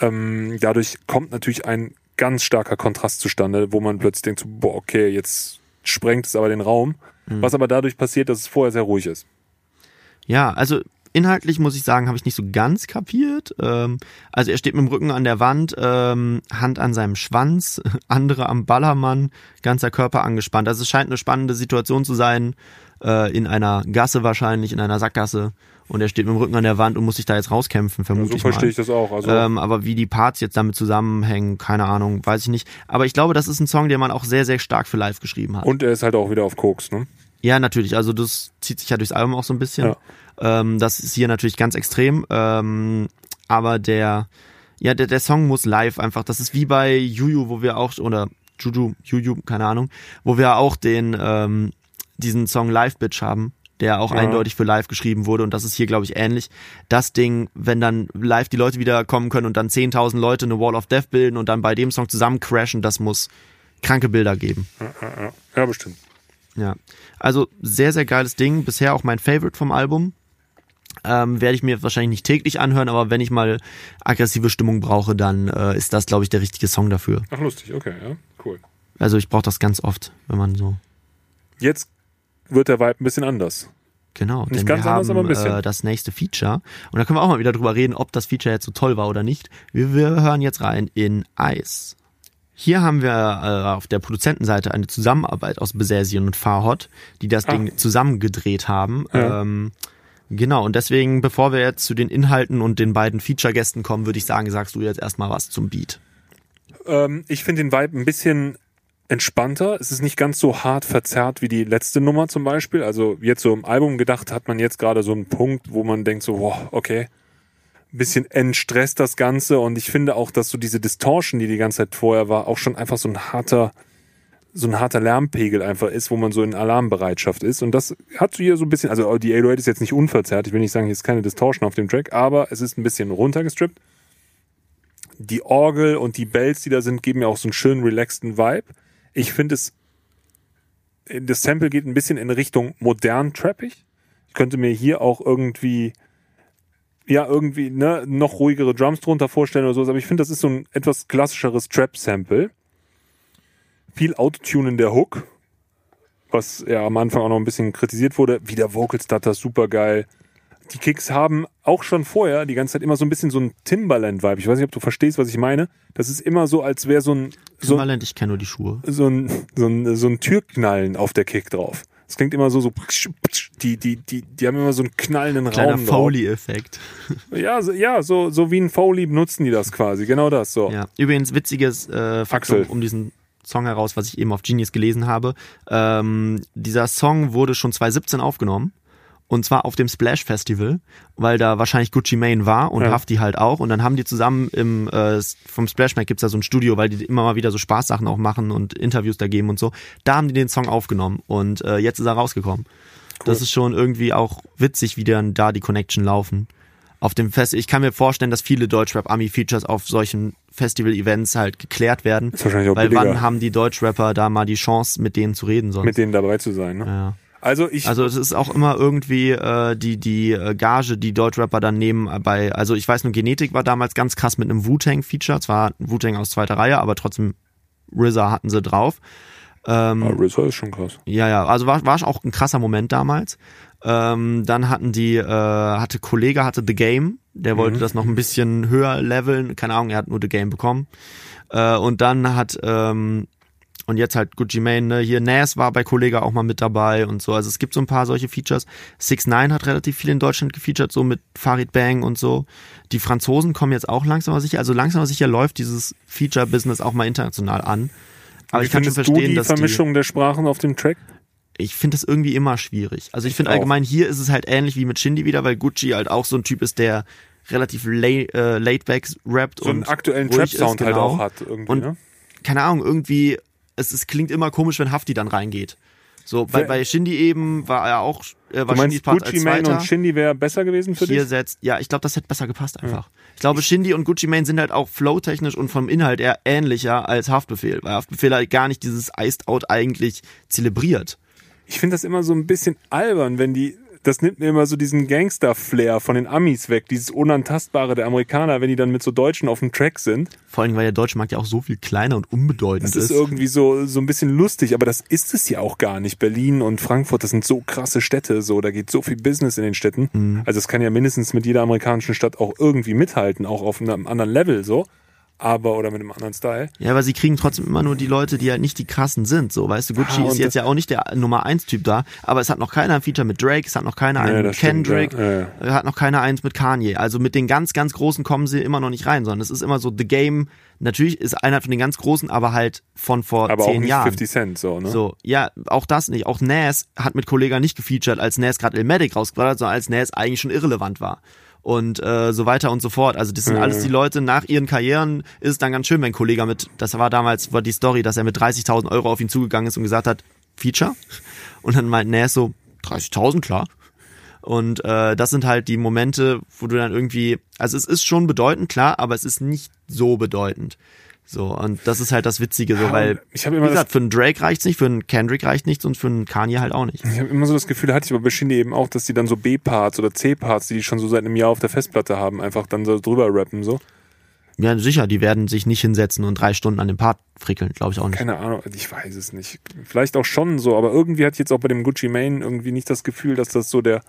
Ähm, dadurch kommt natürlich ein ganz starker Kontrast zustande, wo man plötzlich denkt, so, boah, okay, jetzt sprengt es aber den Raum. Mhm. Was aber dadurch passiert, dass es vorher sehr ruhig ist. Ja, also inhaltlich muss ich sagen, habe ich nicht so ganz kapiert. Ähm, also er steht mit dem Rücken an der Wand, ähm, Hand an seinem Schwanz, <laughs> andere am Ballermann, ganzer Körper angespannt. Also es scheint eine spannende Situation zu sein, äh, in einer Gasse wahrscheinlich, in einer Sackgasse. Und er steht mit dem Rücken an der Wand und muss sich da jetzt rauskämpfen, vermute so ich mal. verstehe ich das auch. Also Ähm, aber wie die Parts jetzt damit zusammenhängen, keine Ahnung, weiß ich nicht. Aber ich glaube, das ist ein Song, den man auch sehr, sehr stark für live geschrieben hat. und er ist halt auch wieder auf Koks, ne? Ja, natürlich. Also das zieht sich ja durchs Album auch so ein bisschen. Ähm, das ist hier natürlich ganz extrem. Ähm, aber der, ja, der, der Song muss live einfach. Das ist wie bei Juju, wo wir auch, oder Juju, Juju, keine Ahnung, wo wir auch den, ähm, diesen Song Live Bitch haben, der auch Ja. eindeutig für live geschrieben wurde. Und das ist hier, glaube ich, ähnlich. Das Ding, wenn dann live die Leute wieder kommen können und dann 10.000 Leute eine Wall of Death bilden und dann bei dem Song zusammen crashen, das muss kranke Bilder geben. Ja, ja, bestimmt. Ja, also sehr, sehr geiles Ding. Bisher auch mein Favorite vom Album. Ähm, werde ich mir wahrscheinlich nicht täglich anhören, aber wenn ich mal aggressive Stimmung brauche, dann äh, ist das, glaube ich, der richtige Song dafür. Ach, lustig, okay, ja, cool. Also ich brauche das ganz oft, wenn man so. Jetzt wird der Vibe ein bisschen anders. Genau, Nicht ganz wir anders, haben aber ein bisschen. Äh, das nächste Feature. Und da können wir auch mal wieder drüber reden, ob das Feature jetzt so toll war oder nicht. Wir, wir hören jetzt rein in Ice. Hier haben wir äh, auf der Produzentenseite eine Zusammenarbeit aus Besesien und Farhot, die das Ah. Ding zusammengedreht haben. Ja. Ähm, genau, und deswegen, bevor wir jetzt zu den Inhalten und den beiden Feature-Gästen kommen, würde ich sagen, sagst du jetzt erstmal was zum Beat. Ähm, ich finde den Vibe ein bisschen entspannter. Es ist nicht ganz so hart verzerrt wie die letzte Nummer zum Beispiel. Also jetzt so im Album gedacht hat man jetzt gerade so einen Punkt, wo man denkt so, wow, okay, ein bisschen entstresst das Ganze. Und ich finde auch, dass so diese Distortion, die die ganze Zeit vorher war, auch schon einfach so ein harter, so ein harter Lärmpegel einfach ist, wo man so in Alarmbereitschaft ist. Und das hat hier so ein bisschen, also die 808 ist jetzt nicht unverzerrt. Ich will nicht sagen, hier ist keine Distortion auf dem Track, aber es ist ein bisschen runtergestrippt. Die Orgel und die Bells, die da sind, geben mir auch so einen schönen relaxten Vibe. Ich finde es, das Sample geht ein bisschen in Richtung modern trappig. Ich könnte mir hier auch irgendwie, ja, irgendwie, ne, noch ruhigere Drums drunter vorstellen oder sowas, aber ich finde, das ist so ein etwas klassischeres Trap-Sample. Viel Autotune in der Hook, was ja am Anfang auch noch ein bisschen kritisiert wurde. Wieder Vocal Stutter, super geil. Die Kicks haben auch schon vorher die ganze Zeit immer so ein bisschen so ein Timbaland-Vibe. Ich weiß nicht, ob du verstehst, was ich meine. Das ist immer so, als wäre so ein, so, Timbaland, ich kenne nur die Schuhe. so ein, so ein, so ein Türknallen auf der Kick drauf. Das klingt immer so, so, die, die, die, die haben immer so einen knallenden Kleiner Raum. Foley-Effekt. Ja, so, ja, so, so wie ein Foley benutzen die das quasi. Genau das, so. Ja, übrigens witziges äh, Faktum um diesen Song heraus, was ich eben auf Genius gelesen habe. Ähm, dieser Song wurde schon 2017 aufgenommen. Und zwar auf dem Splash Festival, weil da wahrscheinlich Gucci Mane war und Ja. Hafti halt auch. Und dann haben die zusammen im äh, vom Splash Mac gibt's da so ein Studio, weil die immer mal wieder so Spaßsachen auch machen und Interviews da geben und so. Da haben die den Song aufgenommen und äh, jetzt ist er rausgekommen. Das ist schon irgendwie auch witzig, wie dann da die Connection laufen. Auf dem Fest, ich kann mir vorstellen, dass viele Deutschrap-Ami-Features auf solchen Festival-Events halt geklärt werden. Ist wahrscheinlich auch Weil billiger, wann haben die Deutschrapper da mal die Chance, mit denen zu reden sonst? mit denen dabei zu sein. Ne? ja. Also ich, Also es ist auch immer irgendwie äh, die die äh, Gage, die Deutschrapper dann nehmen bei, also ich weiß nur, Genetik war damals ganz krass mit einem Wu-Tang-Feature, zwar Wu-Tang aus zweiter Reihe, aber trotzdem RZA hatten sie drauf. Ähm, ah, RZA ist schon krass. ja, ja, also war, war auch ein krasser Moment damals. Ähm, dann hatten die, äh, hatte Kollege, hatte The Game, der wollte das noch ein bisschen höher leveln, keine Ahnung, er hat nur The Game bekommen. Äh, und dann hat, ähm, und jetzt halt Gucci Mane, ne? hier Nas war bei Kollege auch mal mit dabei und so. Also es gibt so ein paar solche Features. 6 9 hat relativ viel in Deutschland gefeatured, so mit Farid Bang und so. Die Franzosen kommen jetzt auch langsam aber sicher, also langsam aber sicher läuft dieses Feature-Business auch mal international an. Aber Wie ich kann schon findest du verstehen, die dass die, Vermischung der Sprachen auf dem Track? ich finde das irgendwie immer schwierig. Also ich finde allgemein hier ist es halt ähnlich wie mit Shindy wieder, weil Gucci halt auch so ein Typ ist, der relativ lay, äh, laid back rappt So einen und aktuellen ruhig Trap-Sound ist, halt genau. auch hat irgendwie, Und ne? keine Ahnung, irgendwie, es, es klingt immer komisch, wenn Hafti dann reingeht. So, bei, bei Shindy eben war er auch, äh, war Du Shindys meinst, Part Gucci als Mane zweiter. und Shindy wäre besser gewesen für Hier dich? setzt, ja, ich glaube, das hätte besser gepasst einfach. Ich glaube, Shindy und Gucci Mane sind halt auch flowtechnisch und vom Inhalt eher ähnlicher als Haftbefehl, weil Haftbefehl halt gar nicht dieses Iced Out eigentlich zelebriert. Ich finde das immer so ein bisschen albern, wenn die, das nimmt mir immer so diesen Gangster-Flair von den Amis weg, dieses Unantastbare der Amerikaner, wenn die dann mit so Deutschen auf dem Track sind. Vor allem, weil der deutsche Markt ja auch so viel kleiner und unbedeutend Das ist irgendwie so, so ein bisschen lustig, aber das ist es ja auch gar nicht. Berlin und Frankfurt, das sind so krasse Städte, so, da geht so viel Business in den Städten. Mhm. Also es kann ja mindestens mit jeder amerikanischen Stadt auch irgendwie mithalten, auch auf einem anderen Level, so. Aber, oder mit einem anderen Style. Ja, aber sie kriegen trotzdem immer nur die Leute, die halt nicht die krassen sind. So, weißt du, Gucci Ah, ist jetzt ja auch nicht der Nummer 1 Typ da, aber es hat noch keiner ein Feature mit Drake, es hat noch keiner Ja, einen das mit stimmt, Kendrick, ja, ja, äh, hat noch keiner eins mit Kanye. Also mit den ganz, ganz Großen kommen sie immer noch nicht rein, sondern es ist immer so The Game. Natürlich ist einer von den ganz Großen, aber halt von vor Aber auch zehn nicht Jahren. 50 Cent, so, ne? So, ja, auch das nicht. Auch Nas hat mit Kollega nicht gefeatured, als Nas gerade Ilmatic rausgebracht hat, sondern als Nas eigentlich schon irrelevant war. Und äh, so weiter und so fort. Also das sind Mhm. alles die Leute, nach ihren Karrieren ist es dann ganz schön, wenn Kollega mit, das war damals, war die Story, dass er mit 30.000 Euro auf ihn zugegangen ist und gesagt hat, Feature? Und dann meint Nas so, 30.000, klar. Und äh, das sind halt die Momente, wo du dann irgendwie, also es ist schon bedeutend, klar, aber es ist nicht so bedeutend. So, und das ist halt das Witzige, so, weil, wie gesagt, für einen Drake reicht's nicht, für einen Kendrick reicht nichts und für einen Kanye halt auch nicht. Ich habe immer so das Gefühl, hatte ich aber bei Shindy eben auch, dass die dann so B-Parts oder C-Parts, die die schon so seit einem Jahr auf der Festplatte haben, einfach dann so drüber rappen, so. Ja, sicher, die werden sich nicht hinsetzen und drei Stunden an dem Part frickeln, glaube ich auch nicht. Keine Ahnung, ich weiß es nicht. Vielleicht auch schon so, aber irgendwie hatte ich jetzt auch bei dem Gucci Mane irgendwie nicht das Gefühl, dass das so der,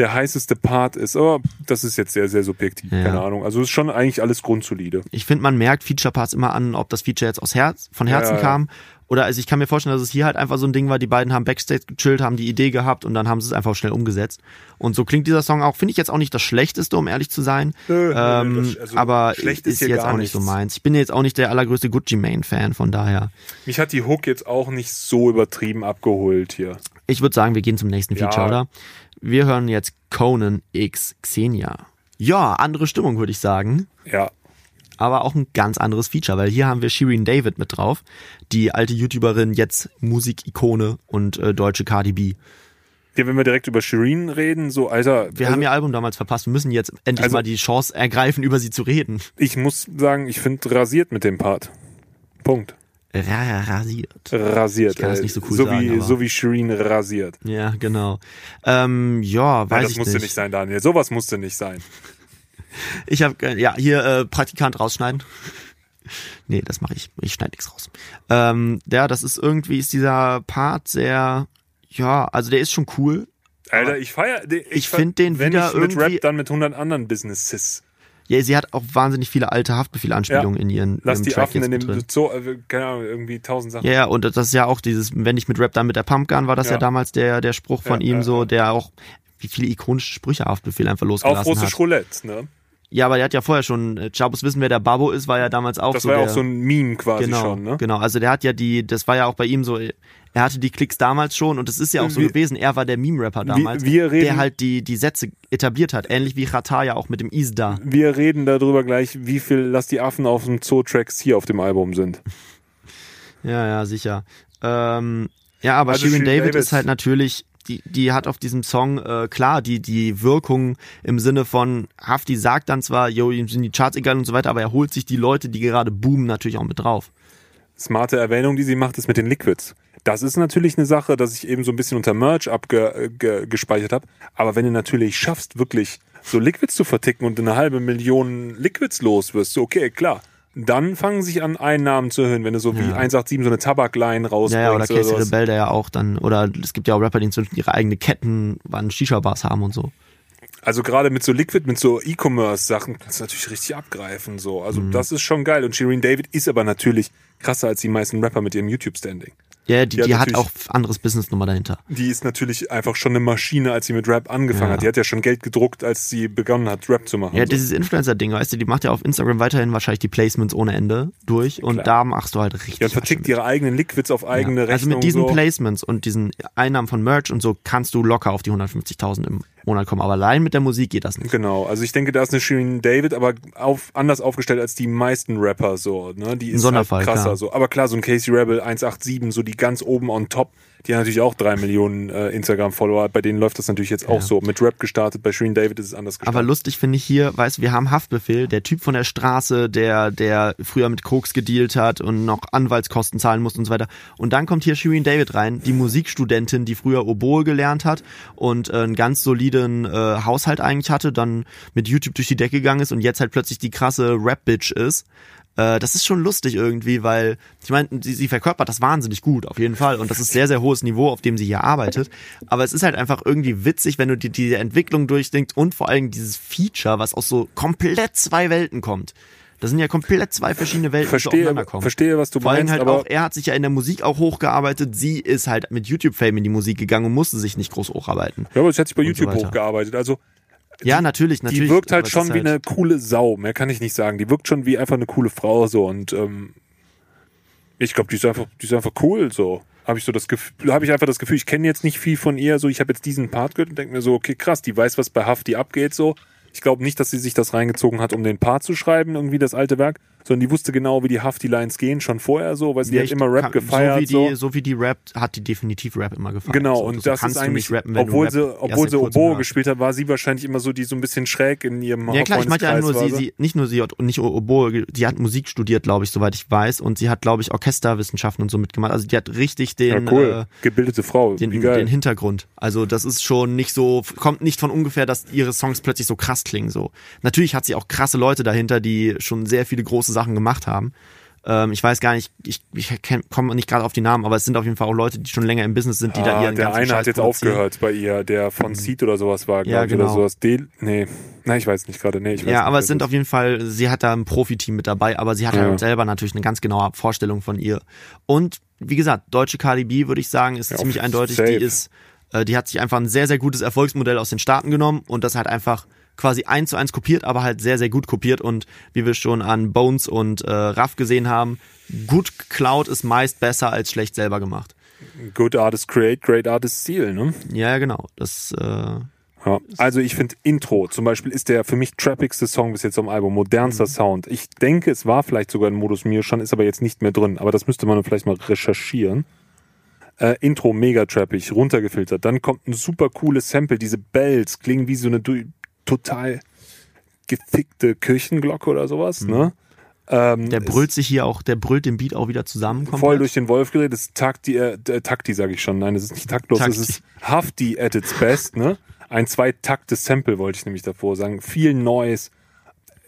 der heißeste Part ist. Aber das ist jetzt sehr, sehr subjektiv, Ja. keine Ahnung. Also ist schon eigentlich alles grundsolide. Ich finde, man merkt Feature-Parts immer an, ob das Feature jetzt aus Herz, von Herzen Ja, ja. kam. Oder also ich kann mir vorstellen, dass es hier halt einfach so ein Ding war, die beiden haben Backstage gechillt, haben die Idee gehabt und dann haben sie es einfach schnell umgesetzt. Und so klingt dieser Song auch, finde ich jetzt auch nicht das Schlechteste, um ehrlich zu sein. Nö, nö, ähm, das- also aber schlecht ist, ist jetzt auch nicht so meins. Ich bin jetzt auch nicht der allergrößte Gucci Mane-Fan, von daher. Mich hat die Hook jetzt auch nicht so übertrieben abgeholt hier. Ich würde sagen, wir gehen zum nächsten Ja. Feature, oder? Wir hören jetzt Conan X Xenia. Ja, andere Stimmung, würde ich sagen. Ja, aber auch ein ganz anderes Feature, weil hier haben wir Shirin David mit drauf, die alte YouTuberin, jetzt Musikikone und äh, deutsche Cardi B. Ja, wenn wir direkt über Shireen reden, so, Alter, Wir also, haben ihr Album damals verpasst, wir müssen jetzt endlich Also- mal die Chance ergreifen, über sie zu reden. ich muss sagen, ich finde rasiert mit dem Part. Punkt. Ra rasiert. Rasiert. Ich kann das nicht so cool so sagen, Wie, aber- so wie Shireen rasiert. Ja, genau. Ähm, ja, weiß Nein, das ich musste nicht. nicht sein, Daniel. Sowas musste nicht sein. <laughs> Ich habe ja hier äh, Praktikant rausschneiden. <laughs> nee, das mache ich. Ich schneide nichts raus. Ähm, ja, das ist irgendwie ist dieser Part sehr ja, also der ist schon cool. Alter, ich feier. Ich, Ich find den wenn wieder ich mit irgendwie- Rap, dann mit 100 anderen Businesses. Ja, sie hat auch wahnsinnig viele alte Haftbefehl-Anspielungen Ja. in ihren Lass die Track Affen in dem drin. Zoo, äh, keine Ahnung, irgendwie tausend Sachen. Ja, ja, und das ist ja auch dieses, wenn ich mit Rap, dann mit der Pumpgun, war das ja, Ja. damals der, der Spruch von Ja, ihm so, der auch, wie viele ikonische Sprüche Haftbefehl einfach losgelassen russisch hat. Roulette, ne? Ja, aber der hat ja vorher schon, äh, Chabus wissen, wer der Babo ist, war ja damals auch Das so war ja auch so ein Meme quasi genau, schon, ne? Genau, also der hat ja die, das war ja auch bei ihm so, er hatte die Klicks damals schon und es ist ja auch so Wir- gewesen, er war der Meme-Rapper damals, wir reden- der halt die, die Sätze etabliert hat, ähnlich wie Chata ja auch mit dem Isda. Wir reden darüber gleich, wie viel Lass die Affen auf dem Zoo-Tracks hier auf dem Album sind. <laughs> Ja, ja, sicher. Ähm, ja, aber Also Shirin David, David. ist halt natürlich, die, die hat auf diesem Song, äh, klar, die, die Wirkung im Sinne von, Hafti sagt dann zwar, yo, ihm sind die Charts egal und so weiter, aber er holt sich die Leute, die gerade boomen, natürlich auch mit drauf. Smarte Erwähnung, die sie macht, ist mit den Liquids. Das ist natürlich eine Sache, dass ich eben so ein bisschen unter Merch abgespeichert habe. Aber wenn du natürlich schaffst, wirklich so Liquids zu verticken und eine halbe Million Liquids los wirst, so okay, klar. Dann fangen sich an, Einnahmen zu erhöhen, wenn du so wie Ja. 187 so eine Tabakline rausbringst. Ja, ja, oder Casey sowas. Rebel, der ja auch dann, oder es gibt ja auch Rapper, die inzwischen ihre eigene Ketten an Shisha-Bars haben und so. Also gerade mit so Liquid, mit so E-Commerce-Sachen kannst du natürlich richtig abgreifen. So. Also Mhm. das ist schon geil. Und Shireen David ist aber natürlich krasser als die meisten Rapper mit ihrem YouTube-Standing. Ja, die, Ja, die hat natürlich. auch anderes Business nochmal dahinter. Die ist natürlich einfach schon eine Maschine, als sie mit Rap angefangen Ja. hat. Die hat ja schon Geld gedruckt, als sie begonnen hat, Rap zu machen. Ja, so. dieses Influencer-Ding, weißt du, die macht ja auf Instagram weiterhin wahrscheinlich die Placements ohne Ende durch und Klar. da machst du halt richtig. ja, und vertickt ihre eigenen Liquids auf eigene Ja. Also Rechnung. mit diesen so. Placements und diesen Einnahmen von Merch und so kannst du locker auf die 150.000 im Monat kommen. Aber allein mit der Musik geht das nicht. Genau, also ich denke, da ist eine Shirin David, aber auf, anders aufgestellt als die meisten Rapper so, ne? Die ist Sonderfall, halt krasser klar. so. Aber klar, so ein Casey Rebel 187, so die ganz oben on top, die hat natürlich auch drei Millionen äh, Instagram-Follower, bei denen läuft das natürlich jetzt auch so. Mit Rap gestartet, bei Shirin David ist es anders gestartet. Aber lustig finde ich hier, weißt du, wir haben Haftbefehl, der Typ von der Straße, der, der früher mit Koks gedealt hat und noch Anwaltskosten zahlen musste und so weiter. Und dann kommt hier Shirin David rein, die Musikstudentin, die früher Oboe gelernt hat und äh, einen ganz soliden äh, Haushalt eigentlich hatte, dann mit YouTube durch die Decke gegangen ist und jetzt halt plötzlich die krasse Rap-Bitch ist. Äh, das ist schon lustig irgendwie, weil ich meine, sie, sie verkörpert das wahnsinnig gut, auf jeden Fall. Und das ist sehr, sehr hohes Niveau, auf dem sie hier arbeitet. Aber es ist halt einfach irgendwie witzig, wenn du die, die Entwicklung durchdenkst und vor allem dieses Feature, was aus so komplett zwei Welten kommt. Das sind ja komplett zwei verschiedene Welten, die so verstehe, aufeinander kommen. verstehe, was du Vor allem meinst, halt aber auch, er hat sich ja in der Musik auch hochgearbeitet, sie ist halt mit YouTube-Fame in die Musik gegangen und musste sich nicht groß hocharbeiten. ja, aber sie hat sich bei so YouTube weiter. hochgearbeitet. Also Ja, natürlich, natürlich. die wirkt halt schon wie halt- eine coole Sau, mehr kann ich nicht sagen. Die wirkt schon wie einfach eine coole Frau so und ähm, ich glaube, die ist einfach, die ist einfach cool so. Habe ich so das Gefühl, habe ich einfach das Gefühl, ich kenne jetzt nicht viel von ihr, so ich habe jetzt diesen Part gehört und denke mir so, okay, krass, die weiß, was bei Hafti abgeht so. Ich glaube nicht, dass sie sich das reingezogen hat, um den Part zu schreiben, irgendwie das alte Werk, sondern die wusste genau, wie die Hafti-Lines gehen, schon vorher so, weil sie Ja, hat immer Rap kann- gefeiert. So wie, so. die, so wie die Rap, hat die definitiv Rap immer gefeiert. Genau, so, und so das ist eigentlich, rappen, obwohl sie, obwohl sie Oboe gespielt hat, war sie wahrscheinlich immer so, die so ein bisschen schräg in ihrem Ja klar, ich meinte ja nur sie, sie, nicht nur sie hat nicht Oboe, die hat Musik studiert, glaube ich, soweit ich weiß, und sie hat, glaube ich, Orchesterwissenschaften und so mitgemacht. Also die hat richtig den, Ja, cool. äh, Gebildete Frau, den, den Hintergrund. Also das ist schon nicht so, kommt nicht von ungefähr, dass ihre Songs plötzlich so krass klingen. So natürlich hat sie auch krasse Leute dahinter, die schon sehr viele große Sachen gemacht haben. Ähm, ich weiß gar nicht, ich, ich komme nicht gerade auf die Namen, aber es sind auf jeden Fall auch Leute, die schon länger im Business sind, die da ah, ihren der eine Scheiß hat jetzt produzieren. aufgehört bei ihr, der von Seed oder sowas war, glaube Ja, ich, oder genau. sowas. Del nee, nein, ich weiß nicht gerade. Nee, ich weiß Ja, nicht, aber es sind auf jeden Fall, sie hat da ein Profiteam mit dabei, aber sie hat Ja. halt selber natürlich eine ganz genaue Vorstellung von ihr. Und wie gesagt, deutsche KDB würde ich sagen, ist Ja, ziemlich eindeutig, safe. die ist, äh, die hat sich einfach ein sehr, sehr gutes Erfolgsmodell aus den Staaten genommen und das halt einfach quasi eins zu eins kopiert, aber halt sehr, sehr gut kopiert und wie wir schon an Bones und äh, Raff gesehen haben, gut geklaut ist meist besser als schlecht selber gemacht. Good Artists Create, Great Artists Steal, ne? Ja, genau. Das, äh, Ja. Also ich finde Intro zum Beispiel ist der für mich trappigste Song bis jetzt am Album, modernster Sound. Ich denke, es war vielleicht sogar in Modus Mio schon, ist aber jetzt nicht mehr drin. Aber das müsste man vielleicht mal recherchieren. Äh, Intro mega trappig, runtergefiltert. Dann kommt ein super cooles Sample. Diese Bells klingen wie so eine total gefickte Kirchenglocke oder sowas. Ne? Ähm, der es- brüllt sich hier auch, der brüllt den Beat auch wieder zusammen. voll komplett. durch den Wolf geredet. Das ist Takti, äh, äh, Takti sage ich schon. Nein, das ist nicht taktlos, das Takti. ist Hafti at its best. Ne? Ein zweitaktes Sample wollte ich nämlich davor sagen. Viel Neues.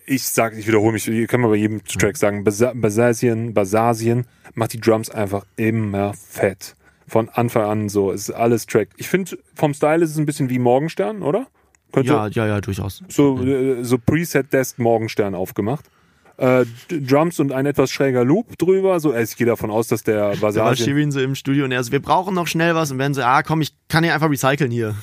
Ich sag, ich wiederhole mich, ihr könnt mal bei jedem Track sagen, Basa- Basasien, Basasien macht die Drums einfach immer fett. Von Anfang an so, es ist alles Track. Ich finde, vom Style ist es ein bisschen wie Morgenstern, oder? Könnte, Ja, ja, ja, durchaus. so, äh, so Preset Desk Morgenstern aufgemacht. Äh, Drums und ein etwas schräger Loop drüber. So, äh, ich gehe davon aus, dass der Da war. Shirin so im Studio und er so, wir brauchen noch schnell was und Ben so, ah komm, ich kann hier einfach recyceln hier.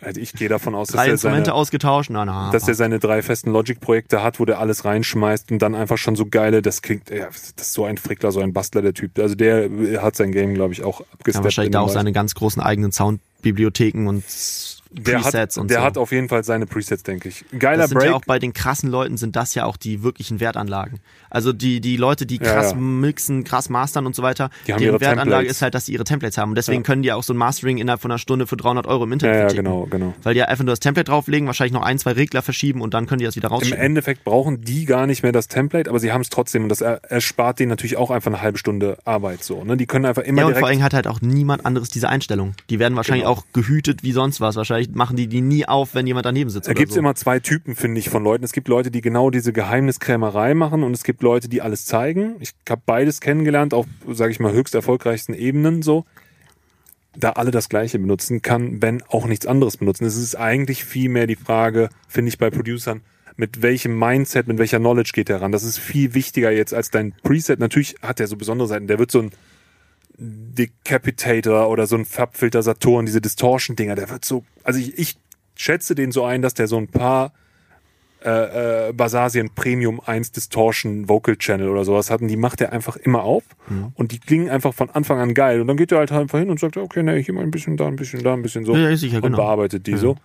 Also ich gehe davon aus, dass Drei er seine, ausgetauscht, na na. dass er seine drei festen Logic-Projekte hat, wo der alles reinschmeißt und dann einfach schon so geile, das klingt, ja, das ist so ein Frickler, so ein Bastler, der Typ. Also der äh, hat sein Game, glaube ich, auch ja, abgesteppt. wahrscheinlich in da auch Bereich. seine ganz großen eigenen Soundbibliotheken und der Presets hat, und der so. hat auf jeden Fall seine Presets, denke ich. Geiler das sind Break. ja auch bei den krassen Leuten sind das ja auch die wirklichen Wertanlagen. Also die die Leute, die Ja, krass ja. mixen, krass mastern und so weiter, Die haben ihre Wertanlage Templates. ist halt, dass sie ihre Templates haben und deswegen Ja. können die ja auch so ein Mastering innerhalb von einer Stunde für 300 Euro im ja, Internet ja, verticken. genau, genau. Weil die ja einfach nur das Template drauflegen, wahrscheinlich noch ein, zwei Regler verschieben und dann können die das wieder Im rausschieben. Endeffekt brauchen die gar nicht mehr das Template, aber sie haben es trotzdem und das er- erspart denen natürlich auch einfach eine halbe Stunde Arbeit so. Ne? Die können einfach immer Ja, und direkt vor allem hat halt auch niemand anderes diese Einstellung. Die werden wahrscheinlich Genau. auch gehütet wie sonst was. Wahrscheinlich machen die die nie auf, wenn jemand daneben sitzt. Da gibt's so. immer zwei Typen, finde ich, von Leuten. Es gibt Leute, die genau diese Geheimniskrämerei machen und es gibt Leute, die alles zeigen. Ich habe beides kennengelernt, auf, sage ich mal, höchst erfolgreichsten Ebenen so. Da alle das Gleiche benutzen, kann Ben auch nichts anderes benutzen. Es ist eigentlich viel mehr die Frage, finde ich, bei Producern, mit welchem Mindset, mit welcher Knowledge geht er ran. Das ist viel wichtiger jetzt als dein Preset. Natürlich hat er so besondere Seiten. Der wird so ein Decapitator oder so ein Farbfilter Saturn, diese Distortion-Dinger, der wird so, also ich, ich schätze den so ein, dass der so ein paar äh, äh, Basasien Premium 1 Distortion Vocal Channel oder sowas hatten, die macht er einfach immer auf Mhm. und die klingen einfach von Anfang an geil. Und dann geht er halt einfach hin und sagt, okay, ne, hier mal ein bisschen, da ein bisschen, da ein bisschen so Ja, ja, sicher, und genau. bearbeitet die so.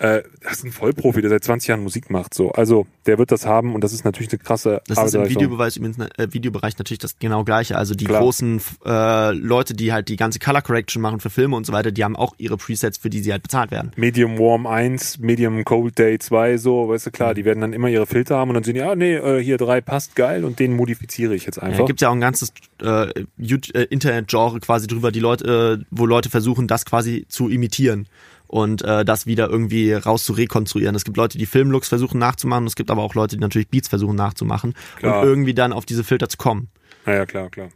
Äh, das ist ein Vollprofi, der seit 20 Jahren Musik macht. So, also der wird das haben und das ist natürlich eine krasse Das ist im. Videobeweis übrigens, äh, Videobereich natürlich das genau gleiche. Also die Klar. großen äh, Leute, die halt die ganze Color Correction machen für Filme und so weiter, die haben auch ihre Presets, für die sie halt bezahlt werden. Medium Warm 1, Medium Cold Day 2, so, weißt du, klar, die werden dann immer ihre Filter haben und dann sehen die, ah, nee, äh, hier drei passt geil und den modifiziere ich jetzt Ja, einfach. gibt ja auch ein ganzes äh, äh, Internet-Genre quasi drüber, die Leute, äh, wo Leute versuchen, das quasi zu imitieren und äh, das wieder irgendwie raus zu rekonstruieren. Es gibt Leute, die Filmlooks versuchen nachzumachen, es gibt aber auch Leute, die natürlich Beats versuchen nachzumachen Klar. und irgendwie dann auf diese Filter zu kommen. Naja, klar, klar.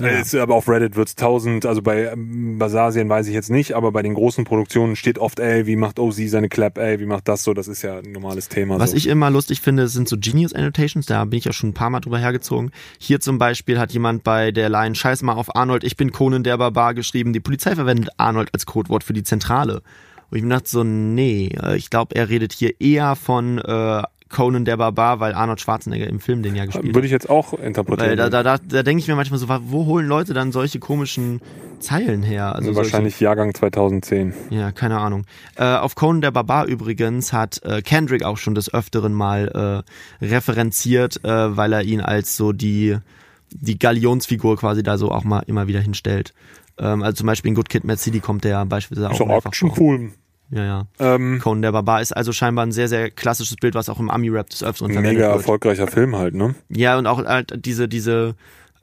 Ja. Äh, Ist, aber auf Reddit wird's tausend, also bei ähm, Basasien weiß ich jetzt nicht, aber bei den großen Produktionen steht oft, ey, wie macht OZ seine Clap, ey, wie macht das so, das ist ja ein normales Thema. Was so. ich immer lustig finde, sind so Genius Annotations, da bin ich ja schon ein paar Mal drüber hergezogen. Hier zum Beispiel hat jemand bei der Line Scheiß mal auf Arnold, ich bin Conan der Barbar geschrieben, die Polizei verwendet Arnold als Codewort für die Zentrale. Und ich mir dachte so, nee, äh, ich glaube, er redet hier eher von äh, Conan der Barbar, weil Arnold Schwarzenegger im Film den ja gespielt Würde hat. ich jetzt auch interpretieren. Weil da, da, da, da denke ich mir manchmal so, wo holen Leute dann solche komischen Zeilen her? Also also solche- wahrscheinlich Jahrgang 2010. Ja, keine Ahnung. Äh, auf Conan der Barbar übrigens hat äh, Kendrick auch schon des Öfteren mal äh, referenziert, äh, weil er ihn als so die, die Galionsfigur quasi da so auch mal immer wieder hinstellt. Ähm, also zum Beispiel in Good Kid, Mad City kommt der beispielsweise auch Ist mehrfach Action vor. cool. Ja, ja. Ähm, Conan der Barbar ist also scheinbar ein sehr, sehr klassisches Bild, was auch im Ami-Rap des Öfteren verwendet mega wird. erfolgreicher Film halt, ne? Ja, und auch halt diese, diese,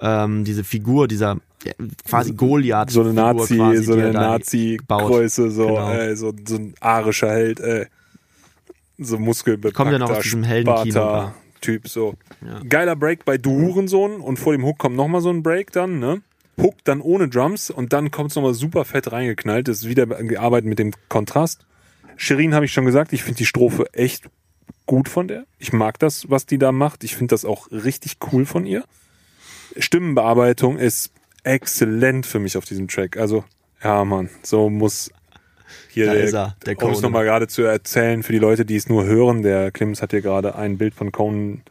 ähm, diese Figur, dieser ja, quasi Goliath. So eine Nazi, quasi, so eine Nazi-Größe, so, Genau. ey, so, so ein arischer Held, ey. So muskelbepackter, Kommt ja noch aus diesem Heldenkino. Typ, so. Ja. Geiler Break bei Du Hurensohn und vor dem Hook kommt nochmal so ein Break dann, ne? Hook dann ohne Drums und dann kommt's nochmal super fett reingeknallt. Das ist wieder gearbeitet mit dem Kontrast. Shirin habe ich schon gesagt, ich finde die Strophe echt gut von der. Ich mag das, was die da macht. Ich finde das auch richtig cool von ihr. Stimmenbearbeitung ist exzellent für mich auf diesem Track. Also, ja, Mann, so muss hier Da der, ist er, der um es nochmal gerade zu erzählen für die Leute, die es nur hören. Der Klims hat hier gerade ein Bild von Conan,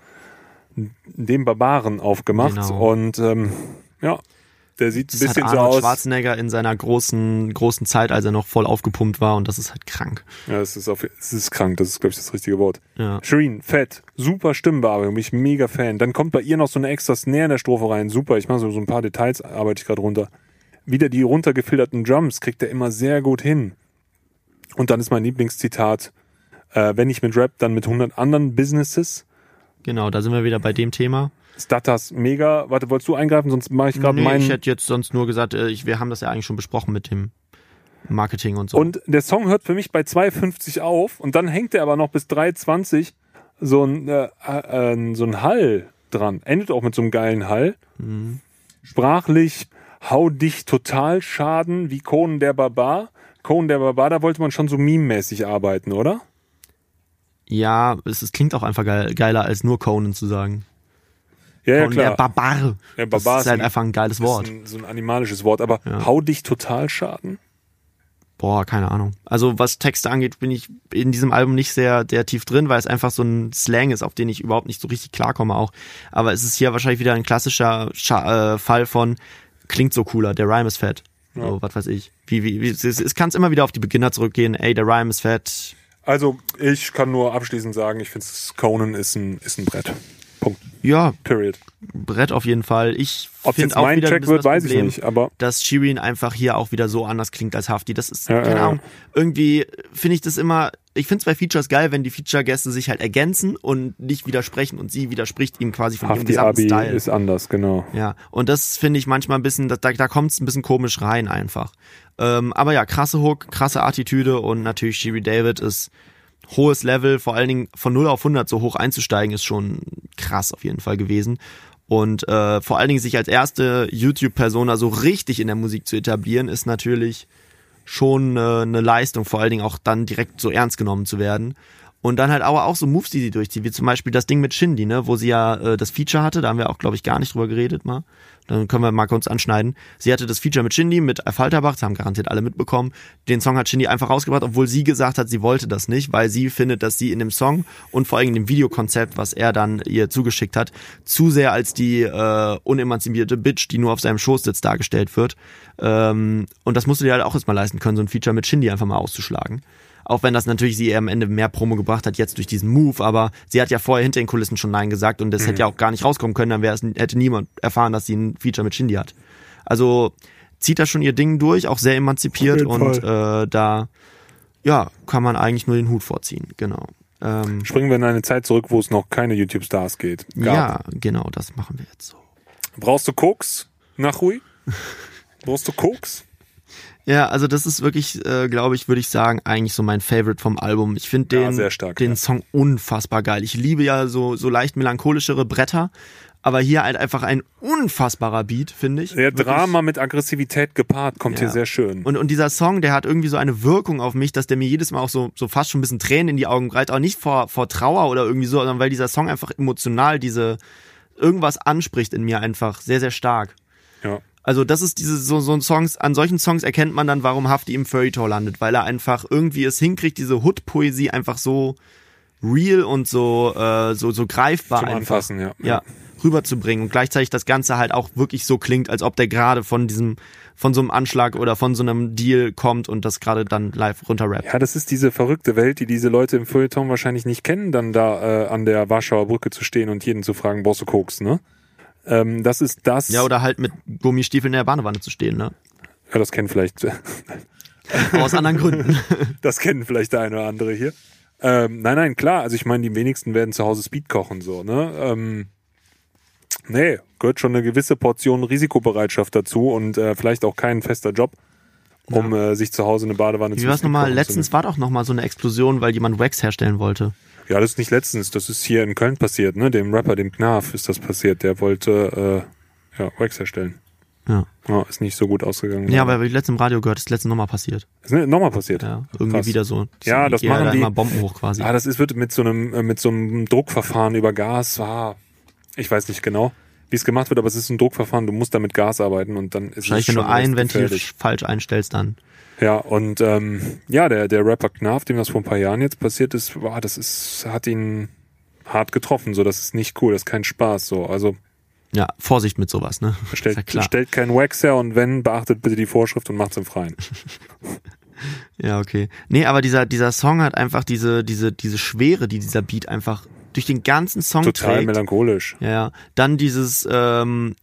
dem Barbaren, aufgemacht. Genau. Und ähm, ja, der sieht ein Das hat bisschen so Arnold aus. Schwarzenegger in seiner großen, großen Zeit, als er noch voll aufgepumpt war und das ist halt krank. Ja, es ist, auf, es ist krank, das ist, glaube ich, das richtige Wort. Ja. Shireen, fett, super Stimmenbearbeitung, bin ich mega Fan. Dann kommt bei ihr noch so eine extra Snare in der Strophe rein, super. Ich mache so, so ein paar Details, arbeite ich gerade runter. Wieder die runtergefilterten Drums kriegt er immer sehr gut hin. Und dann ist mein Lieblingszitat, äh, wenn ich mit Rap, dann mit 100 anderen Businesses. Genau, da sind wir wieder bei dem Thema. Status mega. Warte, wolltest du eingreifen? Sonst mache ich gerade Nee, meinen. ich hätte jetzt sonst nur gesagt, äh, ich, wir haben das ja eigentlich schon besprochen mit dem Marketing und so. Und der Song hört für mich bei 2,50 auf und dann hängt er aber noch bis 3,20 so ein, äh, äh, so ein Hall dran. Endet auch mit so einem geilen Hall. Sprachlich hau dich total schaden wie Conan der Barbar. Conan der Barbar, da wollte man schon so meme-mäßig arbeiten, oder? ja, es, es klingt auch einfach geil, geiler als nur Conan zu sagen. Ja, ja, Conan der klar. Barbar. Ja, das Barbar ist halt ein- einfach ein geiles Wort. Ein, so ein animalisches Wort, aber Ja. hau dich total schaden? Boah, keine Ahnung. Also was Texte angeht, bin ich in diesem Album nicht sehr, sehr tief drin, weil es einfach so ein Slang ist, auf den ich überhaupt nicht so richtig klarkomme auch. Aber es ist hier wahrscheinlich wieder ein klassischer Scha äh, Fall von klingt so cooler, der Rhyme ist fett. So, was weiß ich. Wie, wie, wie, es, es kann immer wieder auf die Beginner zurückgehen. Ey, der Rhyme ist fett. Also, ich kann nur abschließend sagen, ich finde Conan ist ein, ist ein Brett. Punkt. Ja, Period. Brett auf jeden Fall. Ich es finde auch wieder ein Track bisschen wird, weiß ich Problem, nicht, aber dass Shirin einfach hier auch wieder so anders klingt als Hafti. Das ist, Ja, keine Ahnung, irgendwie finde ich das immer, ich finde zwei Features geil, wenn die Feature-Gäste sich halt ergänzen und nicht widersprechen und sie widerspricht ihm quasi von ihrem Hafti gesamten Abi Style. ist anders, genau. Ja, und das finde ich manchmal ein bisschen, da, da kommt es ein bisschen komisch rein einfach. Ähm, aber ja, krasse Hook, krasse Attitüde und natürlich Shiri David ist hohes Level, vor allen Dingen von 0 auf 100 so hoch einzusteigen, ist schon krass auf jeden Fall gewesen. Und äh, vor allen Dingen sich als erste YouTube-Persona so richtig in der Musik zu etablieren, ist natürlich schon äh, eine Leistung, vor allen Dingen auch dann direkt so ernst genommen zu werden. Und dann halt aber auch so Moves, die sie durchzieht, wie zum Beispiel das Ding mit Shindy, ne, wo sie ja äh, das Feature hatte, da haben wir auch, glaube ich, gar nicht drüber geredet mal. Dann können wir mal kurz anschneiden. Sie hatte das Feature mit Shindy, mit Falterbach, das haben garantiert alle mitbekommen. Den Song hat Shindy einfach rausgebracht, obwohl sie gesagt hat, sie wollte das nicht, weil sie findet, dass sie in dem Song und vor allem in dem Videokonzept, was er dann ihr zugeschickt hat, zu sehr als die äh, unemanzipierte Bitch, die nur auf seinem Schoß sitzt, dargestellt wird. Ähm, und das musst du dir halt auch erstmal leisten können, so ein Feature mit Shindy einfach mal auszuschlagen. Auch wenn das natürlich sie eher am Ende mehr Promo gebracht hat, jetzt durch diesen Move, aber sie hat ja vorher hinter den Kulissen schon Nein gesagt und das hätte ja auch gar nicht rauskommen können, dann wäre es, hätte niemand erfahren, dass sie ein Feature mit Shindy hat. Also zieht da schon ihr Ding durch, auch sehr emanzipiert und äh, da ja, kann man eigentlich nur den Hut vorziehen, genau. Ähm, Springen wir in eine Zeit zurück, wo es noch keine YouTube-Stars geht. Gab. ja, genau, das machen wir jetzt so. Brauchst du Koks, Nachui? <laughs> Brauchst du Koks? Ja, also das ist wirklich, äh, glaube ich, würde ich sagen, eigentlich so mein Favorite vom Album. Ich finde den, Ja, stark, den ja. Song unfassbar geil. Ich liebe ja so, so leicht melancholischere Bretter, aber hier halt einfach ein unfassbarer Beat, finde ich. Der. Drama mit Aggressivität gepaart kommt Ja. hier sehr schön. Und, und dieser Song, der hat irgendwie so eine Wirkung auf mich, dass der mir jedes Mal auch so, so fast schon ein bisschen Tränen in die Augen breit, auch nicht vor, vor Trauer oder irgendwie so, sondern weil dieser Song einfach emotional diese, irgendwas anspricht in mir einfach sehr, sehr stark. ja. Also das ist diese so, so ein Songs, an solchen Songs erkennt man dann, warum Hafti im Tale landet, weil er einfach irgendwie es hinkriegt, diese Hood-Poesie einfach so real und so, äh, so, so greifbar Zum einfach Anfassen, ja. ja, rüberzubringen und gleichzeitig das Ganze halt auch wirklich so klingt, als ob der gerade von diesem, von so einem Anschlag oder von so einem Deal kommt und das gerade dann live runterrappt. Ja, das ist diese verrückte Welt, die diese Leute im Feuilleton wahrscheinlich nicht kennen, dann da äh, an der Warschauer Brücke zu stehen und jeden zu fragen, brauchst du Koks, ne? Ähm, das ist das. Ja, oder halt mit Gummistiefeln in der Badewanne zu stehen, ne? Ja, das kennen vielleicht, <laughs> Aus anderen Gründen. <laughs> das kennen vielleicht der eine oder andere hier. Ähm, nein, nein, klar. Also ich meine, die wenigsten werden zu Hause Speed kochen, so, ne? Ähm, nee, gehört schon eine gewisse Portion Risikobereitschaft dazu und äh, vielleicht auch kein fester Job, um äh, sich zu Hause eine Badewanne Wie zu war es nochmal? Letztens war doch nochmal so eine Explosion, weil jemand Wax herstellen wollte. Ja, das ist nicht letztens, das ist hier in Köln passiert, ne? Dem Rapper, dem Knarf ist das passiert. Der wollte äh, ja, Wax herstellen. Ja. Ja, ist nicht so gut ausgegangen. Ja, aber ich letztens im Radio gehört, ist letztens nochmal passiert. ist ne, nochmal passiert. Ja, irgendwie Krass. wieder so. Ja, das machen da die- immer Bomben hoch quasi. Ah, das ist wird mit so einem äh, mit so einem Druckverfahren über Gas. Ah, ich weiß nicht genau, wie es gemacht wird, aber es ist ein Druckverfahren. Du musst da mit Gas arbeiten und dann ist Wahrscheinlich, es wenn du schon ein Ventil falsch einstellst, dann. Ja, und ähm, ja, der der Rapper Knarf, dem das vor ein paar Jahren jetzt passiert ist, war das ist hat ihn hart getroffen. So, das ist nicht cool, das ist kein Spaß. So, also Ja, Vorsicht mit sowas, ne? <laughs> stellt, ja stellt keinen Wax her und wenn beachtet bitte die Vorschrift und macht's im Freien. <laughs> Ja, okay. Nee, aber dieser, dieser Song hat einfach diese, diese, diese Schwere, die dieser Beat einfach durch den ganzen Song Total trägt. melancholisch. Ja, ja. Dann dieses ähm,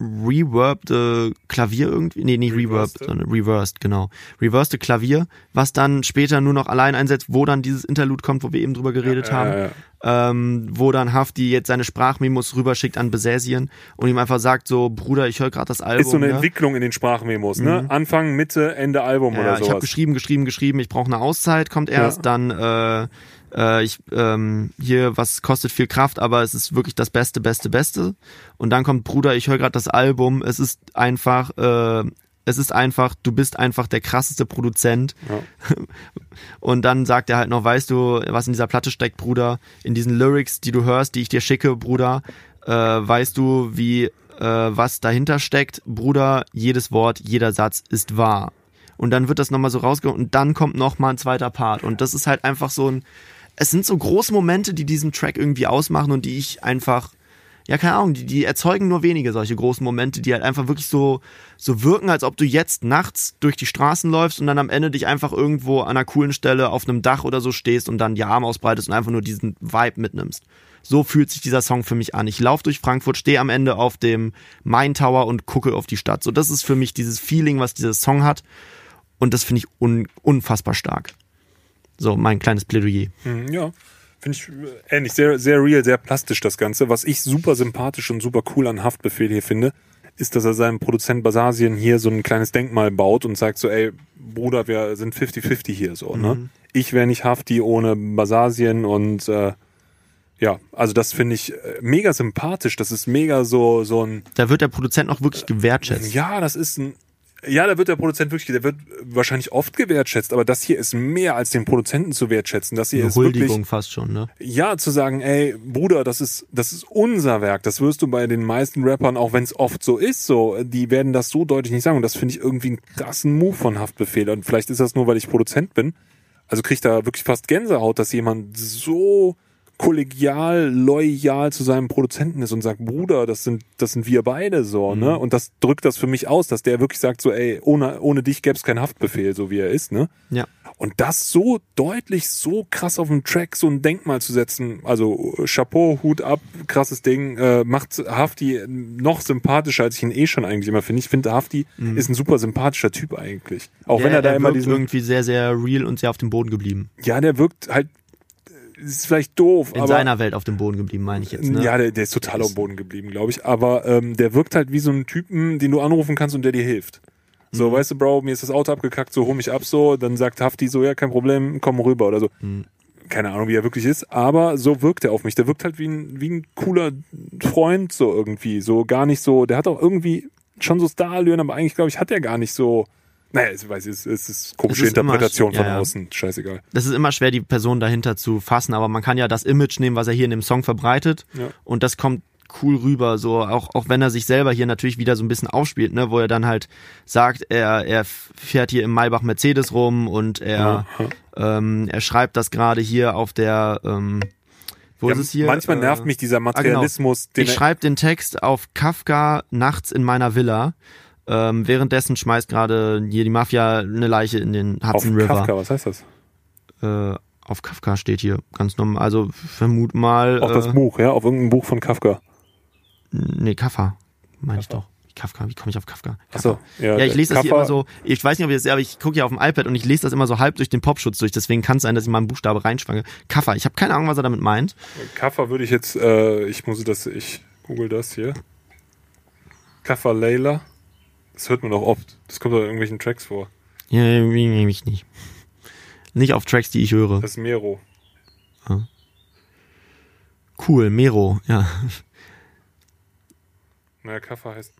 reverbte Klavier irgendwie, nee, nicht reverbed, Reversed? sondern reversed, genau. Reversed Klavier, was dann später nur noch allein einsetzt, wo dann dieses Interlude kommt, wo wir eben drüber geredet Ja, haben. ja, ja. Ähm, wo dann Hafti jetzt seine Sprachmemos rüberschickt an Besesien und ihm einfach sagt so, Bruder, ich höre gerade das Album. Ist so eine ja? Entwicklung in den Sprachmemos, ne? Anfang, Mitte, Ende Album Ja, oder ich habe geschrieben, geschrieben, geschrieben, ich brauche eine Auszeit, kommt erst, dann äh, äh, ich ähm, hier, was kostet viel Kraft, aber es ist wirklich das Beste, Beste, Beste. Und dann kommt Bruder, ich höre gerade das Album, es ist einfach, äh, es ist einfach, du bist einfach der krasseste Produzent. Ja. <laughs> Und dann sagt er halt noch, weißt du, was in dieser Platte steckt, Bruder, in diesen Lyrics, die du hörst, die ich dir schicke, Bruder, äh, weißt du, wie äh, was dahinter steckt, Bruder, jedes Wort, jeder Satz ist wahr. Und dann wird das nochmal so rausgeholt und dann kommt nochmal ein zweiter Part. Und das ist halt einfach so ein, es sind so große Momente, die diesen Track irgendwie ausmachen und die ich einfach, ja, keine Ahnung, die, die erzeugen nur wenige solche großen Momente, die halt einfach wirklich so, so wirken, als ob du jetzt nachts durch die Straßen läufst und dann am Ende dich einfach irgendwo an einer coolen Stelle auf einem Dach oder so stehst und dann die Arme ausbreitest und einfach nur diesen Vibe mitnimmst. So fühlt sich dieser Song für mich an. Ich laufe durch Frankfurt, stehe am Ende auf dem Main Tower und gucke auf die Stadt. So, das ist für mich dieses Feeling, was dieser Song hat. Und das finde ich un unfassbar stark. So, mein kleines Plädoyer. Mhm, Ja, finde ich äh, ähnlich. Sehr, sehr real, sehr plastisch das Ganze. Was ich super sympathisch und super cool an Haftbefehl hier finde, ist, dass er seinem Produzent Basasien hier so ein kleines Denkmal baut und sagt so, ey, Bruder, wir sind 50-50 hier so, ne? Ich wäre nicht Hafti ohne Basasien und äh, ja, also das finde ich äh, mega sympathisch. Das ist mega so, so ein Da wird der Produzent auch wirklich gewertschätzt. ja, das ist ein. Ja, da wird der Produzent wirklich, der wird wahrscheinlich oft gewertschätzt, aber das hier ist mehr als den Produzenten zu wertschätzen. Das hier Eine ist wirklich, Huldigung fast schon, ne? ja, zu sagen, ey, Bruder, das ist, das ist unser Werk. Das wirst du bei den meisten Rappern, auch wenn es oft so ist, so, die werden das so deutlich nicht sagen. Und das finde ich irgendwie einen krassen Move von Haftbefehl. Und vielleicht ist das nur, weil ich Produzent bin. Also kriegt da wirklich fast Gänsehaut, dass jemand so kollegial, loyal zu seinem Produzenten ist und sagt, Bruder, das sind, das sind wir beide so, ne? Und das drückt das für mich aus, dass der wirklich sagt, so, ey, ohne, ohne dich gäbe es keinen Haftbefehl, so wie er ist, ne? Ja. Und das so deutlich, so krass auf dem Track, so ein Denkmal zu setzen, also Chapeau, Hut ab, krasses Ding, äh, macht Hafti noch sympathischer, als ich ihn eh schon eigentlich immer finde. Ich finde, Hafti ist ein super sympathischer Typ eigentlich. Auch wenn er da immer diesen, irgendwie sehr, sehr real und sehr auf dem Boden geblieben. ja, der wirkt halt, ist vielleicht doof, In aber seiner Welt auf dem Boden geblieben, meine ich jetzt. Ne? ja, der, der ist total auf dem Boden geblieben, glaube ich. Aber ähm, der wirkt halt wie so ein Typen, den du anrufen kannst und der dir hilft. Mhm. So, weißt du, Bro, mir ist das Auto abgekackt, so hol mich ab, so, dann sagt Hafti so, ja, kein Problem, komm rüber oder so. Mhm. Keine Ahnung, wie er wirklich ist, aber so wirkt er auf mich. Der wirkt halt wie ein, wie ein cooler Freund, so irgendwie. So gar nicht so, der hat auch irgendwie schon so Starallüren, aber eigentlich, glaube ich, hat er gar nicht so. Naja, ich weiß, es, es ist komische Es ist immer- Interpretation von ja, ja. außen. Scheißegal. Das ist immer schwer, die Person dahinter zu fassen, aber man kann ja das Image nehmen, was er hier in dem Song verbreitet. Ja. Und das kommt cool rüber, so auch, auch wenn er sich selber hier natürlich wieder so ein bisschen aufspielt, ne, wo er dann halt sagt, er, er fährt hier im Maybach Mercedes rum und er, ähm, er schreibt das gerade hier auf der, ähm, wo Ja, ist es hier? manchmal Äh, nervt mich dieser Materialismus, den ich er- schreibe den Text auf Kafka nachts in meiner Villa. Ähm, währenddessen schmeißt gerade hier die Mafia eine Leiche in den auf Hudson River. Kafka, was heißt das? Äh, auf Kafka steht hier ganz normal. Also vermut mal. Auf äh, das Buch, ja, auf irgendein Buch von Kafka. Nee, Kafka. Meine ich doch. Kafka, wie komme ich auf Kafka? Achso, ja, Ja, ich lese das hier Kafka- immer so, ich weiß nicht, ob ihr das seht, aber ich gucke hier auf dem iPad und ich lese das immer so halb durch den Popschutz durch, deswegen kann es sein, dass ich mal einen Buchstabe reinschwange. Kaffa, ich habe keine Ahnung, was er damit meint. Kaffa würde ich jetzt, äh, ich muss das, ich google das hier. Kaffa Layla. Das hört man doch oft. Das kommt doch in irgendwelchen Tracks vor. Ja, nehme ich nicht. Nicht auf Tracks, die ich höre. Das ist Mero. Cool, Mero, ja. Naja, Kaffa heißt.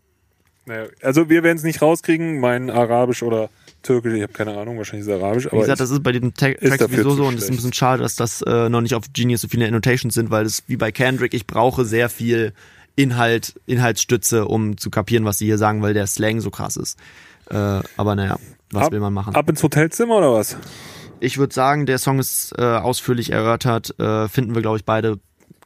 Naja, also wir werden es nicht rauskriegen. Mein Arabisch oder Türkisch, ich habe keine Ahnung, wahrscheinlich ist es Arabisch. Wie Aber gesagt, ich, das ist bei den Te Tracks sowieso so und es ist ein bisschen schade, dass das äh, noch nicht auf Genius so viele Annotations sind, weil das wie bei Kendrick, ich brauche sehr viel Inhalt, Inhaltsstütze, um zu kapieren, was sie hier sagen, weil der Slang so krass ist. Äh, aber naja, was ab, will man machen? ab ins Hotelzimmer oder was? Ich würde sagen, der Song ist äh, ausführlich erörtert, äh, finden wir, glaube ich, beide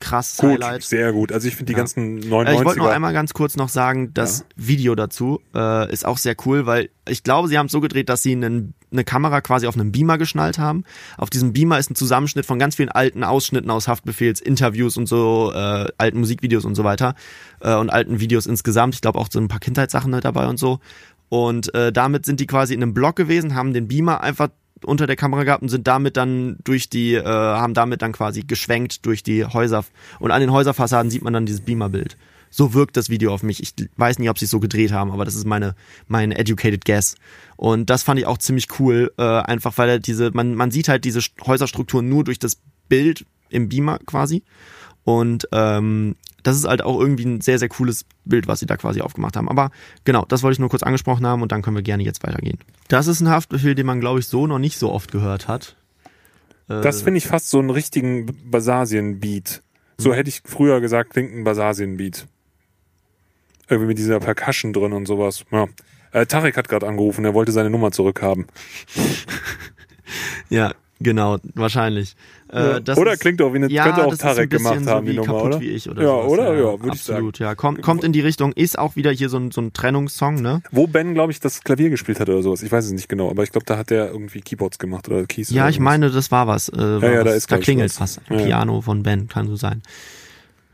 krass Gut, Highlight. sehr gut. Also ich finde die Ja. ganzen Äh, ich wollte noch 99er. einmal ganz kurz noch sagen, das Ja. Video dazu äh, ist auch sehr cool, weil ich glaube, sie haben es so gedreht, dass sie einen, eine Kamera quasi auf einem Beamer geschnallt haben. Auf diesem Beamer ist ein Zusammenschnitt von ganz vielen alten Ausschnitten aus Haftbefehls, Interviews und so, äh, alten Musikvideos und so weiter äh, und alten Videos insgesamt. Ich glaube auch so ein paar Kindheitssachen mit dabei und so. Und äh, damit sind die quasi in einem Block gewesen, haben den Beamer einfach unter der Kamera gehabt und sind damit dann durch die, äh, haben damit dann quasi geschwenkt durch die Häuser. Und an den Häuserfassaden sieht man dann dieses Beamerbild. So wirkt das Video auf mich. Ich weiß nicht, ob sie es so gedreht haben, aber das ist meine, mein educated guess. Und das fand ich auch ziemlich cool, äh, einfach weil diese, man, man sieht halt diese Häuserstruktur nur durch das Bild im Beamer quasi. Und ähm, das ist halt auch irgendwie ein sehr, sehr cooles Bild, was sie da quasi aufgemacht haben. Aber genau, das wollte ich nur kurz angesprochen haben und dann können wir gerne jetzt weitergehen. Das ist ein Haftbefehl, den man, glaube ich, so noch nicht so oft gehört hat. Äh, Das finde ich fast so einen richtigen Basasien-Beat. So Mhm. hätte ich früher gesagt, klingt ein Basasien-Beat. Irgendwie mit dieser Percussion drin und sowas. Ja. Äh, Tarek hat gerade angerufen, er wollte seine Nummer zurückhaben. <laughs> ja, genau, wahrscheinlich. Ja. Äh, oder ist- klingt auch wie eine, ja, könnte auch Tarek gemacht so haben, wie die Nummer, oder? wie ich oder ja, sowas, oder? Ja, Ja, würde ich sagen. absolut, ja. Kommt, kommt in die Richtung, ist auch wieder hier so ein, so ein Trennungssong, ne? Wo Ben, glaube ich, das Klavier gespielt hat oder sowas. Ich weiß es nicht genau, aber ich glaube, da hat er irgendwie Keyboards gemacht oder Keys. Ja, oder ich meine, das war was. Äh, war ja, was. da ist, da klingelt was. was. Ja, ja. Piano von Ben, kann so sein.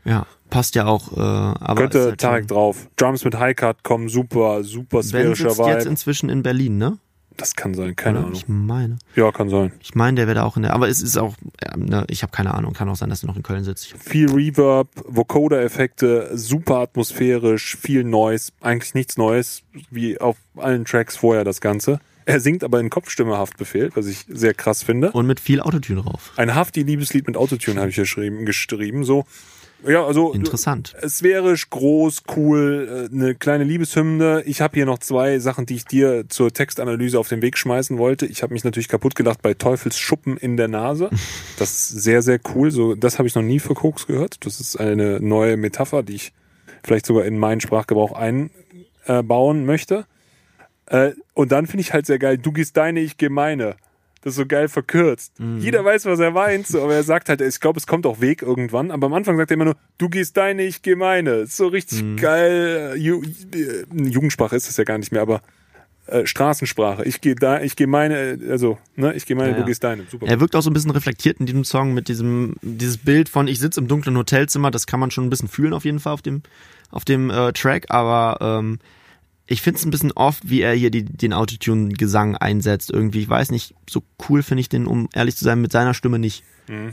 Ja, passt ja auch. Äh, aber Könnte halt Tarek drauf. Drums mit Highcut kommen super, super Ben sphärischer sitzt jetzt Vibe. inzwischen in Berlin, ne? Das kann sein, keine Oder? Ahnung. Ich meine. Ja, kann sein. Ich meine, der wäre da auch in der. Aber es ist auch. Ja, ne, ich habe keine Ahnung. Kann auch sein, dass er noch in Köln sitzt. Viel Reverb, Vocoder-Effekte, super atmosphärisch, viel Noise, eigentlich nichts Neues, wie auf allen Tracks vorher das Ganze. Er singt aber in Kopfstimme Haftbefehl, was ich sehr krass finde. und mit viel Autotune drauf. Ein Hafti-Liebeslied mit Autotune habe ich hier geschrieben, geschrieben, so. Ja, also Interessant. sphärisch, groß, cool, äh, eine kleine Liebeshymne. Ich habe hier noch zwei Sachen, die ich dir zur Textanalyse auf den Weg schmeißen wollte. Ich habe mich natürlich kaputt gelacht bei Teufels Schuppen in der Nase. <laughs> Das ist sehr, sehr cool. So, das habe ich noch nie für Koks gehört. Das ist eine neue Metapher, die ich vielleicht sogar in meinen Sprachgebrauch einbauen möchte. Äh, und dann finde ich halt sehr geil, du gehst deine, ich gehe meine. Das ist so geil verkürzt. Jeder weiß, was er meint, so, aber er sagt halt, ich glaube, es kommt auch Weg irgendwann, aber am Anfang sagt er immer nur, du gehst deine, ich gehe meine. So richtig geil. äh, Ju äh, Jugendsprache ist es ja gar nicht mehr, aber äh, Straßensprache. Ich gehe da, ich gehe meine, äh, also, ne, ich gehe meine, Ja, du ja. gehst deine. Super. Er wirkt auch so ein bisschen reflektiert in diesem Song mit diesem dieses Bild von ich sitze im dunklen Hotelzimmer. Das kann man schon ein bisschen fühlen auf jeden Fall auf dem auf dem äh, Track. Aber ähm, ich finde es ein bisschen oft, wie er hier die, den Autotune-Gesang einsetzt. Irgendwie, ich weiß nicht, so cool finde ich den, um ehrlich zu sein, mit seiner Stimme nicht.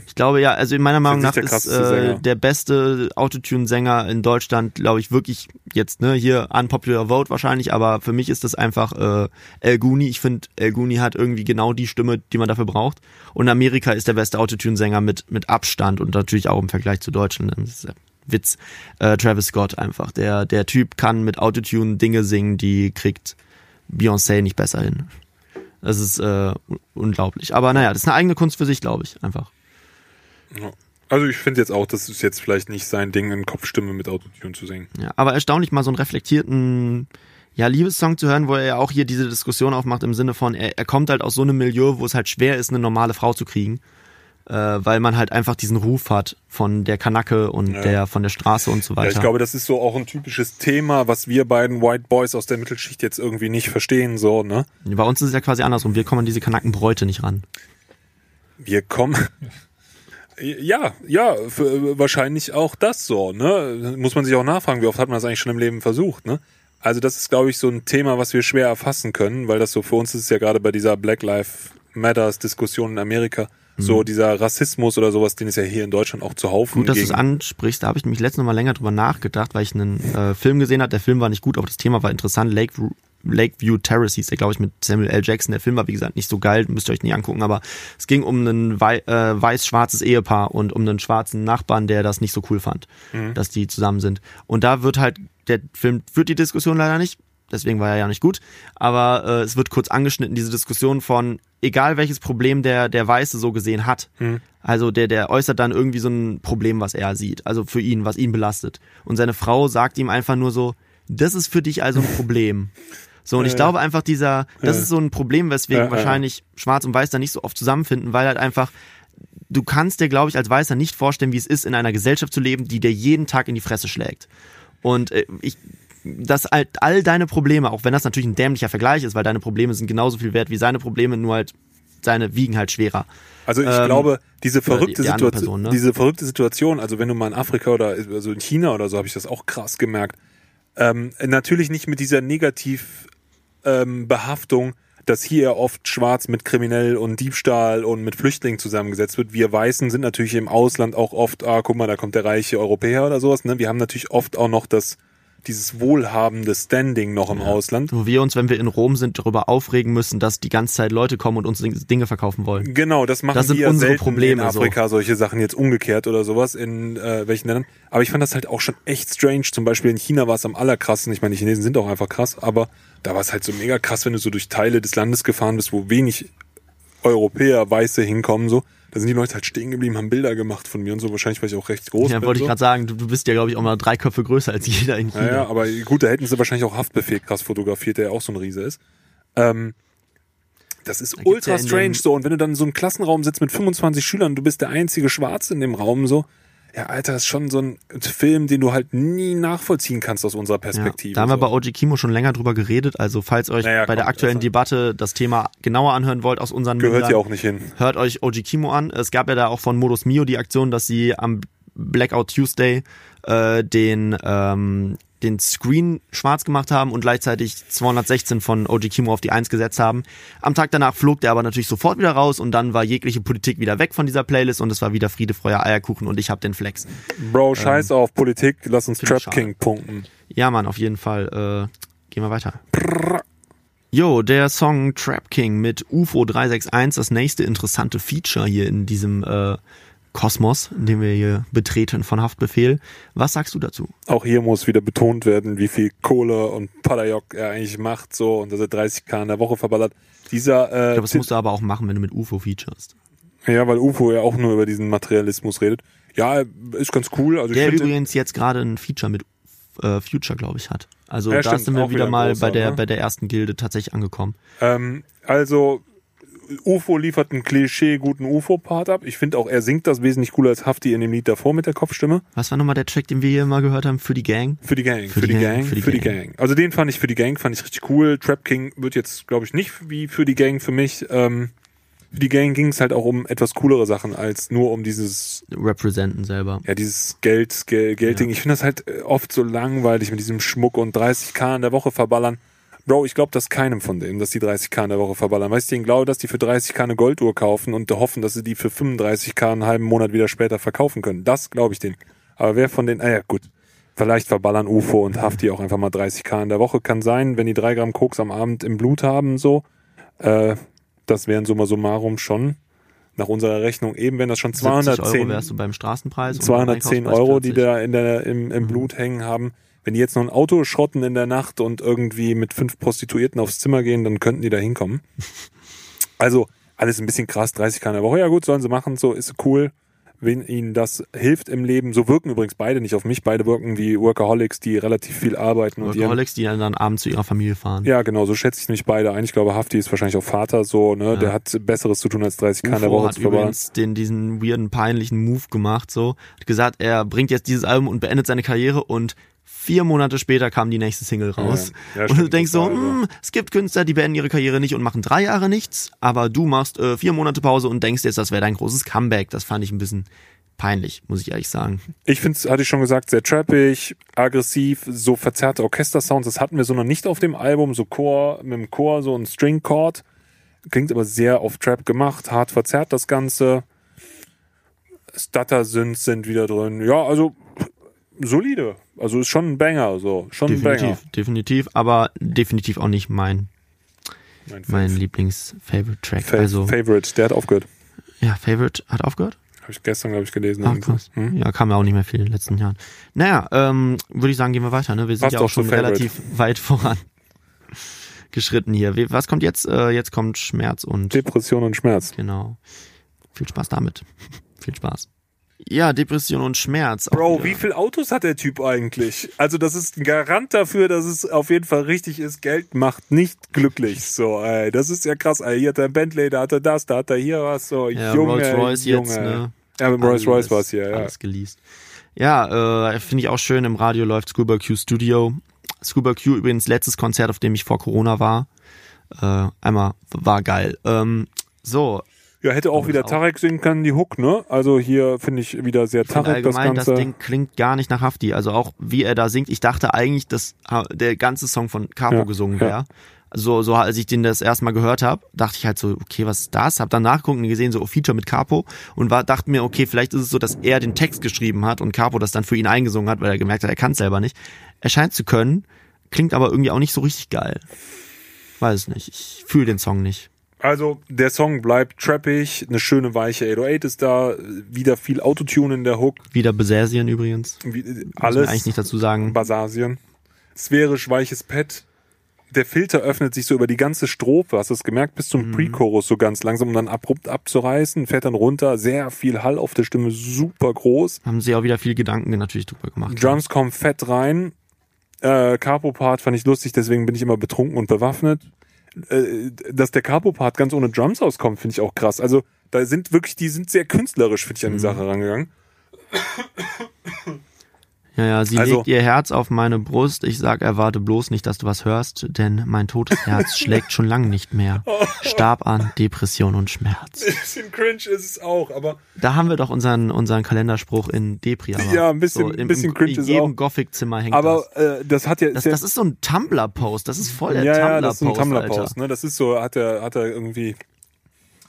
Ich glaube ja, also in meiner Meinung nach der ist äh, der beste Autotune-Sänger in Deutschland, glaube ich, wirklich jetzt, ne, hier unpopular vote wahrscheinlich, aber für mich ist das einfach äh, El Guni. Ich finde, El Guni hat irgendwie genau die Stimme, die man dafür braucht. Und Amerika ist der beste Autotune-Sänger mit, mit Abstand und natürlich auch im Vergleich zu Deutschland. Das ist Witz. Äh, Travis Scott einfach. Der, der Typ kann mit Autotune Dinge singen, die kriegt Beyoncé nicht besser hin. Das ist äh, unglaublich. Aber naja, das ist eine eigene Kunst für sich, glaube ich, einfach. Also ich finde jetzt auch, das ist jetzt vielleicht nicht sein Ding, in Kopfstimme mit Autotune zu singen. Ja, aber erstaunlich mal so einen reflektierten ja, Liebessong zu hören, wo er ja auch hier diese Diskussion aufmacht im Sinne von, er, er kommt halt aus so einem Milieu, wo es halt schwer ist, eine normale Frau zu kriegen. Äh, weil man halt einfach diesen Ruf hat von der Kanacke und Ja. der von der Straße und so weiter. Ja, ich glaube, das ist so auch ein typisches Thema, was wir beiden White Boys aus der Mittelschicht jetzt irgendwie nicht verstehen, so, ne? Bei uns ist es ja quasi andersrum. Wir kommen an diese Kanackenbräute nicht ran. Wir kommen. Ja, ja, wahrscheinlich auch das so, ne? Muss man sich auch nachfragen, wie oft hat man das eigentlich schon im Leben versucht, ne? Also das ist, glaube ich, so ein Thema, was wir schwer erfassen können, weil das so für uns ist ja gerade bei dieser Black Lives Matters Diskussion in Amerika, so dieser Rassismus oder sowas, den es ja hier in Deutschland auch zu Haufen Gut, dass du es ansprichst, da habe ich nämlich letztens noch mal länger drüber nachgedacht, weil ich einen äh, Film gesehen habe. Der Film war nicht gut, aber das Thema war interessant. Lake, Lakeview Terrace hieß der, glaube ich, mit Samuel L. Jackson. Der Film war, wie gesagt, nicht so geil, müsst ihr euch nicht angucken, aber es ging um ein wei äh, weiß-schwarzes Ehepaar und um einen schwarzen Nachbarn, der das nicht so cool fand, dass die zusammen sind. Und da wird halt, der Film führt die Diskussion leider nicht, deswegen war er ja nicht gut, aber äh, es wird kurz angeschnitten, diese Diskussion von, egal welches Problem der, der Weiße so gesehen hat, also der, der äußert dann irgendwie so ein Problem, was er sieht, also für ihn, was ihn belastet. Und seine Frau sagt ihm einfach nur so, das ist für dich also ein Problem. So, und ich <laughs> Ja. glaube einfach dieser, das Ja. ist so ein Problem, weswegen ja, wahrscheinlich Schwarz und Weiß da nicht so oft zusammenfinden, weil halt einfach, du kannst dir, glaube ich, als Weißer nicht vorstellen, wie es ist, in einer Gesellschaft zu leben, die dir jeden Tag in die Fresse schlägt. Und äh, ich, dass halt all deine Probleme, auch wenn das natürlich ein dämlicher Vergleich ist, weil deine Probleme sind genauso viel wert wie seine Probleme, nur halt seine wiegen halt schwerer. Also ich Ähm, glaube, diese verrückte, die andere Situation, Person, ne? diese verrückte Situation, also wenn du mal in Afrika oder also in China oder so, habe ich das auch krass gemerkt. Ähm, natürlich nicht mit dieser Negativ ähm, Behaftung, dass hier oft schwarz mit kriminell und Diebstahl und mit Flüchtlingen zusammengesetzt wird. Wir Weißen sind natürlich im Ausland auch oft, ah, guck mal, da kommt der reiche Europäer oder sowas. Ne? Wir haben natürlich oft auch noch das dieses wohlhabende Standing noch im Ausland. Wo wir uns, wenn wir in Rom sind, darüber aufregen müssen, dass die ganze Zeit Leute kommen und uns Ding- Dinge verkaufen wollen. Genau, das machen Das sind wir ja unsere Probleme, in Afrika, solche Sachen jetzt umgekehrt oder sowas, in äh, welchen Ländern. Aber ich fand das halt auch schon echt strange. Zum Beispiel in China war es am allerkrassen. Ich meine, die Chinesen sind auch einfach krass, aber da war es halt so mega krass, wenn du so durch Teile des Landes gefahren bist, wo wenig Europäer, Weiße hinkommen, so. Da sind die Leute halt stehen geblieben, haben Bilder gemacht von mir und so. Wahrscheinlich, weil ich auch recht groß Ja, bin. wollte ich so. gerade sagen, du, du bist ja, glaube ich, auch mal drei Köpfe größer als jeder in China. Ja, ja, aber gut, da hätten sie wahrscheinlich auch Haftbefehl krass fotografiert, der ja auch so ein Riese ist. Ähm, das ist Da ultra ja strange so. Und wenn du dann in so einem Klassenraum sitzt mit 25 Schülern, du bist der einzige Schwarze in dem Raum so. Ja, Alter, das ist schon so ein Film, den du halt nie nachvollziehen kannst aus unserer Ja, Perspektive. da haben wir bei OG Kimo schon länger drüber geredet. Also falls euch Naja, bei der aktuellen das- Debatte das Thema genauer anhören wollt aus unseren Gehört Mündern, ja auch nicht hin. hört euch OG Kimo an. Es gab ja da auch von Modus Mio die Aktion, dass sie am Blackout Tuesday äh, den ähm, den Screen schwarz gemacht haben und gleichzeitig 216 von OG Kimo auf die 1 gesetzt haben. Am Tag danach flog der aber natürlich sofort wieder raus und dann war jegliche Politik wieder weg von dieser Playlist und es war wieder Friede, Feuer, Eierkuchen und ich hab den Flex. Bro, scheiß auf Politik, lass uns Trap. King punkten. Ja, Mann, auf jeden Fall. Äh, gehen wir weiter. Jo, der Song Trap King mit UFO 361, das nächste interessante Feature hier in diesem äh, Kosmos, in dem wir hier betreten von Haftbefehl. Was sagst du dazu? Auch hier muss wieder betont werden, wie viel Kohle und Padayok er eigentlich macht, so, und dass er 30k in der Woche verballert. Dieser, äh, Ich glaube, das musst du aber auch machen, wenn du mit UFO featurest. Ja, weil UFO ja auch nur über diesen Materialismus redet. Ja, ist ganz cool. Also Der übrigens jetzt gerade ein Feature mit äh, Future, glaube ich, hat. Also Ja, da stimmt, sind wir wieder wieder mal großer, bei der ne? bei der ersten Gilde tatsächlich angekommen. ähm, also UFO liefert einen Klischee guten UFO-Part ab. Ich finde auch, er singt das wesentlich cooler als Hafti in dem Lied davor mit der Kopfstimme. Was war nochmal der Track, den wir hier mal gehört haben für die Gang? Für die Gang, für, die, Gang, für die, Gang. Also den fand ich für die Gang, fand ich richtig cool. Trap King wird jetzt, glaube ich, nicht wie für die Gang für mich. Ähm, für die Gang ging es halt auch um etwas coolere Sachen als nur um dieses Representen selber. ja, dieses Geld, Gel Geldding. Ja. Ich finde das halt äh, oft so langweilig mit diesem Schmuck und 30k in der Woche verballern. Bro, ich glaube das keinem von denen, dass die 30k in der Woche verballern. Weißt du, ich glaube, dass die für 30k eine Golduhr kaufen und hoffen, dass sie die für 35k einen halben Monat wieder später verkaufen können. Das glaube ich denen. Aber wer von denen, ah ja, gut. Vielleicht verballern UFO und Hafti auch einfach mal 30k in der Woche. Kann sein, wenn die drei Gramm Koks am Abend im Blut haben, so. Äh, das wären summa summarum schon nach unserer Rechnung eben, wenn das schon 70 210 Euro wärst du beim Straßenpreis. und beim 210 Einkaufspreis Euro, die 40. da in der, im, im Blut hängen haben. Wenn die jetzt noch ein Auto schrotten in der Nacht und irgendwie mit fünf Prostituierten aufs Zimmer gehen, dann könnten die da hinkommen. <laughs> Also alles ein bisschen krass, 30 K in der Woche. Ja gut, sollen sie machen, so ist cool. wenn ihnen das hilft im Leben. So wirken übrigens beide nicht auf mich. Beide wirken wie Workaholics, die relativ viel arbeiten. Workaholics, die dann, dann abends zu ihrer Familie fahren. Ja, genau, so schätze ich nämlich beide ein. Ich glaube, Hafti ist wahrscheinlich auch Vater, so, ne? Der hat Besseres zu tun, als 30 K in der Woche hat zu verballern. übrigens den, diesen weirden, peinlichen Move gemacht, so. Hat gesagt, er bringt jetzt dieses Album und beendet seine Karriere und vier Monate später kam die nächste Single raus. Ja, und du denkst so, ja. hm, es gibt Künstler, die beenden ihre Karriere nicht und machen drei Jahre nichts, aber du machst äh, vier Monate Pause und denkst jetzt, das wäre dein großes Comeback. Das fand ich ein bisschen peinlich, muss ich ehrlich sagen. Ich finde es, hatte ich schon gesagt, sehr trappig, aggressiv, so verzerrte Orchestersounds. Das hatten wir so noch nicht auf dem Album. So Chor, mit dem Chor, so ein String Chord. Klingt aber sehr auf Trap gemacht, hart verzerrt das Ganze. Stutter-Synths sind wieder drin. Ja, also solide. Also ist schon ein Banger, so. Schon ein Banger. Definitiv, definitiv, aber definitiv auch nicht mein, Mein, mein Lieblings-Favorite-Track. Fa Also, Favorite, der hat aufgehört. ja, Favorite hat aufgehört? Habe ich gestern, glaube ich, gelesen. Ach, krass. Hm? Ja, kam ja auch nicht mehr viel in den letzten Jahren. Naja, ähm, würde ich sagen, gehen wir weiter. Ne? Wir sind Passt ja auch schon relativ weit <laughs> voran geschritten hier. Was kommt jetzt? Äh, jetzt kommt Schmerz und Depression und Schmerz. genau. Viel Spaß damit. <laughs> viel Spaß. Ja, Depression und Schmerz. Bro, wie viele Autos hat der Typ eigentlich? Also das ist ein Garant dafür, dass es auf jeden Fall richtig ist. Geld macht nicht glücklich. So, ey, das ist ja krass. Ey, hier hat er ein Bentley, da hat er das, da hat er hier was. So, ja, Junge, Rolls Royce Junge. jetzt, ne? Ja, mit Rolls Royce war es hier, ja. Alles geleast. Ja, äh, finde ich auch schön. Im Radio läuft Scuba Q Studio. Scuba Q übrigens letztes Konzert, auf dem ich vor Corona war. Äh, einmal war geil. Ähm, so, Ja, hätte auch wieder auch. Tarek singen können, die Hook, ne? Also hier finde ich wieder sehr Und Tarek das allgemein, das, Ganze. Ding klingt gar nicht nach Hafti. Also auch wie er da singt. Ich dachte eigentlich, dass der ganze Song von Capo Ja, gesungen ja. wäre. So, so als ich den das erste Mal gehört habe, dachte ich halt so, okay, was ist das? Hab dann nachgeguckt und gesehen, so Feature mit Capo und war, dachte mir, okay, vielleicht ist es so, dass er den Text geschrieben hat und Capo das dann für ihn eingesungen hat, weil er gemerkt hat, er kann es selber nicht. Er scheint zu können, klingt aber irgendwie auch nicht so richtig geil. Weiß nicht. Ich fühle den Song nicht. Also der Song bleibt trappig, eine schöne weiche 808 ist da, wieder viel Autotune in der Hook, Wieder Besasien übrigens. wie, Muss man alles. eigentlich nicht dazu sagen. Basasien. Sphärisch weiches Pad. Der Filter öffnet sich so über die ganze Strophe, hast du es gemerkt, bis Mhm. zum Pre-Chorus so ganz langsam, um dann abrupt abzureißen, fährt dann runter, sehr viel Hall auf der Stimme, super groß. Haben sie auch wieder viel Gedanken natürlich drüber gemacht. Drums kommen fett rein. Äh, Capo-Part fand ich lustig, deswegen bin ich immer betrunken und bewaffnet. Äh, dass der Capo-Part ganz ohne Drums auskommt, finde ich auch krass. Also da sind wirklich, die sind sehr künstlerisch, finde ich, Mhm. an die Sache rangegangen. Ja, ja, sie Also- legt ihr Herz auf meine Brust. Ich sag, erwarte bloß nicht, dass du was hörst, denn mein totes Herz <laughs> schlägt schon lang nicht mehr. Starb an Depression und Schmerz. Ein bisschen cringe ist es auch, aber Da haben wir doch unseren, unseren Kalenderspruch in Depri. aber Ja, ein bisschen- im, bisschen cringe In ist jedem auch. Gothic-Zimmer hängt aber das. äh, das hat ja Das, das ist so ein Tumblr-Post. Das ist voll der ja, ja, das ist ein Tumblr-Post. Tumblr-Post, ne? Das ist so, hat er, hat er irgendwie.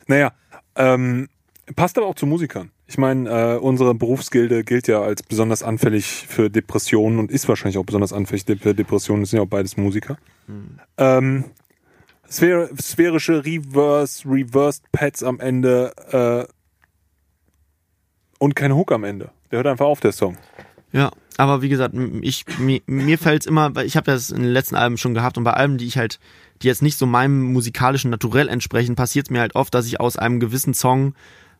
Naja, ähm, passt aber auch zu Musikern. Ich meine, äh, unsere Berufsgilde gilt ja als besonders anfällig für Depressionen und ist wahrscheinlich auch besonders anfällig für Depressionen. Das sind ja auch beides Musiker. Ähm, Spher sphärische Reverse, Reversed Pads am Ende äh, und kein Hook am Ende. Der hört einfach auf, der Song. Ja, aber wie gesagt, ich, mir, mir fällt's immer, weil ich habe das in den letzten Alben schon gehabt und bei Alben, die ich halt, die jetzt nicht so meinem musikalischen Naturell entsprechen, passiert's mir halt oft, dass ich aus einem gewissen Song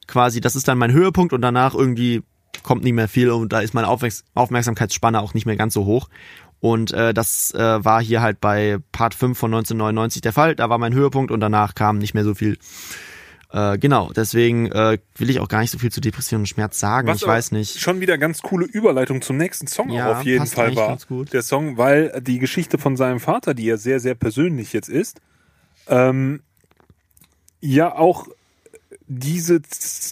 quasi, das ist dann mein Höhepunkt und danach irgendwie kommt nicht mehr viel und da ist meine Aufmerks Aufmerksamkeitsspanne auch nicht mehr ganz so hoch. Und äh, das äh, war hier halt bei Part 5 von 1999 der Fall. Da war mein Höhepunkt und danach kam nicht mehr so viel. Äh, genau, deswegen äh, will ich auch gar nicht so viel zu Depression und Schmerz sagen. ich aber weiß nicht. Schon wieder ganz coole Überleitung zum nächsten Song Ja, auch auf jeden Fall war. Der Song, weil die Geschichte von seinem Vater, die ja sehr, sehr persönlich jetzt ist, ähm, ja auch diese,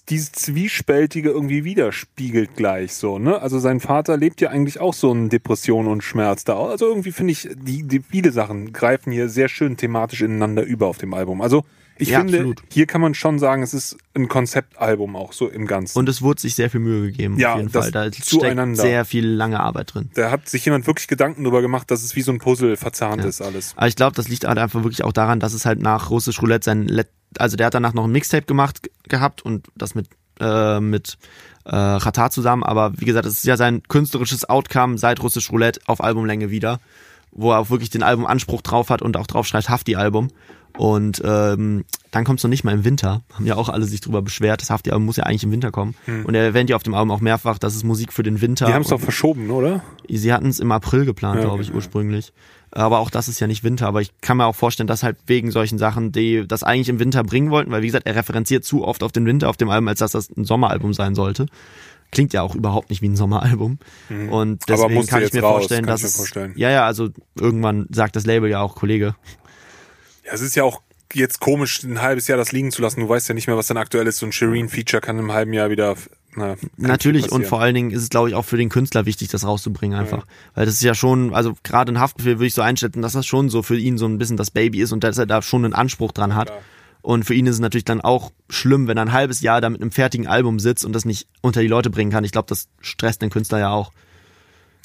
diese zwiespältige irgendwie widerspiegelt gleich so, ne? Also sein Vater lebt ja eigentlich auch so eine Depression und Schmerz da. Also irgendwie finde ich, die, die viele Sachen greifen hier sehr schön thematisch ineinander über auf dem Album. Also ich Ja, finde, absolut. hier kann man schon sagen, es ist ein Konzeptalbum auch so im Ganzen. Und es wurde sich sehr viel Mühe gegeben, Ja, auf jeden das Fall. Da steckt sehr viel lange Arbeit drin. Da hat sich jemand wirklich Gedanken drüber gemacht, dass es wie so ein Puzzle verzahnt Ja. ist alles. Aber ich glaube, das liegt halt einfach wirklich auch daran, dass es halt nach Russisch Roulette sein, Let also der hat danach noch ein Mixtape gemacht gehabt und das mit äh, mit äh, Ratar zusammen. Aber wie gesagt, es ist ja sein künstlerisches Outcome seit Russisch Roulette auf Albumlänge wieder. Wo er auch wirklich den Albumanspruch drauf hat und auch drauf schreibt Hafti-Album. Und ähm, dann kommt es noch nicht mal im Winter. Haben ja auch alle sich drüber beschwert. Das Hafti-Album muss ja eigentlich im Winter kommen. Hm. Und er erwähnt ja auf dem Album auch mehrfach, das ist Musik für den Winter. Die haben es doch verschoben, oder? Sie hatten es im April geplant, Ja, glaube ich, ja. ursprünglich. Aber auch das ist ja nicht Winter. Aber ich kann mir auch vorstellen, dass halt wegen solchen Sachen, die das eigentlich im Winter bringen wollten, weil wie gesagt, er referenziert zu oft auf den Winter auf dem Album, als dass das ein Sommeralbum sein sollte. Klingt ja auch überhaupt nicht wie ein Sommeralbum. Und Aber deswegen kann ich mir raus, vorstellen, dass mir es, vorstellen. ja, ja, also irgendwann sagt das Label ja auch, Kollege, Ja, es ist ja auch jetzt komisch, ein halbes Jahr das liegen zu lassen. Du weißt ja nicht mehr, was dann aktuell ist. So ein Shireen-Feature kann im halben Jahr wieder. Na, Natürlich und vor allen Dingen ist es, glaube ich, auch für den Künstler wichtig, das rauszubringen einfach. Weil das ist ja schon, also gerade in Haftbefehl würde ich so einschätzen, dass das schon so für ihn so ein bisschen das Baby ist und dass er da schon einen Anspruch dran hat. Klar. Und für ihn ist es natürlich dann auch schlimm, wenn er ein halbes Jahr da mit einem fertigen Album sitzt und das nicht unter die Leute bringen kann. Ich glaube, das stresst den Künstler ja auch.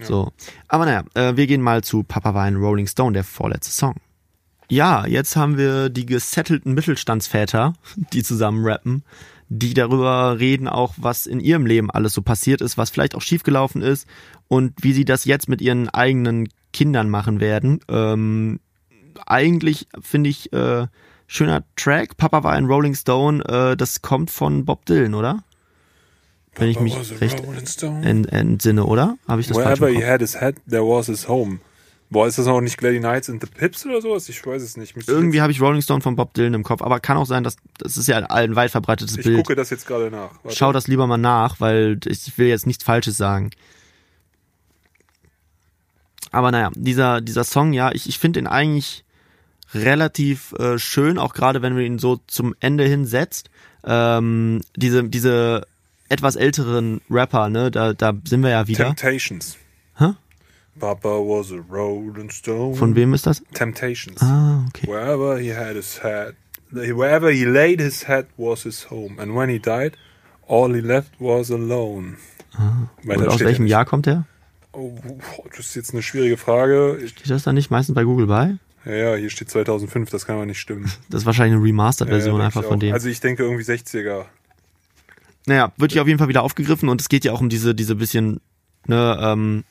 So. Aber naja, äh, wir gehen mal zu Papa war ein Rolling Stone, der vorletzte Song. Ja, jetzt haben wir die gesettelten Mittelstandsväter, <laughs> die zusammen rappen, die darüber reden auch, was in ihrem Leben alles so passiert ist, was vielleicht auch schiefgelaufen ist und wie sie das jetzt mit ihren eigenen Kindern machen werden. Ähm, eigentlich finde ich äh, schöner Track. Papa war ein Rolling Stone. Äh, das kommt von Bob Dylan, oder? Wenn ich mich recht entsinne, oder? Habe ich das falsch Wherever he had his head, there was his home. Boah, ist das auch nicht Glady Knights and the Pips oder sowas? Ich weiß es nicht. Müsste ich Irgendwie habe ich Rolling Stone von Bob Dylan im Kopf, aber kann auch sein, dass das ist ja ein, weit verbreitetes ich Bild. gucke das jetzt gerade nach. Warte. Schau das lieber mal nach, weil ich will jetzt nichts Falsches sagen. Aber naja, dieser, dieser Song, ja, ich, ich finde ihn eigentlich relativ äh, schön, auch gerade wenn man ihn so zum Ende hin setzt. Ähm, diese, diese etwas älteren Rapper, ne, da, da sind wir ja wieder. Temptations. Hä? Papa was a Rolling Stone. Von wem ist das? Temptations. Ah, okay. Wherever he had his head, wherever he laid his head was his home. And when he died, all he left was alone. Weiter Und aus welchem ja Jahr kommt nicht. Oh, das ist jetzt eine schwierige Frage. Steht das da nicht meistens bei Google bei? Ja, ja, hier steht 2005, das kann aber nicht stimmen. <laughs> Das ist wahrscheinlich eine Remastered-Version Ja, ja, einfach von dem. Also ich denke irgendwie 60er. Naja, wird hier auf jeden Fall wieder aufgegriffen und es geht ja auch um diese, diese bisschen, ne, ähm,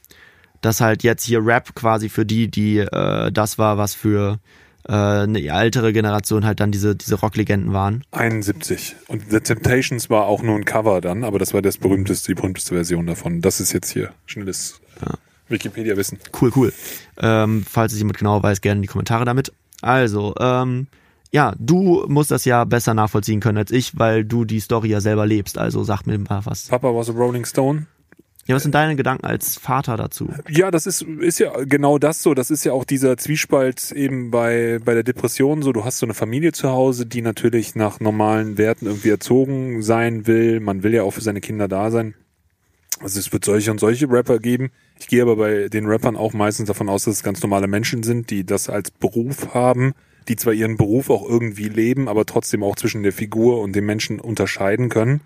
dass halt jetzt hier Rap quasi für die, die äh, das war, was für äh, eine ältere Generation halt dann diese, diese Rocklegenden waren. 71. Und The Temptations war auch nur ein Cover dann, aber das war das berühmteste, die berühmteste Version davon. Das ist jetzt hier schnelles Wikipedia-Wissen. Cool, cool. Ähm, falls es jemand genauer weiß, gerne in die Kommentare damit. Also, ähm, ja, du musst das ja besser nachvollziehen können als ich, weil du die Story ja selber lebst. Also sag mir mal was. Papa was a Rolling Stone. Ja, was sind deine Gedanken als Vater dazu? Ja, das ist, ist ja genau das so. Das ist ja auch dieser Zwiespalt eben bei, bei der Depression so. Du hast so eine Familie zu Hause, die natürlich nach normalen Werten irgendwie erzogen sein will. Man will ja auch für seine Kinder da sein. Also es wird solche und solche Rapper geben. Ich gehe aber bei den Rappern auch meistens davon aus, dass es ganz normale Menschen sind, die das als Beruf haben, die zwar ihren Beruf auch irgendwie leben, aber trotzdem auch zwischen der Figur und dem Menschen unterscheiden können.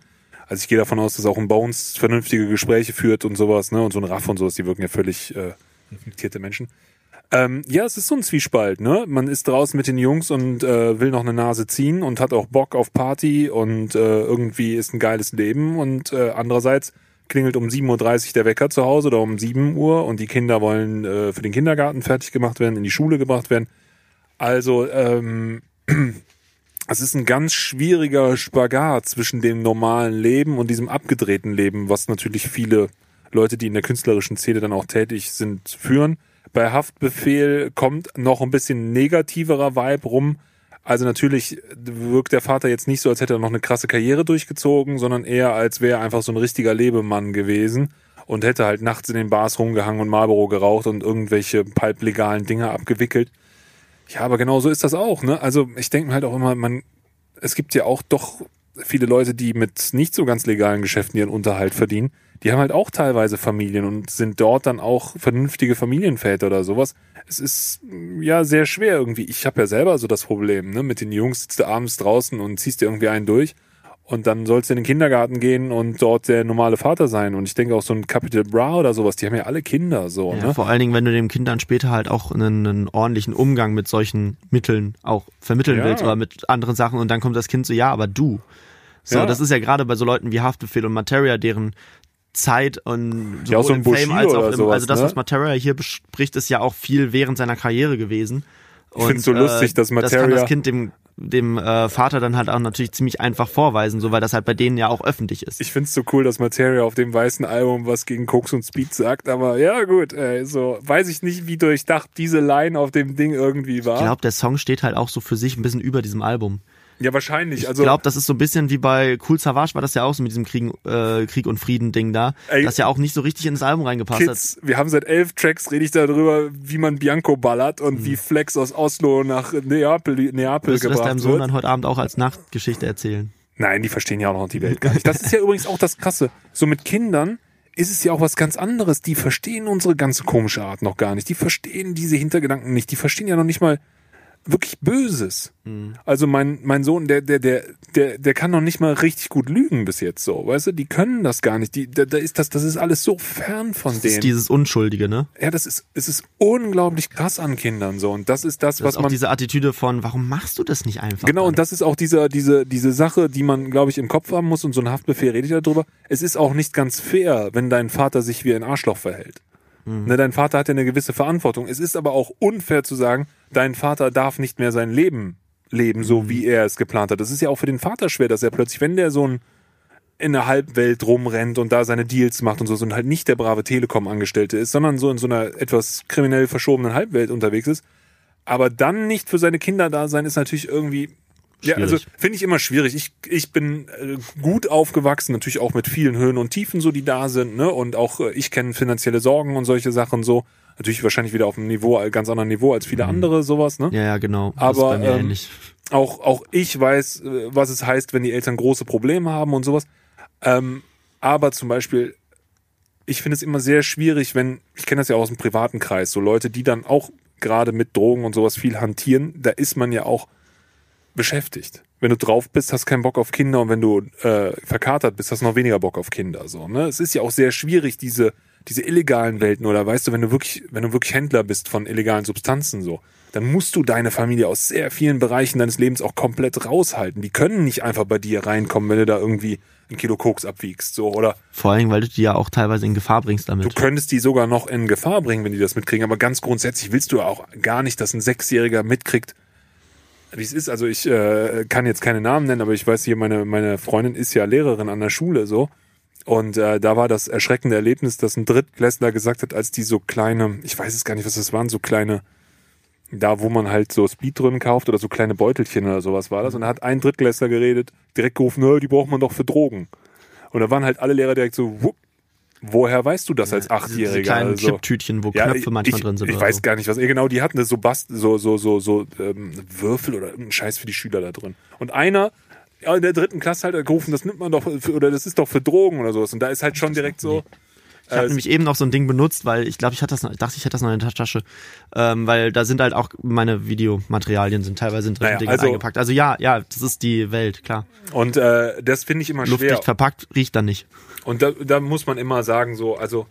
Also ich gehe davon aus, dass auch ein Bones vernünftige Gespräche führt und sowas, ne? Und so ein Raff und sowas, die wirken ja völlig äh, reflektierte Menschen. Ähm, ja, es ist so ein Zwiespalt, ne? Man ist draußen mit den Jungs und äh, will noch eine Nase ziehen und hat auch Bock auf Party und äh, irgendwie ist ein geiles Leben und äh, andererseits klingelt um 7.30 Uhr der Wecker zu Hause oder um 7 Uhr und die Kinder wollen äh, für den Kindergarten fertig gemacht werden, in die Schule gebracht werden. Also, ähm, <clears throat> es ist ein ganz schwieriger Spagat zwischen dem normalen Leben und diesem abgedrehten Leben, was natürlich viele Leute, die in der künstlerischen Szene dann auch tätig sind, führen. Bei Haftbefehl kommt noch ein bisschen negativerer Vibe rum. Also natürlich wirkt der Vater jetzt nicht so, als hätte er noch eine krasse Karriere durchgezogen, sondern eher, als wäre er einfach so ein richtiger Lebemann gewesen und hätte halt nachts in den Bars rumgehangen und Marlboro geraucht und irgendwelche palplegalen Dinge abgewickelt. Ja, aber genau so ist das auch, ne? Also ich denke mir halt auch immer, man, es gibt ja auch doch viele Leute, die mit nicht so ganz legalen Geschäften ihren Unterhalt verdienen. Die haben halt auch teilweise Familien und sind dort dann auch vernünftige Familienväter oder sowas. Es ist mm, ja sehr schwer irgendwie. Ich habe ja selber so das Problem, ne? Mit den Jungs sitzt du abends draußen und ziehst dir irgendwie einen durch. Und dann sollst du in den Kindergarten gehen und dort der normale Vater sein. Und ich denke auch so ein Capital Bra oder sowas, die haben ja alle Kinder so, Ja, ne? vor allen Dingen, wenn du dem Kind dann später halt auch einen, einen ordentlichen Umgang mit solchen Mitteln auch vermitteln Ja. willst oder mit anderen Sachen und dann kommt das Kind so, ja, aber du. So, Ja. das ist ja gerade bei so Leuten wie Haftbefehl und Materia, deren Zeit und Ja, auch so im Fame als auch im, sowas, also das, ne? was Materia hier bespricht, ist ja auch viel während seiner Karriere gewesen. Ich find's so lustig, dass Das kann Materia- das Kind dem dem äh, Vater dann halt auch natürlich ziemlich einfach vorweisen, so weil das halt bei denen ja auch öffentlich ist. Ich find's so cool, dass Materia auf dem weißen Album was gegen Koks und Speed sagt, aber ja gut, ey, so weiß ich nicht, wie durchdacht diese Line auf dem Ding irgendwie war. Ich glaube, der Song steht halt auch so für sich ein bisschen über diesem Album. Ja, wahrscheinlich. Ich Also glaube, das ist so ein bisschen wie bei Cool Savage war das ja auch so mit diesem Krieg, äh, Krieg und Frieden Ding da, Ey. das ja auch nicht so richtig ins Album reingepasst hat. Kids, wir haben seit elf Tracks, rede ich darüber, wie man Bianco ballert und Mhm. wie Flex aus Oslo nach Neapel, Neapel Willst du das gebracht deinem Sohn wird. dann heute Abend auch als Nachtgeschichte erzählen? Nein, die verstehen ja auch noch die Welt gar <laughs> nicht. Das ist ja übrigens auch das Krasse. So mit Kindern ist es ja auch was ganz anderes. Die verstehen unsere ganze komische Art noch gar nicht. Die verstehen diese Hintergedanken nicht. Die verstehen ja noch nicht mal wirklich Böses. Also mein, mein Sohn, der, der, der, der, der kann noch nicht mal richtig gut lügen bis jetzt so. Weißt du, die können das gar nicht. Die, da, da ist das, das ist alles so fern von Das denen. ist dieses Unschuldige, ne? ja, das ist, es ist unglaublich krass an Kindern so. Und das ist das, Das was ist auch man. diese Attitüde von, warum machst du das nicht einfach? Genau, dann? und das ist auch diese, diese, diese Sache, die man, glaube ich, im Kopf haben muss und so ein Haftbefehl rede ich darüber. Es ist auch nicht ganz fair, wenn dein Vater sich wie ein Arschloch verhält. Ne, dein Vater hat ja eine gewisse Verantwortung. Es ist aber auch unfair zu sagen, dein Vater darf nicht mehr sein Leben leben, so wie er es geplant hat. Das ist ja auch für den Vater schwer, dass er plötzlich, wenn der so ein in der Halbwelt rumrennt und da seine Deals macht und so, und halt nicht der brave Telekom-Angestellte ist, sondern so in so einer etwas kriminell verschobenen Halbwelt unterwegs ist, aber dann nicht für seine Kinder da sein, ist natürlich irgendwie. Ja, also Schwierig. finde ich immer schwierig. Ich, ich bin äh, gut aufgewachsen, natürlich auch mit vielen Höhen und Tiefen, so die da sind, ne? Und auch äh, ich kenne finanzielle Sorgen und solche Sachen so. Natürlich wahrscheinlich wieder auf einem Niveau, äh, ganz anderen Niveau als viele andere, sowas, ne? Ja, ja, genau. Aber, ähm, auch, auch ich weiß, äh, was es heißt, wenn die Eltern große Probleme haben und sowas. Ähm, aber zum Beispiel, ich finde es immer sehr schwierig, wenn, ich kenne das ja aus dem privaten Kreis, so Leute, die dann auch gerade mit Drogen und sowas viel hantieren, da ist man ja auch beschäftigt. Wenn du drauf bist, hast keinen Bock auf Kinder und wenn du äh, verkatert bist, hast du noch weniger Bock auf Kinder. So, ne? Es ist ja auch sehr schwierig, diese, diese illegalen Welten oder weißt du, wenn du wirklich, wenn du wirklich Händler bist von illegalen Substanzen so, dann musst du deine Familie aus sehr vielen Bereichen deines Lebens auch komplett raushalten. Die können nicht einfach bei dir reinkommen, wenn du da irgendwie ein Kilo Koks abwiegst, so oder Vor allem, weil du die ja auch teilweise in Gefahr bringst Du damit. könntest die sogar noch in Gefahr bringen, wenn die das mitkriegen. Aber ganz grundsätzlich willst du ja auch gar nicht, dass ein Sechsjähriger mitkriegt, wie es ist. Also ich äh, kann jetzt keine Namen nennen, aber ich weiß hier, meine, meine Freundin ist ja Lehrerin an der Schule so. Und äh, da war das erschreckende Erlebnis, dass ein Drittklässler gesagt hat, als die so kleine, ich weiß es gar nicht, was das waren, so kleine, da wo man halt so Speed drin kauft oder so kleine Beutelchen oder sowas war das. Und da hat ein Drittklässler geredet, direkt gerufen, "Nö, die braucht man doch für Drogen. Und da waren halt alle Lehrer direkt so, wupp, woher weißt du das als Diese Achtjähriger? kleinen Also- Chiptütchen, wo ja, Knöpfe manchmal ich, drin sind. Ich weiß so. gar nicht, was. eh, Genau, die hatten das so Bast, so, so, so, so ähm, Würfel oder irgendeinen Scheiß für die Schüler da drin. Und einer in der dritten Klasse hat er gerufen, das nimmt man doch für, oder das ist doch für Drogen oder sowas. Und da ist halt schon direkt so. Ich habe äh, nämlich eben noch so ein Ding benutzt, weil ich glaube, ich hatte das noch, ich dachte, ich hätte das noch in der Tasche, ähm, weil da sind halt auch meine Videomaterialien sind teilweise in drin Naja, Dinge also- eingepackt. Also ja, ja, das ist die Welt, klar. Und äh, das finde ich immer schwer. Luftdicht verpackt riecht dann nicht. Und da, da muss man immer sagen, so, also,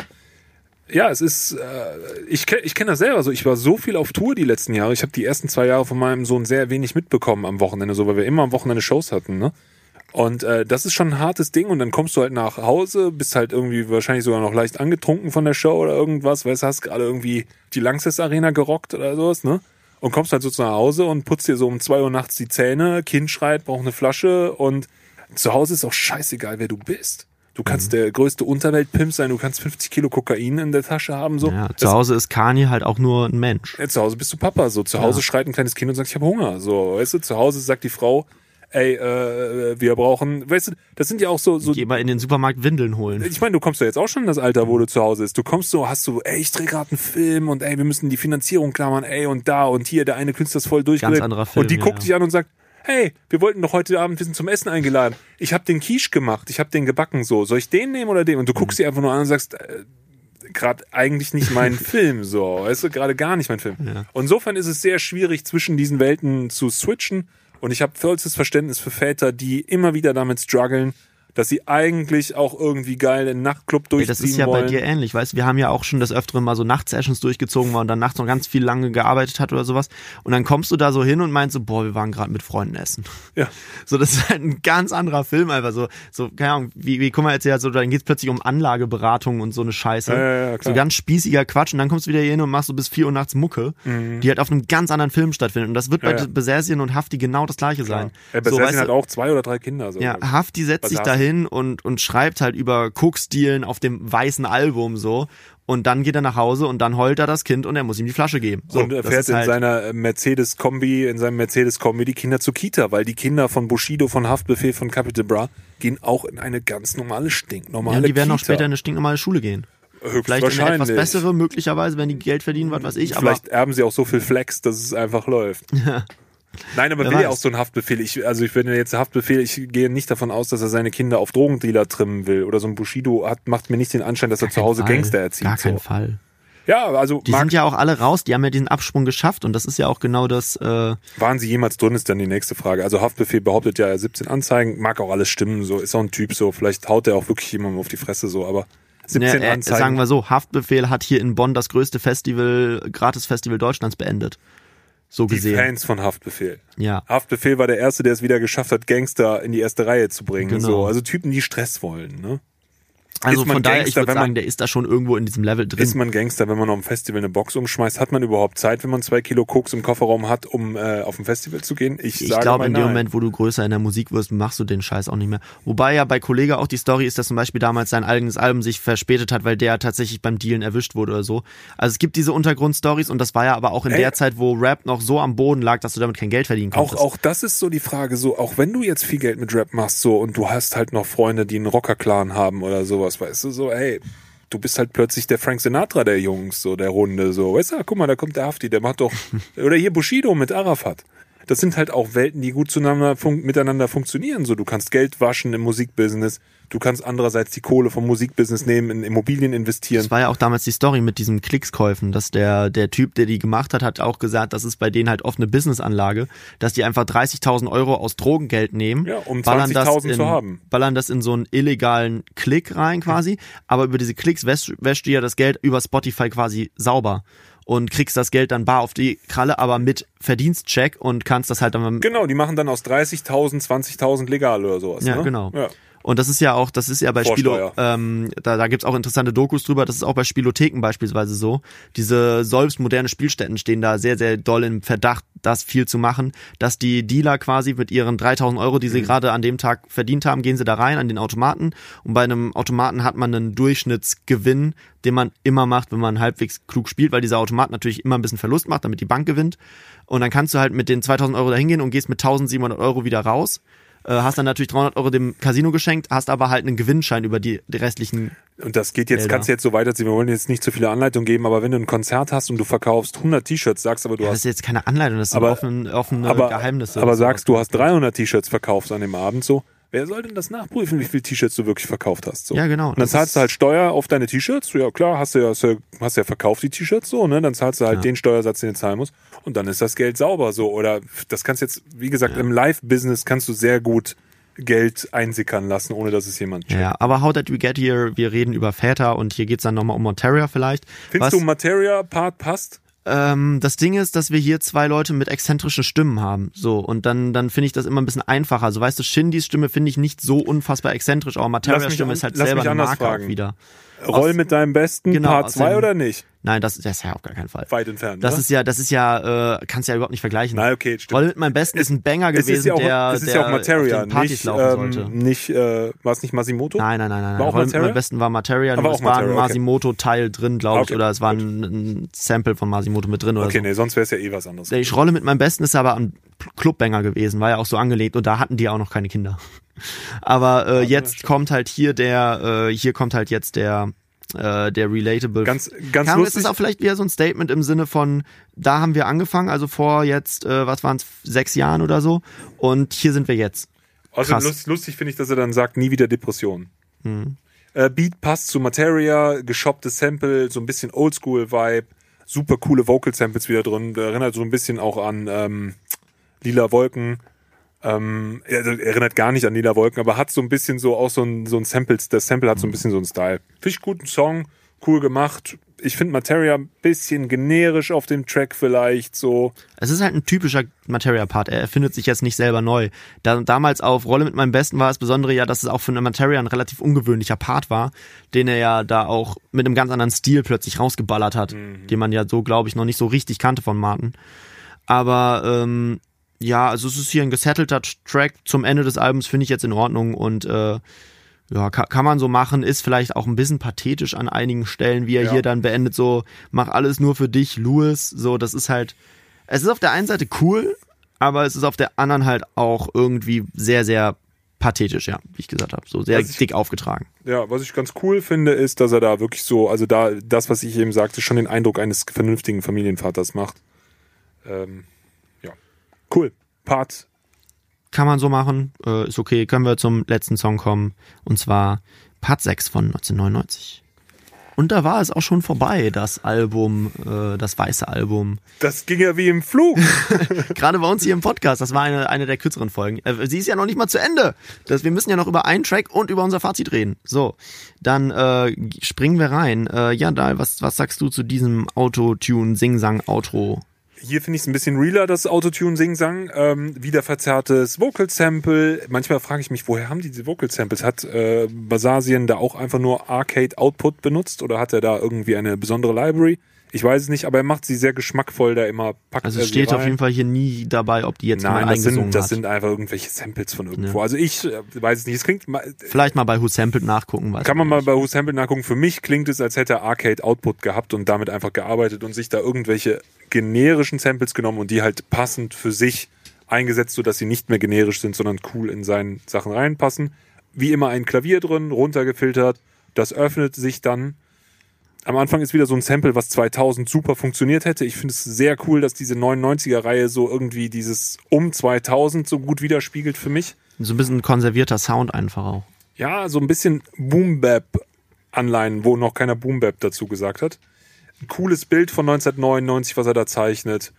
ja, es ist, äh, ich, ich kenne das selber so. Ich war so viel auf Tour die letzten Jahre. Ich habe die ersten zwei Jahre von meinem Sohn sehr wenig mitbekommen am Wochenende, so, weil wir immer am Wochenende Shows hatten, ne? Und äh, das ist schon ein hartes Ding und dann kommst du halt nach Hause, bist halt irgendwie wahrscheinlich sogar noch leicht angetrunken von der Show oder irgendwas, weißt du, hast gerade irgendwie die Lanxess Arena gerockt oder sowas, ne? Und kommst halt so zu Hause und putzt dir so um zwei Uhr nachts die Zähne, Kind schreit, braucht eine Flasche und zu Hause ist auch scheißegal, wer du bist. Du kannst Mhm. der größte Unterweltpimp sein, du kannst 50 Kilo Kokain in der Tasche haben, so. Ja, Das- zu Hause ist Kanye halt auch nur ein Mensch. ja, zu Hause bist du Papa, so. Zu Hause Ja. schreit ein kleines Kind und sagt, ich habe Hunger, so. Weißt du, zu Hause sagt die Frau, ey, äh, wir brauchen, weißt du, das sind ja auch so, so Geh mal in den Supermarkt Windeln holen. ich meine, du kommst ja jetzt auch schon in das Alter, wo du zu Hause bist. Du kommst so, hast so, ey, ich drehe gerade einen Film und ey, wir müssen die Finanzierung klammern, ey, und da und hier, der eine Künstler ist voll durchgedreht. anderer Film, Und die ja, guckt dich an und sagt, hey, wir wollten doch heute Abend, wir sind zum Essen eingeladen. Ich habe den Quiche gemacht, ich habe den gebacken, so. Soll ich den nehmen oder den? Und du guckst sie einfach nur an und sagst, äh, gerade eigentlich nicht mein <laughs> Film, so. Weißt du, gerade gar nicht mein Film. Ja. Und insofern ist es sehr schwierig, zwischen diesen Welten zu switchen. Und ich habe vollstes Verständnis für Väter, die immer wieder damit strugglen, dass sie eigentlich auch irgendwie geil den Nachtclub durchziehen das ist ja wollen. bei dir ähnlich, weißt du? Wir haben ja auch schon das Öfteren mal so Nachtsessions durchgezogen, wo man dann nachts noch ganz viel lange gearbeitet hat oder sowas. Und dann kommst du da so hin und meinst so, boah, wir waren gerade mit Freunden essen. Ja. So, das ist halt ein ganz anderer Film einfach so. So, keine Ahnung, wie, wie guck mal jetzt ja so, dann geht's plötzlich um Anlageberatung und so eine Scheiße. Ja, ja, so ganz spießiger Quatsch und dann kommst du wieder hier hin und machst so bis vier Uhr nachts Mucke, die halt auf einem ganz anderen Film stattfindet. Und das wird Mhm. Bei ja. Besersien und Hafti genau das gleiche sein. Ja, bei so, weißt hat auch zwei oder drei Kinder. So. ja, Hafti setzt sich Was da hast du? Hin und, und schreibt halt über Cook-Stilen auf dem weißen Album so. Und dann geht er nach Hause und dann heult er das Kind und er muss ihm die Flasche geben. So, und er fährt in halt, seiner äh, Mercedes-Kombi, in seinem Mercedes-Kombi die Kinder zur Kita, weil die Kinder von Bushido, von Haftbefehl, von Capital Bra gehen auch in eine ganz normale, stinknormale ja, die werden Kita. auch später in eine stinknormale Schule gehen. Vielleicht in eine etwas bessere, möglicherweise, wenn die Geld verdienen, was weiß ich. Aber Vielleicht erben sie auch so viel Flex, dass es einfach läuft. <laughs> <laughs> Nein, aber Wer will ja auch so ein Haftbefehl. Ich, also ich wenn jetzt Haftbefehl, ich gehe nicht davon aus, dass er seine Kinder auf Drogendealer trimmen will. Oder so ein Bushido hat, macht mir nicht den Anschein, dass er zu Hause Fall. Gangster erzieht. Gar keinen so. Fall. Ja, also Die sind ja auch alle raus, die haben ja diesen Absprung geschafft und das ist ja auch genau das, äh, waren sie jemals drin, ist dann die nächste Frage. Also Haftbefehl behauptet ja 17 Anzeigen, mag auch alles stimmen, so ist auch ein Typ so, vielleicht haut er auch wirklich jemandem auf die Fresse so, aber 17 ne, äh, Anzeigen. sagen wir so, Haftbefehl hat hier in Bonn das größte Festival, Gratis-Festival Deutschlands beendet. So die gesehen. Fans von Haftbefehl. Ja. Haftbefehl war der Erste, der es wieder geschafft hat, Gangster in die erste Reihe zu bringen. Genau. So, also Typen, die Stress wollen. Ne? Also von daher, ich Gangster, würde wenn man- sagen, der ist da schon irgendwo in diesem Level drin. Ist man Gangster, wenn man auf dem Festival eine Box umschmeißt? Hat man überhaupt Zeit, wenn man zwei Kilo Koks im Kofferraum hat, um äh, auf ein Festival zu gehen? Ich, Ich glaube, in dem. Moment, wo du größer in der Musik wirst, machst du den Scheiß auch nicht mehr. Wobei ja bei Kollege auch die Story ist, dass zum Beispiel damals sein eigenes Album sich verspätet hat, weil der tatsächlich beim Dealen erwischt wurde oder so. Also es gibt diese Untergrundstories und das war ja aber auch in Ey. der Zeit, wo Rap noch so am Boden lag, dass du damit kein Geld verdienen Auch, konntest. auch das ist so die Frage, so, auch wenn du jetzt viel Geld mit Rap machst, so, und du hast halt noch Freunde, die einen Rocker-Clan haben oder sowas, weißt du, so, ey, du bist halt plötzlich der Frank Sinatra der Jungs, so, der Runde, so, weißt du, guck mal, da kommt der Hafti, der macht doch, <laughs> oder hier Bushido mit Arafat. Das sind halt auch Welten, die gut zueinander fun miteinander funktionieren. So, du kannst Geld waschen im Musikbusiness, du kannst andererseits die Kohle vom Musikbusiness nehmen, in Immobilien investieren. Das war ja auch damals die Story mit diesen Klickskäufen, dass der, der Typ, der die gemacht hat, hat auch gesagt, das ist bei denen halt oft eine Businessanlage, dass die einfach 30.000 Euro aus Drogengeld nehmen, Ja, um ballern das 20.000 in, zu haben. ballern das in so einen illegalen Klick rein quasi, aber über diese Klicks wäscht, wäscht du ja das Geld über Spotify quasi sauber und kriegst das Geld dann bar auf die Kralle, aber mit Verdienstcheck und kannst das halt dann Genau, die machen dann aus 30.000, 20.000 legal oder sowas. Ja, ne? genau. Ja. Und das ist ja auch, das ist ja bei. Spilo, ähm, da, da gibt's auch interessante Dokus drüber, das ist auch bei Spielotheken beispielsweise so. Diese selbst moderne Spielstätten stehen da sehr, sehr doll im Verdacht, das viel zu machen, dass die Dealer quasi mit ihren 3000 Euro, die sie Mhm. gerade an dem Tag verdient haben, gehen sie da rein an den Automaten und bei einem Automaten hat man einen Durchschnittsgewinn, den man immer macht, wenn man halbwegs klug spielt, weil dieser Automat natürlich immer ein bisschen Verlust macht, damit die Bank gewinnt. Und dann kannst du halt mit den 2000 Euro da hingehen und gehst mit 1700 Euro wieder raus hast dann natürlich 300 Euro dem Casino geschenkt, hast aber halt einen Gewinnschein über die, die restlichen. Und das geht jetzt, Gelder. kannst du jetzt so weiterziehen. Wir wollen jetzt nicht zu viele Anleitungen geben, aber wenn du ein Konzert hast und du verkaufst 100 T-Shirts, sagst aber du Das hast ist jetzt keine Anleitung, das sind Aber- offene, offene aber, Geheimnisse. aber sagst, du hast 300 T-Shirts verkauft an dem Abend so. Wer soll denn das nachprüfen, wie viele T-Shirts du wirklich verkauft hast? So. Ja, genau. Und dann Das zahlst du halt Steuer auf deine T-Shirts. Ja, klar, hast du ja, hast ja verkauft die T-Shirts so, ne? Dann zahlst du halt Ja. den Steuersatz, den du zahlen musst. Und dann ist das Geld sauber so. Oder das kannst jetzt, wie gesagt, im Live-Business kannst du sehr gut Geld einsickern lassen, ohne dass es jemand checkt. Ja, aber How Did We Get Here, wir reden über Väter und hier geht's dann nochmal um Monteria vielleicht. Findest Was, du Materia-Part passt? Ähm, das Ding ist, dass wir hier zwei Leute mit exzentrischen Stimmen haben. So, und dann, dann finde ich das immer ein bisschen einfacher. So, weißt du, Shindys Stimme finde ich nicht so unfassbar exzentrisch, aber Materias Stimme an- ist halt lass selber mich eine anders Marke fragen. auch wieder. Roll mit deinem Besten, genau, Part aus 2 dem- oder nicht? Nein, das, das ist ja auf gar keinen Fall. Weit entfernt. Das ne? ist ja, das ist ja, äh, kannst ja überhaupt nicht vergleichen. Nein, okay, stimmt. Roll mit meinem Besten ist ein Banger es gewesen, ist ja auch, der, es ist der ja auch Materia, Partys nicht, laufen sollte. ähm, nicht äh, war es nicht Masimoto? Nein, nein, nein, nein. War auch Roll mit meinem Besten war Materia, Aber nur auch es war ein okay. Masimoto-Teil drin, glaube ich, Okay, oder es war ein, ein Sample von Masimoto mit drin oder Okay, so. nee, sonst wäre es ja eh was anderes. Ich rolle mit meinem Besten ist aber ein Clubbanger gewesen, war ja auch so angelegt und da hatten die auch noch keine Kinder. <laughs> Aber äh, jetzt kommt halt hier der, äh, hier kommt halt jetzt der, äh, der relatable. Ganz, ganz Ahnung, lustig. ist es auch vielleicht wieder so ein Statement im Sinne von, da haben wir angefangen, also vor jetzt, äh, was waren es, sechs Jahren oder so, und hier sind wir jetzt. Also krass. lust, lustig finde ich, dass er dann sagt, nie wieder Depression. Mhm. Äh, Beat passt zu Materia, geshopptes Sample, so ein bisschen Oldschool-Vibe, super coole Vocal-Samples wieder drin. Erinnert so ein bisschen auch an ähm, Lila Wolken. Ähm, er erinnert gar nicht an Lila-Wolken, aber hat so ein bisschen so auch so ein, so ein Sample, das Sample hat so ein bisschen so einen Style. Finde ich guten Song, cool gemacht. Ich finde Materia ein bisschen generisch auf dem Track vielleicht so. Es ist halt ein typischer Materia-Part. Er erfindet sich jetzt nicht selber neu. Da, damals auf Rolle mit meinem Besten war es Besondere ja, dass es auch für Materia ein relativ ungewöhnlicher Part war, den er ja da auch mit einem ganz anderen Stil plötzlich rausgeballert hat, mhm. den man ja so, glaube ich, noch nicht so richtig kannte von Martin. Aber ähm, ja, also es ist hier ein gesettelter Track zum Ende des Albums, finde ich jetzt in Ordnung und äh, ja, kann, kann man so machen, ist vielleicht auch ein bisschen pathetisch an einigen Stellen, wie er ja. hier dann beendet, so, mach alles nur für dich, Louis, so, das ist halt, es ist auf der einen Seite cool, aber es ist auf der anderen halt auch irgendwie sehr, sehr pathetisch, ja, wie ich gesagt habe, so sehr ich, dick aufgetragen. Ja, was ich ganz cool finde, ist, dass er da wirklich so, also da, das, was ich eben sagte, schon den Eindruck eines vernünftigen Familienvaters macht. Ähm, cool. Part kann man so machen, äh, ist okay. Können wir zum letzten Song kommen und zwar Part 6 von 1999. Und da war es auch schon vorbei, das Album, äh, das weiße Album. Das ging ja wie im Flug. <laughs> Gerade bei uns hier im Podcast, das war eine, eine der kürzeren Folgen. Äh, sie ist ja noch nicht mal zu Ende. Das, wir müssen ja noch über einen Track und über unser Fazit reden. So, dann äh, springen wir rein. Äh, ja, Dal, was, was sagst du zu diesem Autotune-Sing-Sang-Outro? Hier finde ich es ein bisschen realer, das Autotune Sing-Sang. Ähm, wieder verzerrtes Vocal Sample. Manchmal frage ich mich, woher haben die diese Vocal Samples? Hat äh, Basasien da auch einfach nur Arcade Output benutzt oder hat er da irgendwie eine besondere Library? Ich weiß es nicht, aber er macht sie sehr geschmackvoll da immer. Packt also es steht auf jeden Fall hier nie dabei, ob die jetzt Nein, mal das sind, das hat. sind einfach irgendwelche Samples von irgendwo. Ja. Also ich äh, weiß es nicht. Es klingt Vielleicht mal bei Who Sampled nachgucken. Weiß kann man mal bei Who Sampled nachgucken. Für mich klingt es, als hätte er Arcade Output gehabt und damit einfach gearbeitet und sich da irgendwelche generischen Samples genommen und die halt passend für sich eingesetzt, sodass sie nicht mehr generisch sind, sondern cool in seinen Sachen reinpassen. Wie immer ein Klavier drin, runtergefiltert. Das öffnet sich dann am Anfang ist wieder so ein Sample, was 2000 super funktioniert hätte. Ich finde es sehr cool, dass diese 99er-Reihe so irgendwie dieses um 2000 so gut widerspiegelt für mich. So ein bisschen konservierter Sound einfach auch. Ja, so ein bisschen Boom-Bap-Anleihen, wo noch keiner Boom-Bap dazu gesagt hat. Ein cooles Bild von 1999, was er da zeichnet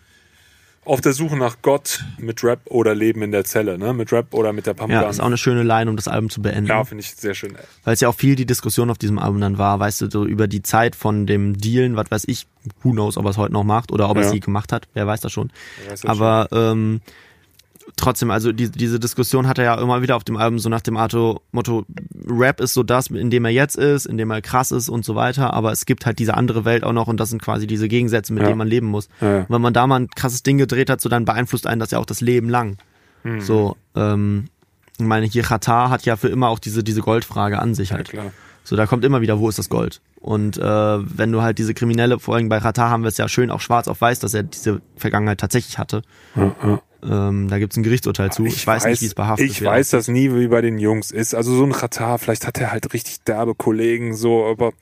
auf der Suche nach Gott mit Rap oder Leben in der Zelle, ne? Mit Rap oder mit der Pumpgun. Ja, ist auch eine schöne Line, um das Album zu beenden. Ja, finde ich sehr schön. Weil es ja auch viel die Diskussion auf diesem Album dann war, weißt du, so über die Zeit von dem Dealen, was weiß ich, who knows, ob er es heute noch macht oder ob ja. er es nie gemacht hat, wer weiß das schon. Weiß das Aber schon. ähm, trotzdem, also die, diese Diskussion hat er ja immer wieder auf dem Album so nach dem Motto, Motto, Rap ist so das, in dem er jetzt ist, in dem er krass ist und so weiter, aber es gibt halt diese andere Welt auch noch und das sind quasi diese Gegensätze, mit ja. denen man leben muss. Ja, ja. wenn man da mal ein krasses Ding gedreht hat, so dann beeinflusst einen das ja auch das Leben lang. Mhm. So, ähm, ich meine, hier Qatar hat ja für immer auch diese, diese Goldfrage an sich halt. klar. So, da kommt immer wieder, wo ist das Gold? Und äh, wenn du halt diese Kriminelle, vor allem bei Qatar haben wir es ja schön auch schwarz auf weiß, dass er diese Vergangenheit tatsächlich hatte. Ja, ja. Ähm, da gibt's ein Gerichtsurteil zu. Ich, ich weiß, weiß, nicht, wie es behaftet Ich weiß das nie, wie bei den Jungs ist. Also so ein Katar, vielleicht hat er halt richtig derbe Kollegen, so, aber.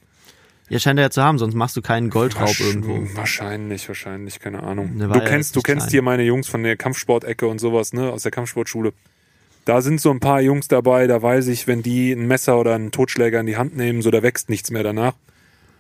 Ja, scheint er ja zu haben, sonst machst du keinen Goldraub irgendwo. Wahrscheinlich, wahrscheinlich, keine Ahnung. Du kennst, du kennst hier meine Jungs von der Kampfsportecke und sowas, ne, aus der Kampfsportschule. Da sind so ein paar Jungs dabei, da weiß ich, wenn die ein Messer oder einen Totschläger in die Hand nehmen, so da wächst nichts mehr danach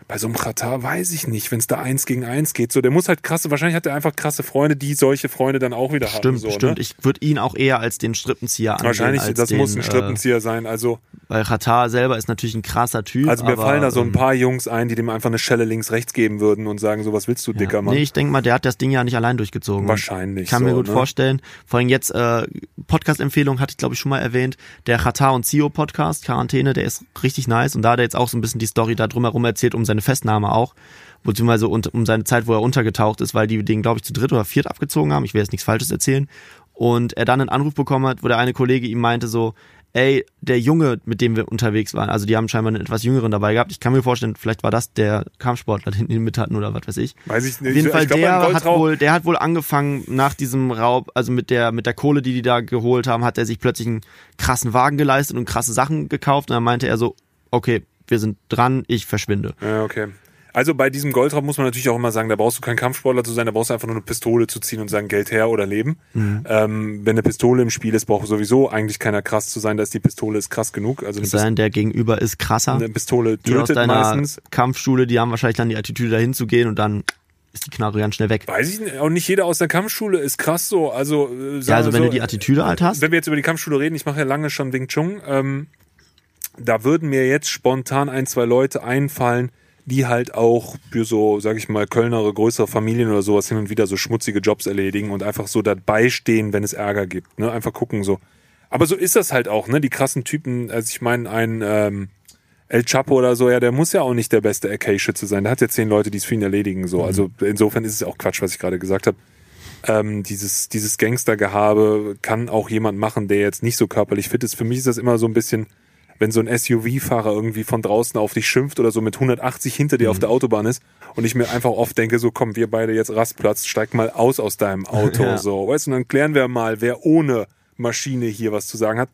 bei so einem Katar weiß ich nicht, wenn es da eins gegen eins geht. So, der muss halt krasse, wahrscheinlich hat er einfach krasse Freunde, die solche Freunde dann auch wieder stimmt, haben. Stimmt, so, stimmt. Ne? Ich würde ihn auch eher als den Strippenzieher ansehen. Wahrscheinlich, das den, muss ein äh, Strippenzieher äh, sein. Also weil Katar selber ist natürlich ein krasser Typ. Also mir aber, fallen da so ein ähm, paar Jungs ein, die dem einfach eine Schelle links rechts geben würden und sagen, so was willst du, ja, dicker Mann? Nee, ich denke mal, der hat das Ding ja nicht allein durchgezogen. Wahrscheinlich. Ich kann so, mir gut ne? vorstellen. Vor allem jetzt äh, Podcast-Empfehlung hatte ich glaube ich schon mal erwähnt. Der Katar und Zio Podcast Quarantäne, der ist richtig nice und da hat er jetzt auch so ein bisschen die Story da drumherum erzählt um seine Festnahme auch beziehungsweise um seine Zeit, wo er untergetaucht ist, weil die den, glaube ich, zu dritt oder viert abgezogen haben. Ich will jetzt nichts Falsches erzählen. Und er dann einen Anruf bekommen hat, wo der eine Kollege ihm meinte so, ey, der Junge, mit dem wir unterwegs waren, also die haben scheinbar einen etwas jüngeren dabei gehabt. Ich kann mir vorstellen, vielleicht war das der Kampfsportler, den die mit hatten oder was weiß ich. Weiß ich nicht. Auf jeden Fall, glaub, der hat wohl, der hat wohl angefangen nach diesem Raub, also mit der, mit der Kohle, die die da geholt haben, hat er sich plötzlich einen krassen Wagen geleistet und krasse Sachen gekauft und dann meinte er so, okay, wir sind dran, ich verschwinde. Ja, okay. Also bei diesem Goldraub muss man natürlich auch immer sagen, da brauchst du kein Kampfsportler zu sein, da brauchst du einfach nur eine Pistole zu ziehen und sagen, Geld her oder leben. Mhm. Ähm, wenn eine Pistole im Spiel ist, braucht sowieso eigentlich keiner krass zu sein, dass die Pistole ist krass genug. Also sein, der Gegenüber ist krasser. Eine Pistole tötet die aus deiner meistens. Kampfschule, die haben wahrscheinlich dann die Attitüde dahin zu gehen und dann ist die Knarre ganz schnell weg. Weiß ich nicht. Auch nicht jeder aus der Kampfschule ist krass so. Also, äh, Ja, also wenn so, du die Attitüde halt hast. Wenn wir jetzt über die Kampfschule reden, ich mache ja lange schon Wing Chun, ähm, da würden mir jetzt spontan ein, zwei Leute einfallen, die halt auch für so, sag ich mal, Kölnere, größere Familien oder sowas hin und wieder so schmutzige Jobs erledigen und einfach so dabei stehen, wenn es Ärger gibt. Ne? Einfach gucken so. Aber so ist das halt auch, ne? Die krassen Typen, also ich meine, ein ähm, El Chapo oder so, ja, der muss ja auch nicht der beste AK-Schütze sein. Der hat ja zehn Leute, die es für ihn erledigen. So. Also insofern ist es auch Quatsch, was ich gerade gesagt habe. Ähm, dieses, dieses Gangstergehabe kann auch jemand machen, der jetzt nicht so körperlich fit ist. Für mich ist das immer so ein bisschen, wenn so ein SUV-Fahrer irgendwie von draußen auf dich schimpft oder so mit 180 hinter dir auf der Autobahn ist und ich mir einfach oft denke, so komm, wir beide jetzt Rastplatz, steig mal aus aus deinem Auto, <laughs> Ja. so, weißt du, und dann klären wir mal, wer ohne Maschine hier was zu sagen hat.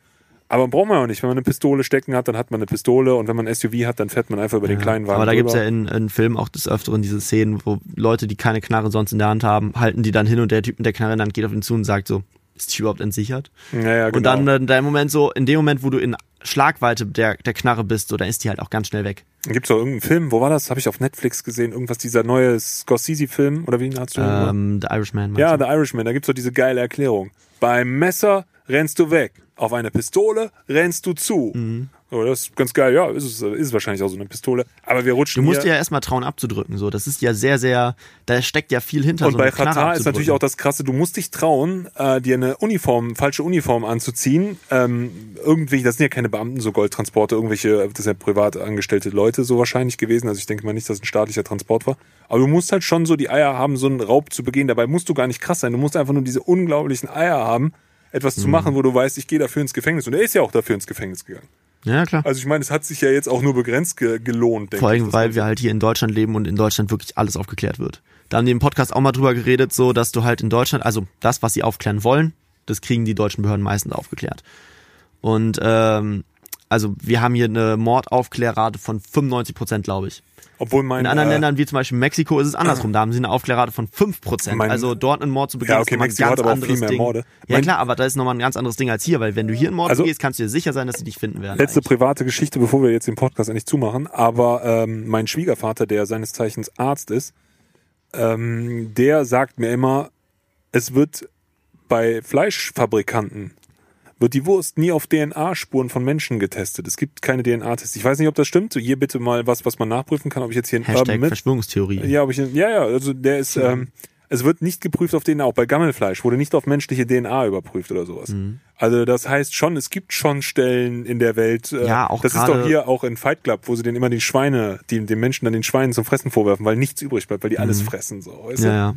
Aber braucht man auch nicht. Wenn man eine Pistole stecken hat, dann hat man eine Pistole und wenn man ein SUV hat, dann fährt man einfach über den kleinen Wagen Aber da gibt's drüber. ja in, in Filmen auch des Öfteren diese Szenen, wo Leute, die keine Knarre sonst in der Hand haben, halten die dann hin und der Typ mit der Knarre in der Hand geht auf ihn zu und sagt so, ist die überhaupt entsichert? ja, ja, genau. Und dann äh, in dem Moment so, in dem Moment, wo du in Schlagweite der, der Knarre bist, so, dann ist die halt auch ganz schnell weg. Gibt's doch irgendeinen Film, wo war das? Habe ich auf Netflix gesehen, irgendwas, dieser neue Scorsese-Film oder wie hast du? Ähm, The Irishman. Ja? The Irishman, da gibt's doch diese geile Erklärung. Beim Messer rennst du weg. Auf eine Pistole rennst du zu. Mhm. So, das ist ganz geil. Ja, ist, es, ist wahrscheinlich auch so eine Pistole. Aber wir rutschen Du musst dir ja erstmal trauen abzudrücken, so. Das ist ja sehr, sehr, da steckt ja viel hinter und so bei Katar ist natürlich auch das Krasse, du musst dich trauen, äh, dir eine Uniform, falsche Uniform anzuziehen. Ähm, irgendwie, das sind ja keine Beamten, so Goldtransporte, irgendwelche, das sind ja privat angestellte Leute so wahrscheinlich gewesen. Also ich denke mal nicht, dass es ein staatlicher Transport war. Aber du musst halt schon so die Eier haben, so einen Raub zu begehen. Dabei musst du gar nicht krass sein. Du musst einfach nur diese unglaublichen Eier haben, etwas Mhm. zu machen, wo du weißt, ich gehe dafür ins Gefängnis. Und er ist ja auch dafür ins Gefängnis gegangen. Ja, klar. Also ich meine, es hat sich ja jetzt auch nur begrenzt ge gelohnt, denke Vor ich. allem, das weil wir halt hier in Deutschland leben und in Deutschland wirklich alles aufgeklärt wird. Da haben die im Podcast auch mal drüber geredet, so, dass du halt in Deutschland, also das, was sie aufklären wollen, das kriegen die deutschen Behörden meistens aufgeklärt. Und ähm, also wir haben hier eine Mordaufklärrate von 95 Prozent, glaube ich. Obwohl mein, In anderen äh, Ländern, wie zum Beispiel Mexiko, ist es andersrum. Da haben sie eine Aufklärrate von 5 Prozent. Mein- Also dort einen Mord zu begehen, Ja, ist okay, ein Mexiko ganz hat aber anderes Ding. Morde. Ja Mein- klar, aber da ist nochmal ein ganz anderes Ding als hier, weil wenn du hier einen Mord Also- begehst, kannst du dir sicher sein, dass sie dich finden werden. Letzte eigentlich. private Geschichte, bevor wir jetzt den Podcast endlich zumachen. Aber ähm, mein Schwiegervater, der seines Zeichens Arzt ist, ähm, der sagt mir immer, es wird bei Fleischfabrikanten wird die Wurst nie auf DNA-Spuren von Menschen getestet. Es gibt keine DNA-Tests. Ich weiß nicht, ob das stimmt. Hier bitte mal was, was man nachprüfen kann, ob ich jetzt hier ein Hashtag Urban Verschwörungstheorie. ja, ob ich, ja, ja, also der ist, ähm, es wird nicht geprüft auf DNA, auch bei Gammelfleisch wurde nicht auf menschliche DNA überprüft oder sowas. Mhm. Also das heißt schon, es gibt schon Stellen in der Welt, äh, Ja, auch das ist doch hier auch in Fight Club, wo sie den immer die Schweine, die, den Menschen dann den Schweinen zum Fressen vorwerfen, weil nichts übrig bleibt, weil die alles fressen, so, weißt Mhm. Ja, ja.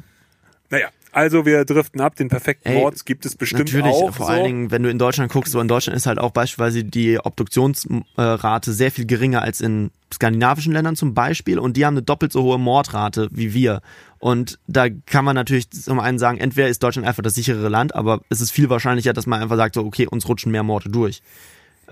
Naja, also wir driften ab, den perfekten Ey, Mord gibt es bestimmt Natürlich, auch. vor so. allen Dingen, wenn du in Deutschland guckst, so in Deutschland ist halt auch beispielsweise die Obduktionsrate sehr viel geringer als in skandinavischen Ländern zum Beispiel und die haben eine doppelt so hohe Mordrate wie wir. Und da kann man natürlich zum einen sagen, entweder ist Deutschland einfach das sichere Land, aber es ist viel wahrscheinlicher, dass man einfach sagt, so, okay, uns rutschen mehr Morde durch.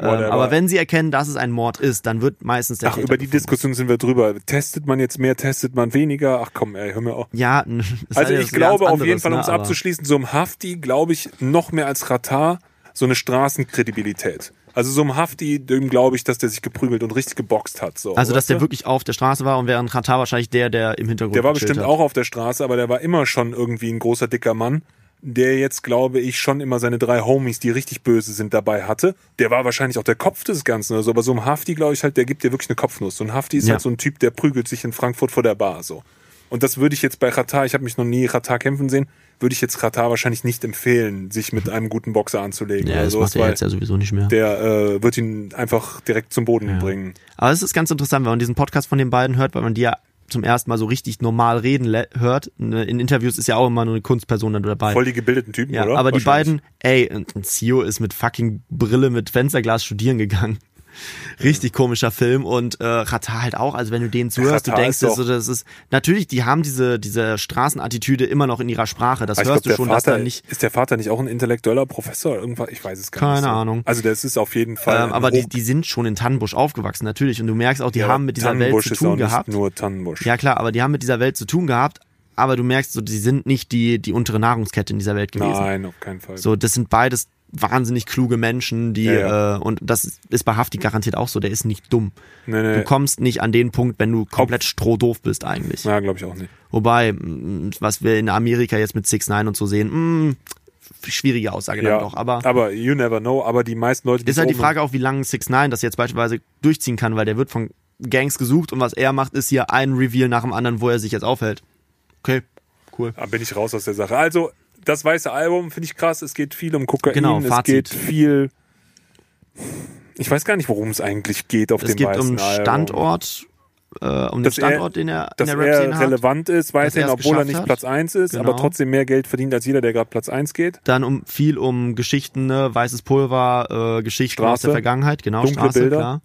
Whatever. aber wenn sie erkennen, dass es ein Mord ist, dann wird meistens der Ach, Täter über die. Diskussion sind wir drüber. Testet man jetzt mehr, testet man weniger? Ach komm, ey, hör mir auf. Ja, <laughs> Also ich glaube auf jeden Fall, um ne, es aber- abzuschließen, so im Hafti glaube ich noch mehr als Ratar so eine Straßenkredibilität. Also so im Hafti, dem glaube ich, dass der sich geprügelt und richtig geboxt hat. So, Also, dass der du? wirklich auf der Straße war und während Katar wahrscheinlich der, der im Hintergrund Der war bestimmt hat. auch auf der Straße, aber der war immer schon irgendwie ein großer, dicker Mann, der jetzt, glaube ich, schon immer seine drei Homies, die richtig böse sind, dabei hatte. Der war wahrscheinlich auch der Kopf des Ganzen oder so, aber so ein Hafti, glaube ich halt, der gibt dir wirklich eine Kopfnuss. So ein Hafti ist Ja. halt so ein Typ, der prügelt sich in Frankfurt vor der Bar, so. Und das würde ich jetzt bei Qatar, ich habe mich noch nie Qatar kämpfen sehen, würde ich jetzt Qatar wahrscheinlich nicht empfehlen, sich mit einem guten Boxer anzulegen Ja, das sowas, macht er jetzt ja sowieso nicht mehr. der äh, wird ihn einfach direkt zum Boden bringen. Aber es ist ganz interessant, wenn man diesen Podcast von den beiden hört, weil man die ja zum ersten Mal so richtig normal reden hört. Ne, In Interviews ist ja auch immer nur eine Kunstperson dann dabei. Voll die gebildeten Typen, ja, oder? aber die beiden, ey, und ein Zio ist mit fucking Brille mit Fensterglas studieren gegangen. Richtig komischer Film und äh, Rata halt auch. Also wenn du denen zuhörst, du Rata denkst, ist das, das ist natürlich, die haben diese diese Straßenattitüde immer noch in ihrer Sprache. Das hörst glaub, du schon, der dass da Vater, nicht. Ist der Vater nicht auch ein intellektueller Professor? Irgendwas? Ich weiß es gar Keine nicht. so. Ahnung. Also das ist auf jeden Fall. Ähm, aber die, die sind schon in Tannenbusch aufgewachsen, natürlich. Und du merkst auch, die Ja, haben mit dieser Welt zu tun nicht gehabt. Nur Tannenbusch. Ja klar, aber die haben mit dieser Welt zu tun gehabt, aber du merkst so, die sind nicht die, die untere Nahrungskette in dieser Welt gewesen. Nein, auf keinen Fall. So, das sind beides wahnsinnig kluge Menschen, die Ja, ja. Äh, und das ist bei Hafti garantiert auch so, der ist nicht dumm. Nee, nee. Du kommst nicht an den Punkt, wenn du komplett strohdoof bist eigentlich. Ja, glaube ich auch nicht. Wobei, mh, was wir in Amerika jetzt mit 6 9 und so sehen, mh, schwierige Aussage dann Ja, doch, aber aber you never know. Aber die meisten Leute, ist halt die Frage auch, wie lange 6 9 das jetzt beispielsweise durchziehen kann, weil der wird von Gangs gesucht und was er macht, ist hier ein Reveal nach dem anderen, wo er sich jetzt aufhält. Okay, cool. Da bin ich raus aus der Sache. Also, das weiße Album finde ich krass. Es geht viel um Kokain. Genau, es Fazit. geht viel. Ich weiß gar nicht, worum es eigentlich geht auf Es dem geht weißen um Album. Standort, äh, um den Dass er- Standort, den er in der er Rap-Szene hat. relevant ist, weiterhin, er es obwohl er nicht hat. Platz 1 ist, Genau. aber trotzdem mehr Geld verdient als jeder, der gerade Platz 1 geht. Dann um viel um Geschichten, ne? weißes Pulver, äh, Geschichten aus Straße. der Vergangenheit, genau, Dunkle Straße, Bilder. klar.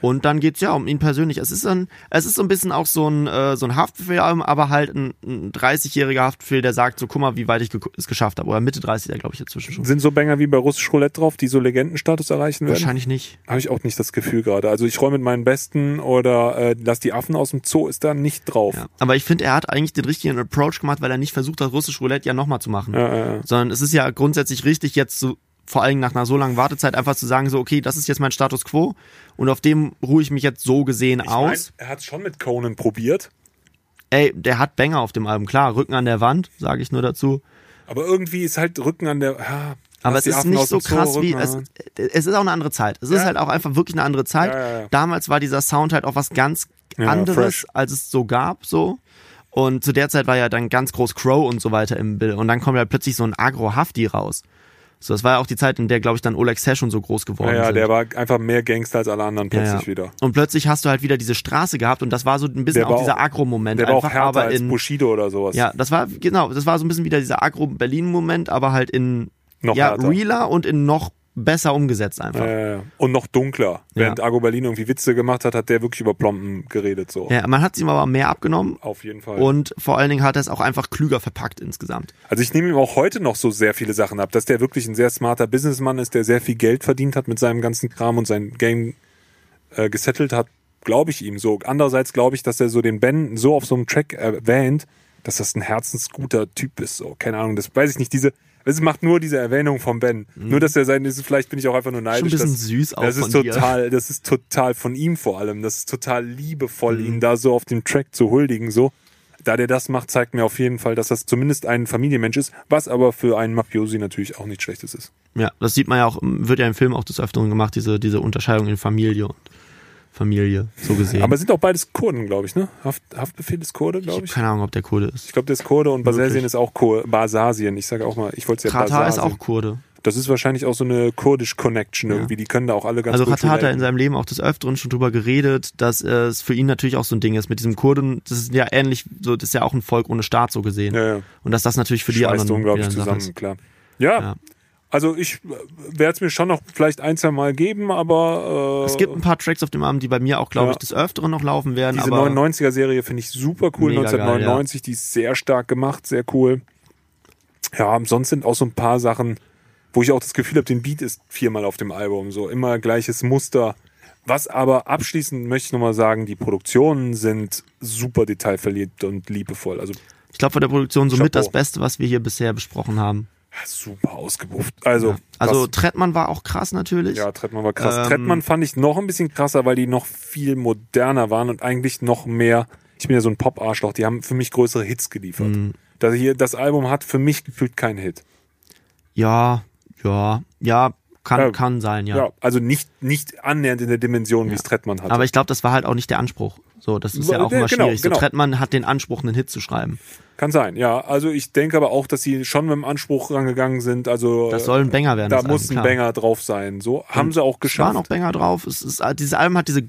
Und dann geht's ja um ihn persönlich. Es ist ein, es ist so ein bisschen auch so ein, äh, so ein Haftbefehl, aber halt ein, ein 30-jähriger Haftbefehl, der sagt so, guck mal, wie weit ich es geschafft habe. Oder Mitte 30, der glaube ich inzwischen schon. Sind so Banger wie bei Russisch Roulette drauf, die so Legendenstatus erreichen werden? Wahrscheinlich nicht. Habe ich auch nicht das Gefühl gerade. Also ich räume mit meinen Besten oder äh, lass die Affen aus dem Zoo ist da nicht drauf. Ja. Aber ich finde, er hat eigentlich den richtigen Approach gemacht, weil er nicht versucht hat, russisch Roulette ja nochmal zu machen. Ja, ja, ja. Sondern es ist ja grundsätzlich richtig, jetzt so, vor allem nach einer so langen Wartezeit einfach zu sagen, so, okay, das ist jetzt mein Status quo und auf dem ruhe ich mich jetzt so gesehen Ich mein, aus. er hat es schon mit Conan probiert, Ey, der hat Banger auf dem Album, klar, Rücken an der Wand, sage ich nur dazu. aber irgendwie ist halt Rücken an der. Ja, Aber es ist Affen nicht so Zoo, krass wie, es, es ist auch eine andere Zeit. Es ist Ja. halt auch einfach wirklich eine andere Zeit. Ja. Damals war dieser Sound halt auch was ganz anderes, fresh. als es so gab, so. Und zu der Zeit war ja dann ganz groß Crow und so weiter im Bild. Und dann kommt ja plötzlich so ein Agro-Hafti raus. So, das war ja auch die Zeit, in der, glaube ich, dann Oleg und so groß geworden Ja, ja, sind. der war einfach mehr Gangster als alle anderen Ja, plötzlich ja. wieder. Und plötzlich hast du halt wieder diese Straße gehabt und das war so ein bisschen auch war dieser auch- Agro-Moment Der war auch einfach, härter aber als in, Bushido oder sowas. ja, das war, genau, das war so ein bisschen wieder dieser Agro-Berlin-Moment, aber halt in, Noch ja, härter. realer und in noch besser umgesetzt einfach. Äh, und noch dunkler. Während Ja. Argo Berlin irgendwie Witze gemacht hat, hat der wirklich über Plomben geredet. So. Ja, man hat ihm aber mehr abgenommen Auf jeden Fall. und vor allen Dingen hat er es auch einfach klüger verpackt insgesamt. Also ich nehme ihm auch heute noch so sehr viele Sachen ab, dass der wirklich ein sehr smarter Businessmann ist, der sehr viel Geld verdient hat mit seinem ganzen Kram und sein Game äh, gesettelt hat, glaube ich ihm so. Andererseits glaube ich, dass er so den Ben so auf so einem Track erwähnt, dass das ein herzensguter Typ ist. So, keine Ahnung, das weiß ich nicht. Diese, es macht nur diese Erwähnung vom Ben. Nur, dass er sein, ist, vielleicht bin ich auch einfach nur Mhm. Schon ein neidisch. bisschen dass, süß auch das ist von dir. total, das ist total von ihm vor allem. Das ist total liebevoll, Mhm. ihn da so auf dem Track zu huldigen. So, da der das macht, zeigt mir auf jeden Fall, dass das zumindest ein Familienmensch ist, was aber für einen Mafiosi natürlich auch nicht schlechtes ist. Ja, das sieht man ja auch, wird ja im Film auch des Öfteren gemacht, diese, diese Unterscheidung in Familie und Familie, so gesehen. Aber sind auch beides Kurden, glaube ich, ne? Haft, Haftbefehl ist Kurde, ich glaube habe ich. keine Ahnung, ob der Kurde ist. Ich glaube, der ist Kurde und Basasien ist auch Kur Basasien. Ich sage auch mal, ich wollte es ja Katar ist Basasien. auch Kurde. Das ist wahrscheinlich auch so eine kurdisch Connection irgendwie. Die können da auch alle ganz Also Katar hat er in seinem Leben auch des Öfteren schon drüber geredet, dass es für ihn natürlich auch so ein Ding ist mit diesem Kurden. Das ist ja ähnlich, so das ist ja auch ein Volk ohne Staat so gesehen. Ja, ja. Und dass das natürlich für die Schweißt anderen unglaublich wieder eine Sache zusammen, ist. klar. Ja, Ja. Also ich werde es mir schon noch vielleicht ein, zwei Mal geben, aber äh, Es gibt ein paar Tracks auf dem Abend, die bei mir auch, glaube Ja. ich, des Öfteren noch laufen werden. diese aber 99er-Serie finde ich super cool. Mega geil, 1999, die ist sehr stark gemacht, sehr cool. Ja, sonst sind auch so ein paar Sachen, wo ich auch das Gefühl habe, den Beat ist viermal auf dem Album, so immer gleiches Muster. Was aber abschließend möchte ich nochmal sagen, die Produktionen sind super detailverliebt und liebevoll. Also ich glaube, von der Produktion somit Chapeau. das Beste, was wir hier bisher besprochen haben. Super ausgebufft. Also, Also was- Trettmann war auch krass natürlich. Ja, Trettmann war krass. Ähm, Trettmann fand ich noch ein bisschen krasser, weil die noch viel moderner waren und eigentlich noch mehr. Ich bin ja so ein Pop-Arschloch, die haben für mich größere Hits geliefert. Mhm. Das, hier, das Album hat für mich gefühlt keinen Hit. Ja, ja, ja, kann, Ja. kann sein, ja. Ja, also nicht, nicht annähernd in der Dimension, wie es Trettmann hat. Aber ich glaube, das war halt auch nicht der Anspruch. So, das ist ja auch immer genau, schwierig. So, genau. Trettmann hat den Anspruch, einen Hit zu schreiben. Kann sein, ja. Also ich denke aber auch, dass sie schon mit dem Anspruch rangegangen sind. Also Das soll ein Banger werden. da muss ein. Banger drauf sein. So haben sie auch Es waren geschafft. auch Banger drauf. Es ist, dieses Album hat diese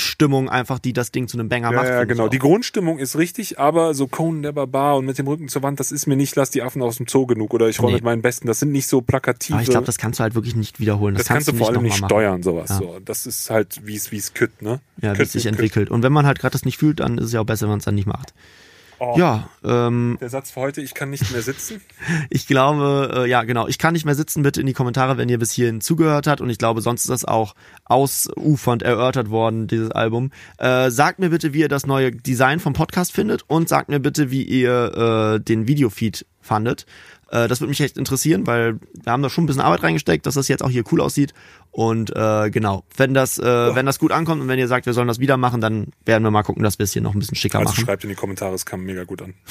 Grundstimmung einfach, die das Ding zu einem Banger macht. Ja, ja, finde ich genau. Die Grundstimmung ist richtig, aber so Conan der Barbar und mit dem Rücken zur Wand, das ist mir nicht, lass die Affen aus dem Zoo genug oder ich roll Nee. mit meinen Besten. Das sind nicht so plakative. Aber ich glaube, das kannst du halt wirklich nicht wiederholen. Das, das kannst du vor allem nicht steuern, sowas. Ja. So. Das ist halt, wie es wie es kütt, ne? Ja, wie es sich entwickelt. Und wenn man halt gerade das nicht fühlt, dann ist es ja auch besser, wenn man es dann nicht macht. Oh, Ja, ähm, Der Satz für heute, ich kann nicht mehr sitzen. <laughs> ich glaube, äh, ja, genau. Ich kann nicht mehr sitzen. Bitte in die Kommentare, wenn ihr bis hierhin zugehört habt. Und ich glaube, sonst ist das auch ausufernd erörtert worden, dieses Album. Äh, sagt mir bitte, wie ihr das neue Design vom Podcast findet und sagt mir bitte, wie ihr äh, den Videofeed fandet. Äh, das würde mich echt interessieren, weil wir haben da schon ein bisschen Arbeit reingesteckt, dass das jetzt auch hier cool aussieht. Und äh, genau, wenn das, äh, wenn das gut ankommt und wenn ihr sagt, wir sollen das wieder machen, dann werden wir mal gucken, dass wir es hier noch ein bisschen schicker Also machen. schreibt in die Kommentare, es kam mega gut an. <laughs>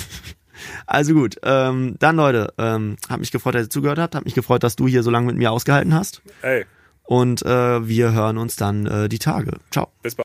Also gut, ähm, dann Leute, ähm, hat mich gefreut, dass ihr zugehört habt, hat mich gefreut, dass du hier so lange mit mir ausgehalten hast. Ey, Und äh, wir hören uns dann äh, die Tage. Ciao. bis bald.